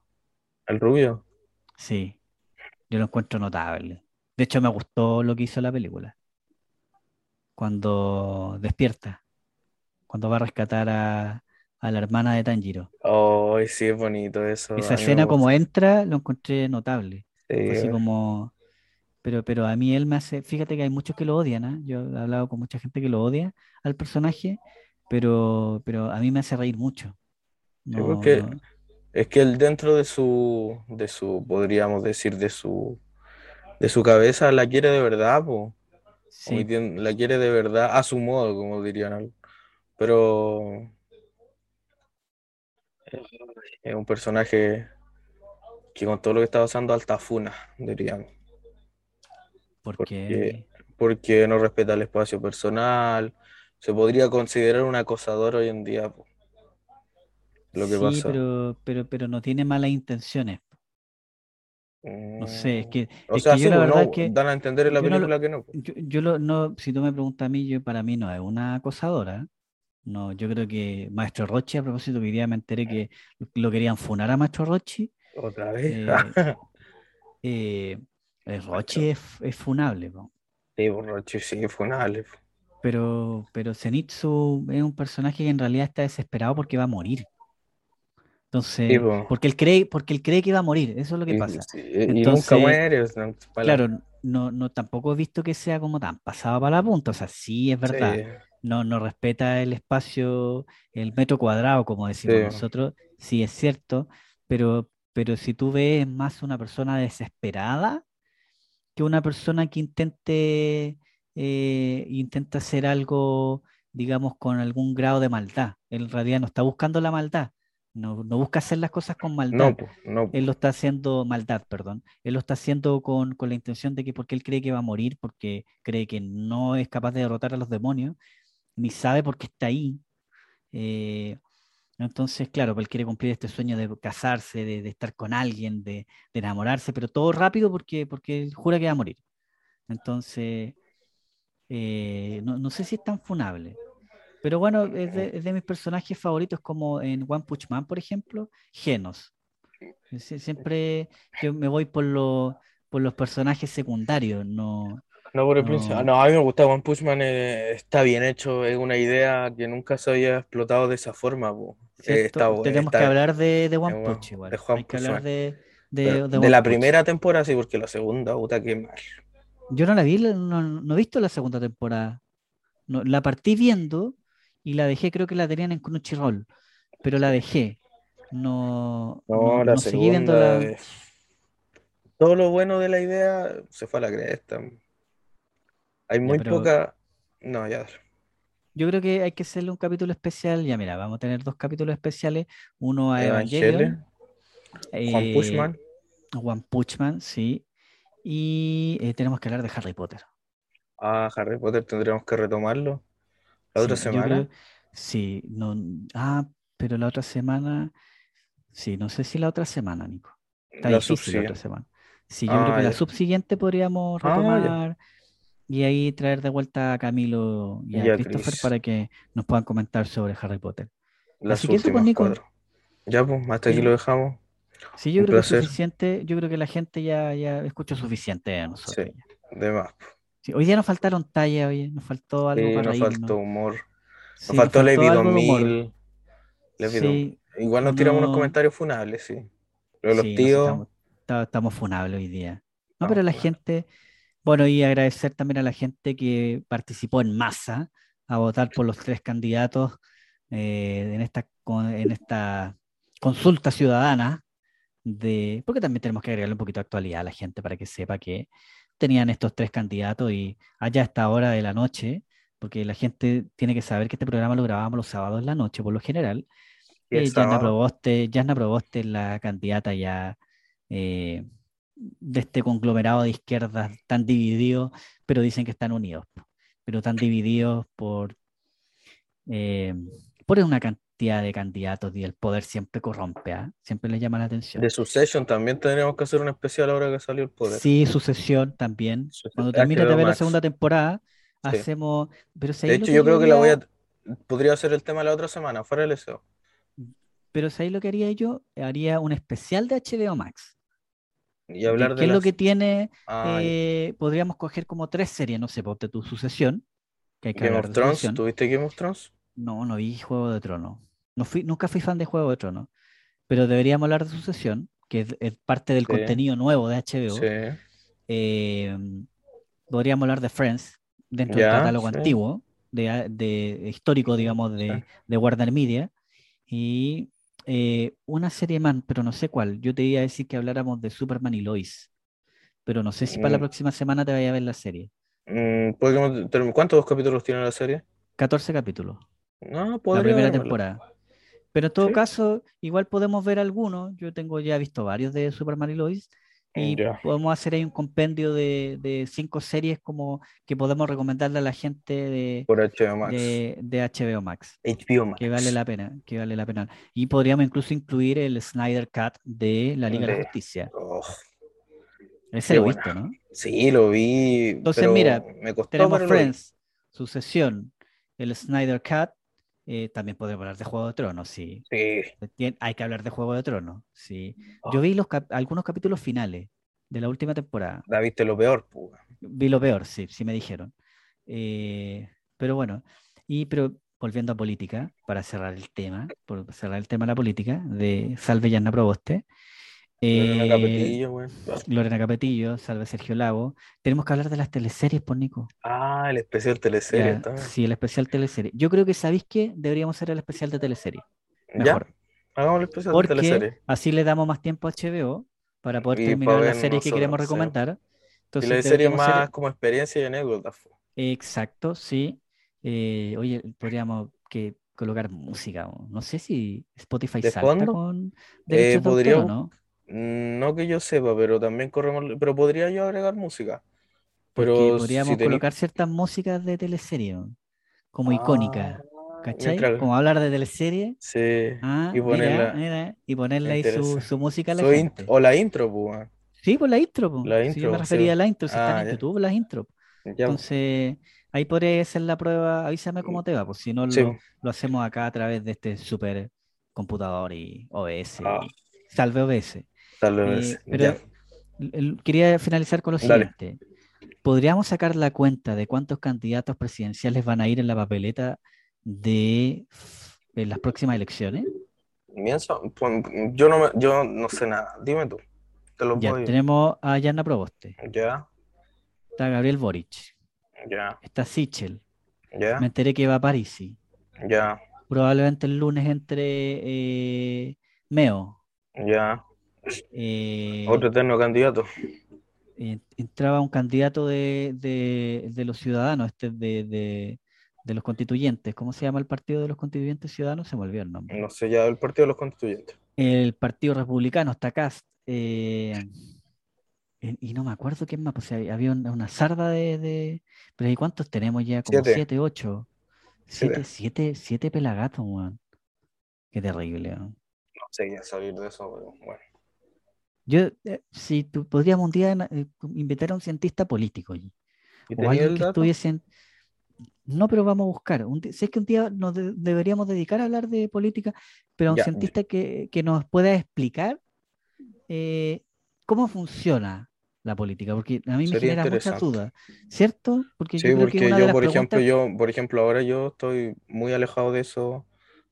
¿El rubio? Sí, yo lo encuentro notable. De hecho, me gustó lo que hizo la película, cuando despierta, cuando va a rescatar a, a la hermana de Tanjiro. Oh, sí, es bonito eso. Esa escena como entra, lo encontré notable. Sí, así como, pero, pero a mí él me hace, fíjate que hay muchos que lo odian, ¿ah? Yo he hablado con mucha gente que lo odia al personaje, pero, pero a mí me hace reír mucho. No, porque no, es que él dentro de su, de su, podríamos decir, de su, de su cabeza la quiere de verdad, po. Sí, la quiere de verdad a su modo, como dirían. al- Pero es un personaje que con todo lo que está pasando, altafuna, diríamos. Porque, porque porque no respeta el espacio personal. Se podría considerar un acosador hoy en día, po, lo que sí, pasa. pero, pero, pero no tiene malas intenciones. No sé, es Mm, que, O es sea, que yo sí, la pues verdad no, que dan a entender en la no película que no. yo, yo lo, no, si tú me preguntas a mí, yo para mí no es una acosadora. No, yo creo que Maestro Rochi, a propósito, que hoy día me enteré que lo querían funar a Maestro Rochi. Otra vez. eh, (laughs) eh, el Rochi es, es funable, po. Sí, borracho, sí, funable. po. Pero, pero Zenitsu es un personaje que en realidad está desesperado porque va a morir. Sí, Entonces, po. porque él cree, porque él cree que va a morir, eso es lo que Y, pasa. sí, y nunca Entonces, muere. claro, no, no tampoco he visto que sea como tan pasado para la punta. O sea, sí es verdad, Sí, no, no respeta el espacio, el metro cuadrado, como decimos sí. nosotros, sí es cierto, pero, pero si tú ves más una persona desesperada que una persona que intente, eh, intenta hacer algo, digamos, con algún grado de maldad. Él en realidad no está buscando la maldad, no, no busca hacer las cosas con maldad. No, no. Él lo está haciendo maldad, perdón. Él lo está haciendo con, con la intención de que porque él cree que va a morir, porque cree que no es capaz de derrotar a los demonios, ni sabe por qué está ahí. Eh, entonces, claro, él quiere cumplir este sueño de casarse, de, de estar con alguien, de, de enamorarse, pero todo rápido porque, porque él jura que va a morir. Entonces, eh, no, no sé si es tan funable. Pero bueno, es de, es de mis personajes favoritos, como en One Punch Man, por ejemplo, Genos. Sie- Siempre yo me voy por lo, por los personajes secundarios, no, No por el principio. no, No, a mí me gusta One Punch Man, eh, está bien hecho, es una idea que nunca se había explotado de esa forma. Eh, bu- Tenemos que hablar de, de eh, One bueno, Punch igual. de Hay que hablar de, de, Pero de la Punch. primera temporada sí, porque la segunda, puta, qué mal. Yo no la vi, no, no he visto la segunda temporada. No, la partí viendo y la dejé, creo que la tenían en Crunchyroll, pero la dejé. No, no, No, la seguí viendo la. eh, todo lo bueno de la idea se fue a la cresta. Hay Ya, muy pero poca. No, ya. yo creo que hay que hacerle un capítulo especial. Ya, mira, vamos a tener dos capítulos especiales. Uno a Evangelion, Evangelion, Juan eh, Pushman. One Punch Man, sí. Y eh, tenemos que hablar de Harry Potter. Ah, Harry Potter tendremos que retomarlo la otra Sí, semana. creo, sí, no, ah, pero la otra semana, sí, no sé si la otra semana, Nico. Está La difícil la otra subsiguiente. semana. Sí, yo creo Ah, que la subsiguiente podríamos Ah, retomar y ahí traer de vuelta a Camilo y a Y a Christopher Chris. para que nos puedan comentar sobre Harry Potter. Las Así que eso, pues, Nico. cuatro. Ya, pues, hasta aquí lo dejamos. Sí, yo Un creo que es suficiente, yo creo que la gente ya, ya escuchó suficiente de nosotros. Sí, de más. Sí, hoy día nos faltaron tallas, oye, nos faltó algo Sí, para nos reírnos. faltó humor. Nos Sí, nos faltó Levi faltó algo de humor. 2000. Levi 2000. Sí, Igual nos tiramos unos no. comentarios funables, sí. De los tíos. estamos, ta- estamos funables hoy día. No, pero la gente, bueno, y agradecer también a la gente que participó en masa a votar por los tres candidatos eh, en esta, en esta consulta ciudadana de, porque también tenemos que agregarle un poquito de actualidad a la gente para que sepa que tenían estos tres candidatos y allá a esta hora de la noche, porque la gente tiene que saber que este programa lo grabamos los sábados en la noche por lo general. Eh, Yasna. Proboste, Proboste la candidata ya eh, de este conglomerado de izquierdas tan divididos, pero dicen que están unidos, pero tan divididos por, eh, por una cantidad de candidatos y el poder siempre corrompe, ¿ah? Siempre les llama la atención. De Succession también tendríamos que hacer un especial ahora que salió el poder. Sí, sucesión también. Cuando termine de ver la segunda temporada, Sí. hacemos... Pero si De hecho, yo creo que la voy a. Podría ser el tema la otra semana, fuera del SEO. Pero si ahí lo que haría yo, haría un especial de HBO Max. Y de hablar ¿Qué de es lo que tiene? Eh, podríamos coger como tres series, no sé, ponte tu sucesión, que hay que Game of Thrones. sucesión. ¿Tuviste Game of Thrones? No, no vi Juego de Tronos. No fui, nunca fui fan de Juego de Tronos, pero deberíamos hablar de sucesión, que es, es parte del Sí. contenido nuevo de HBO. Sí. Eh, podríamos hablar de Friends dentro Ya, del catálogo sí. antiguo, de, de- histórico, digamos, de, de Warner Media. Y eh, una serie más, pero no sé cuál. Yo te iba a decir que habláramos de Superman y Lois, pero no sé si para la Mm. próxima semana te vaya a ver la serie. Mm, ¿Cuántos capítulos tiene la serie? 14 capítulos, No, la primera temporada. Pero en todo Sí. caso, igual podemos ver algunos. Yo tengo ya visto varios de Superman y Lois. Y podemos hacer ahí un compendio de, de cinco series como que podemos recomendarle a la gente de, Por HBO Max. de, de HBO Max, HBO Max. que vale la pena, que vale la pena. Y podríamos incluso incluir el Snyder Cut de la Liga de la Justicia. Oh, Ese qué lo viste, ¿no? sí, lo vi. Entonces, pero mira, me costó, Tenemos. Friends, Sucesión, el Snyder Cut. Eh, también podemos hablar de Juego de Tronos, sí. Sí. Tien- Hay que hablar de Juego de Tronos, sí. Oh. Yo vi los cap- algunos capítulos finales de la última temporada. La viste lo peor, pues. Vi lo peor, sí, sí me dijeron. Eh, pero bueno, y pero volviendo a política, para cerrar el tema, por cerrar el tema de la política, de Salve Yanna Proboste, Lorena eh, Capetillo, güey. Lorena Capetillo, Salve Sergio Lago. Tenemos que hablar de las teleseries, por Nico. Ah, el especial teleserie Ya, sí, el especial teleserie. Yo creo que sabéis que deberíamos hacer el especial de teleserie. Ya, hagamos el especial de Porque teleserie. así le damos más tiempo a HBO para poder Y terminar para las series que queremos recomendar. Y Entonces la serie deberíamos hacer- más como experiencia y anécdotas. Exacto, sí. Eh, oye, podríamos que colocar música. No sé si Spotify ¿De salta fondo? con de o podríamos- no. Mm, No que yo sepa, pero también corremos. Pero podría yo agregar música. Porque Pero podríamos si colocar ciertas músicas de teleserie, como icónicas, Ah, ¿cachai? mientras- Como hablar de teleserie. Sí. Ah, Y ponerla. mira, y ponerle ahí su, música a la gente. o la intro, pues. Sí, por la intro, po. La Si yo intro, me refería a la intro, si están Ah, en ya. YouTube las intro. Ya, pues. Entonces, ahí podría hacer la prueba, avísame cómo te va, pues si no Sí, lo, lo hacemos acá a través de este super computador y OBS, Ah. y salve OBS. Eh, pero Ya. quería finalizar con lo Dale. siguiente. ¿Podríamos sacar la cuenta de cuántos candidatos presidenciales van a ir en la papeleta de las próximas elecciones? Pues, yo no me, yo no sé nada. Dime tú. Te lo Ya, tenemos a Yana Proboste, Ya, está Gabriel Boric, ya, está Sichel, ya, me enteré que va a Parisi, ya, probablemente el lunes entre eh, Meo, ya. Eh, Otro eterno candidato. eh, entraba un candidato de, de- de los ciudadanos, este de, de- los constituyentes. ¿Cómo se llama el partido de los constituyentes ciudadanos? Se me olvidó el nombre. No sé, ya el Partido de los Constituyentes. El Partido Republicano, está Cast. eh, y no me acuerdo quién más, pues había una, sarda de, Pero ¿y cuántos tenemos ya? Como Siete. siete, ocho. Siete, Siete. siete, pelagatos, weón. Qué terrible. No sé ya salir de eso, pero bueno. Yo, eh, si tú, podríamos un día eh, invitar a un cientista político allí. ¿Y o alguien que dato? estuviese en- No, pero vamos a buscar. Un si es que un día nos de- deberíamos dedicar a hablar de política, pero a un Ya, cientista que, que nos pueda explicar eh, cómo funciona la política, porque a mí me Sería genera muchas dudas, ¿cierto? Porque Sí, yo creo que porque yo, por ejemplo, preguntas, yo, por ejemplo, ahora yo estoy muy alejado de eso.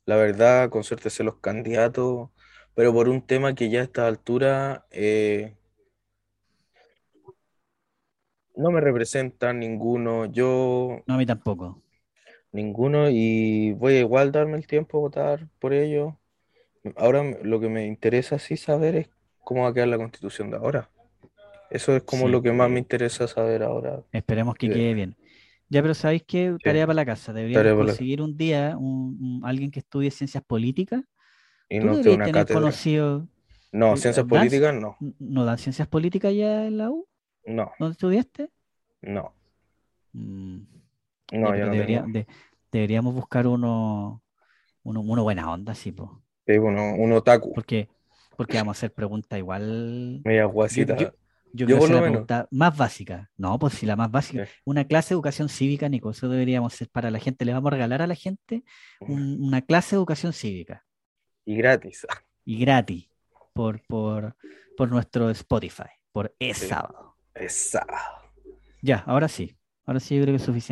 La verdad, con suerte sé los candidatos, pero por un tema que ya a esta altura eh, no me representa ninguno, yo no a mí tampoco. ninguno, y voy a igual darme el tiempo a votar por ello. Ahora lo que me interesa sí saber es cómo va a quedar la constitución de ahora. Eso es como Sí. lo que más me interesa saber ahora. Esperemos que Sí. quede bien. Ya, pero ¿sabéis qué? Tarea para la casa. Deberíamos la- conseguir un día un- un- alguien que estudie ciencias políticas. Y Tú no que una tener cátedra. conocido, No, ciencias políticas no. ¿no dan ciencias políticas ya en la U? No, ¿Dónde estudiaste? no, Mm, no, yo no debería- tengo. de- deberíamos buscar uno, uno, uno buena onda, sí, po. Sí, uno, un otaku, Porque, porque vamos a hacer preguntas igual. media Yo, guasita. yo, yo Yo la menos. pregunta más básica. No, pues si la más básica. Sí. Una clase de educación cívica, Nico, eso deberíamos hacer para la gente. Le vamos a regalar a la gente un- una clase de educación cívica Y gratis. (laughs) y gratis por, por, por nuestro Spotify, por el Sí. sábado. Esa. Ya, ahora sí. Ahora sí yo creo que es suficiente.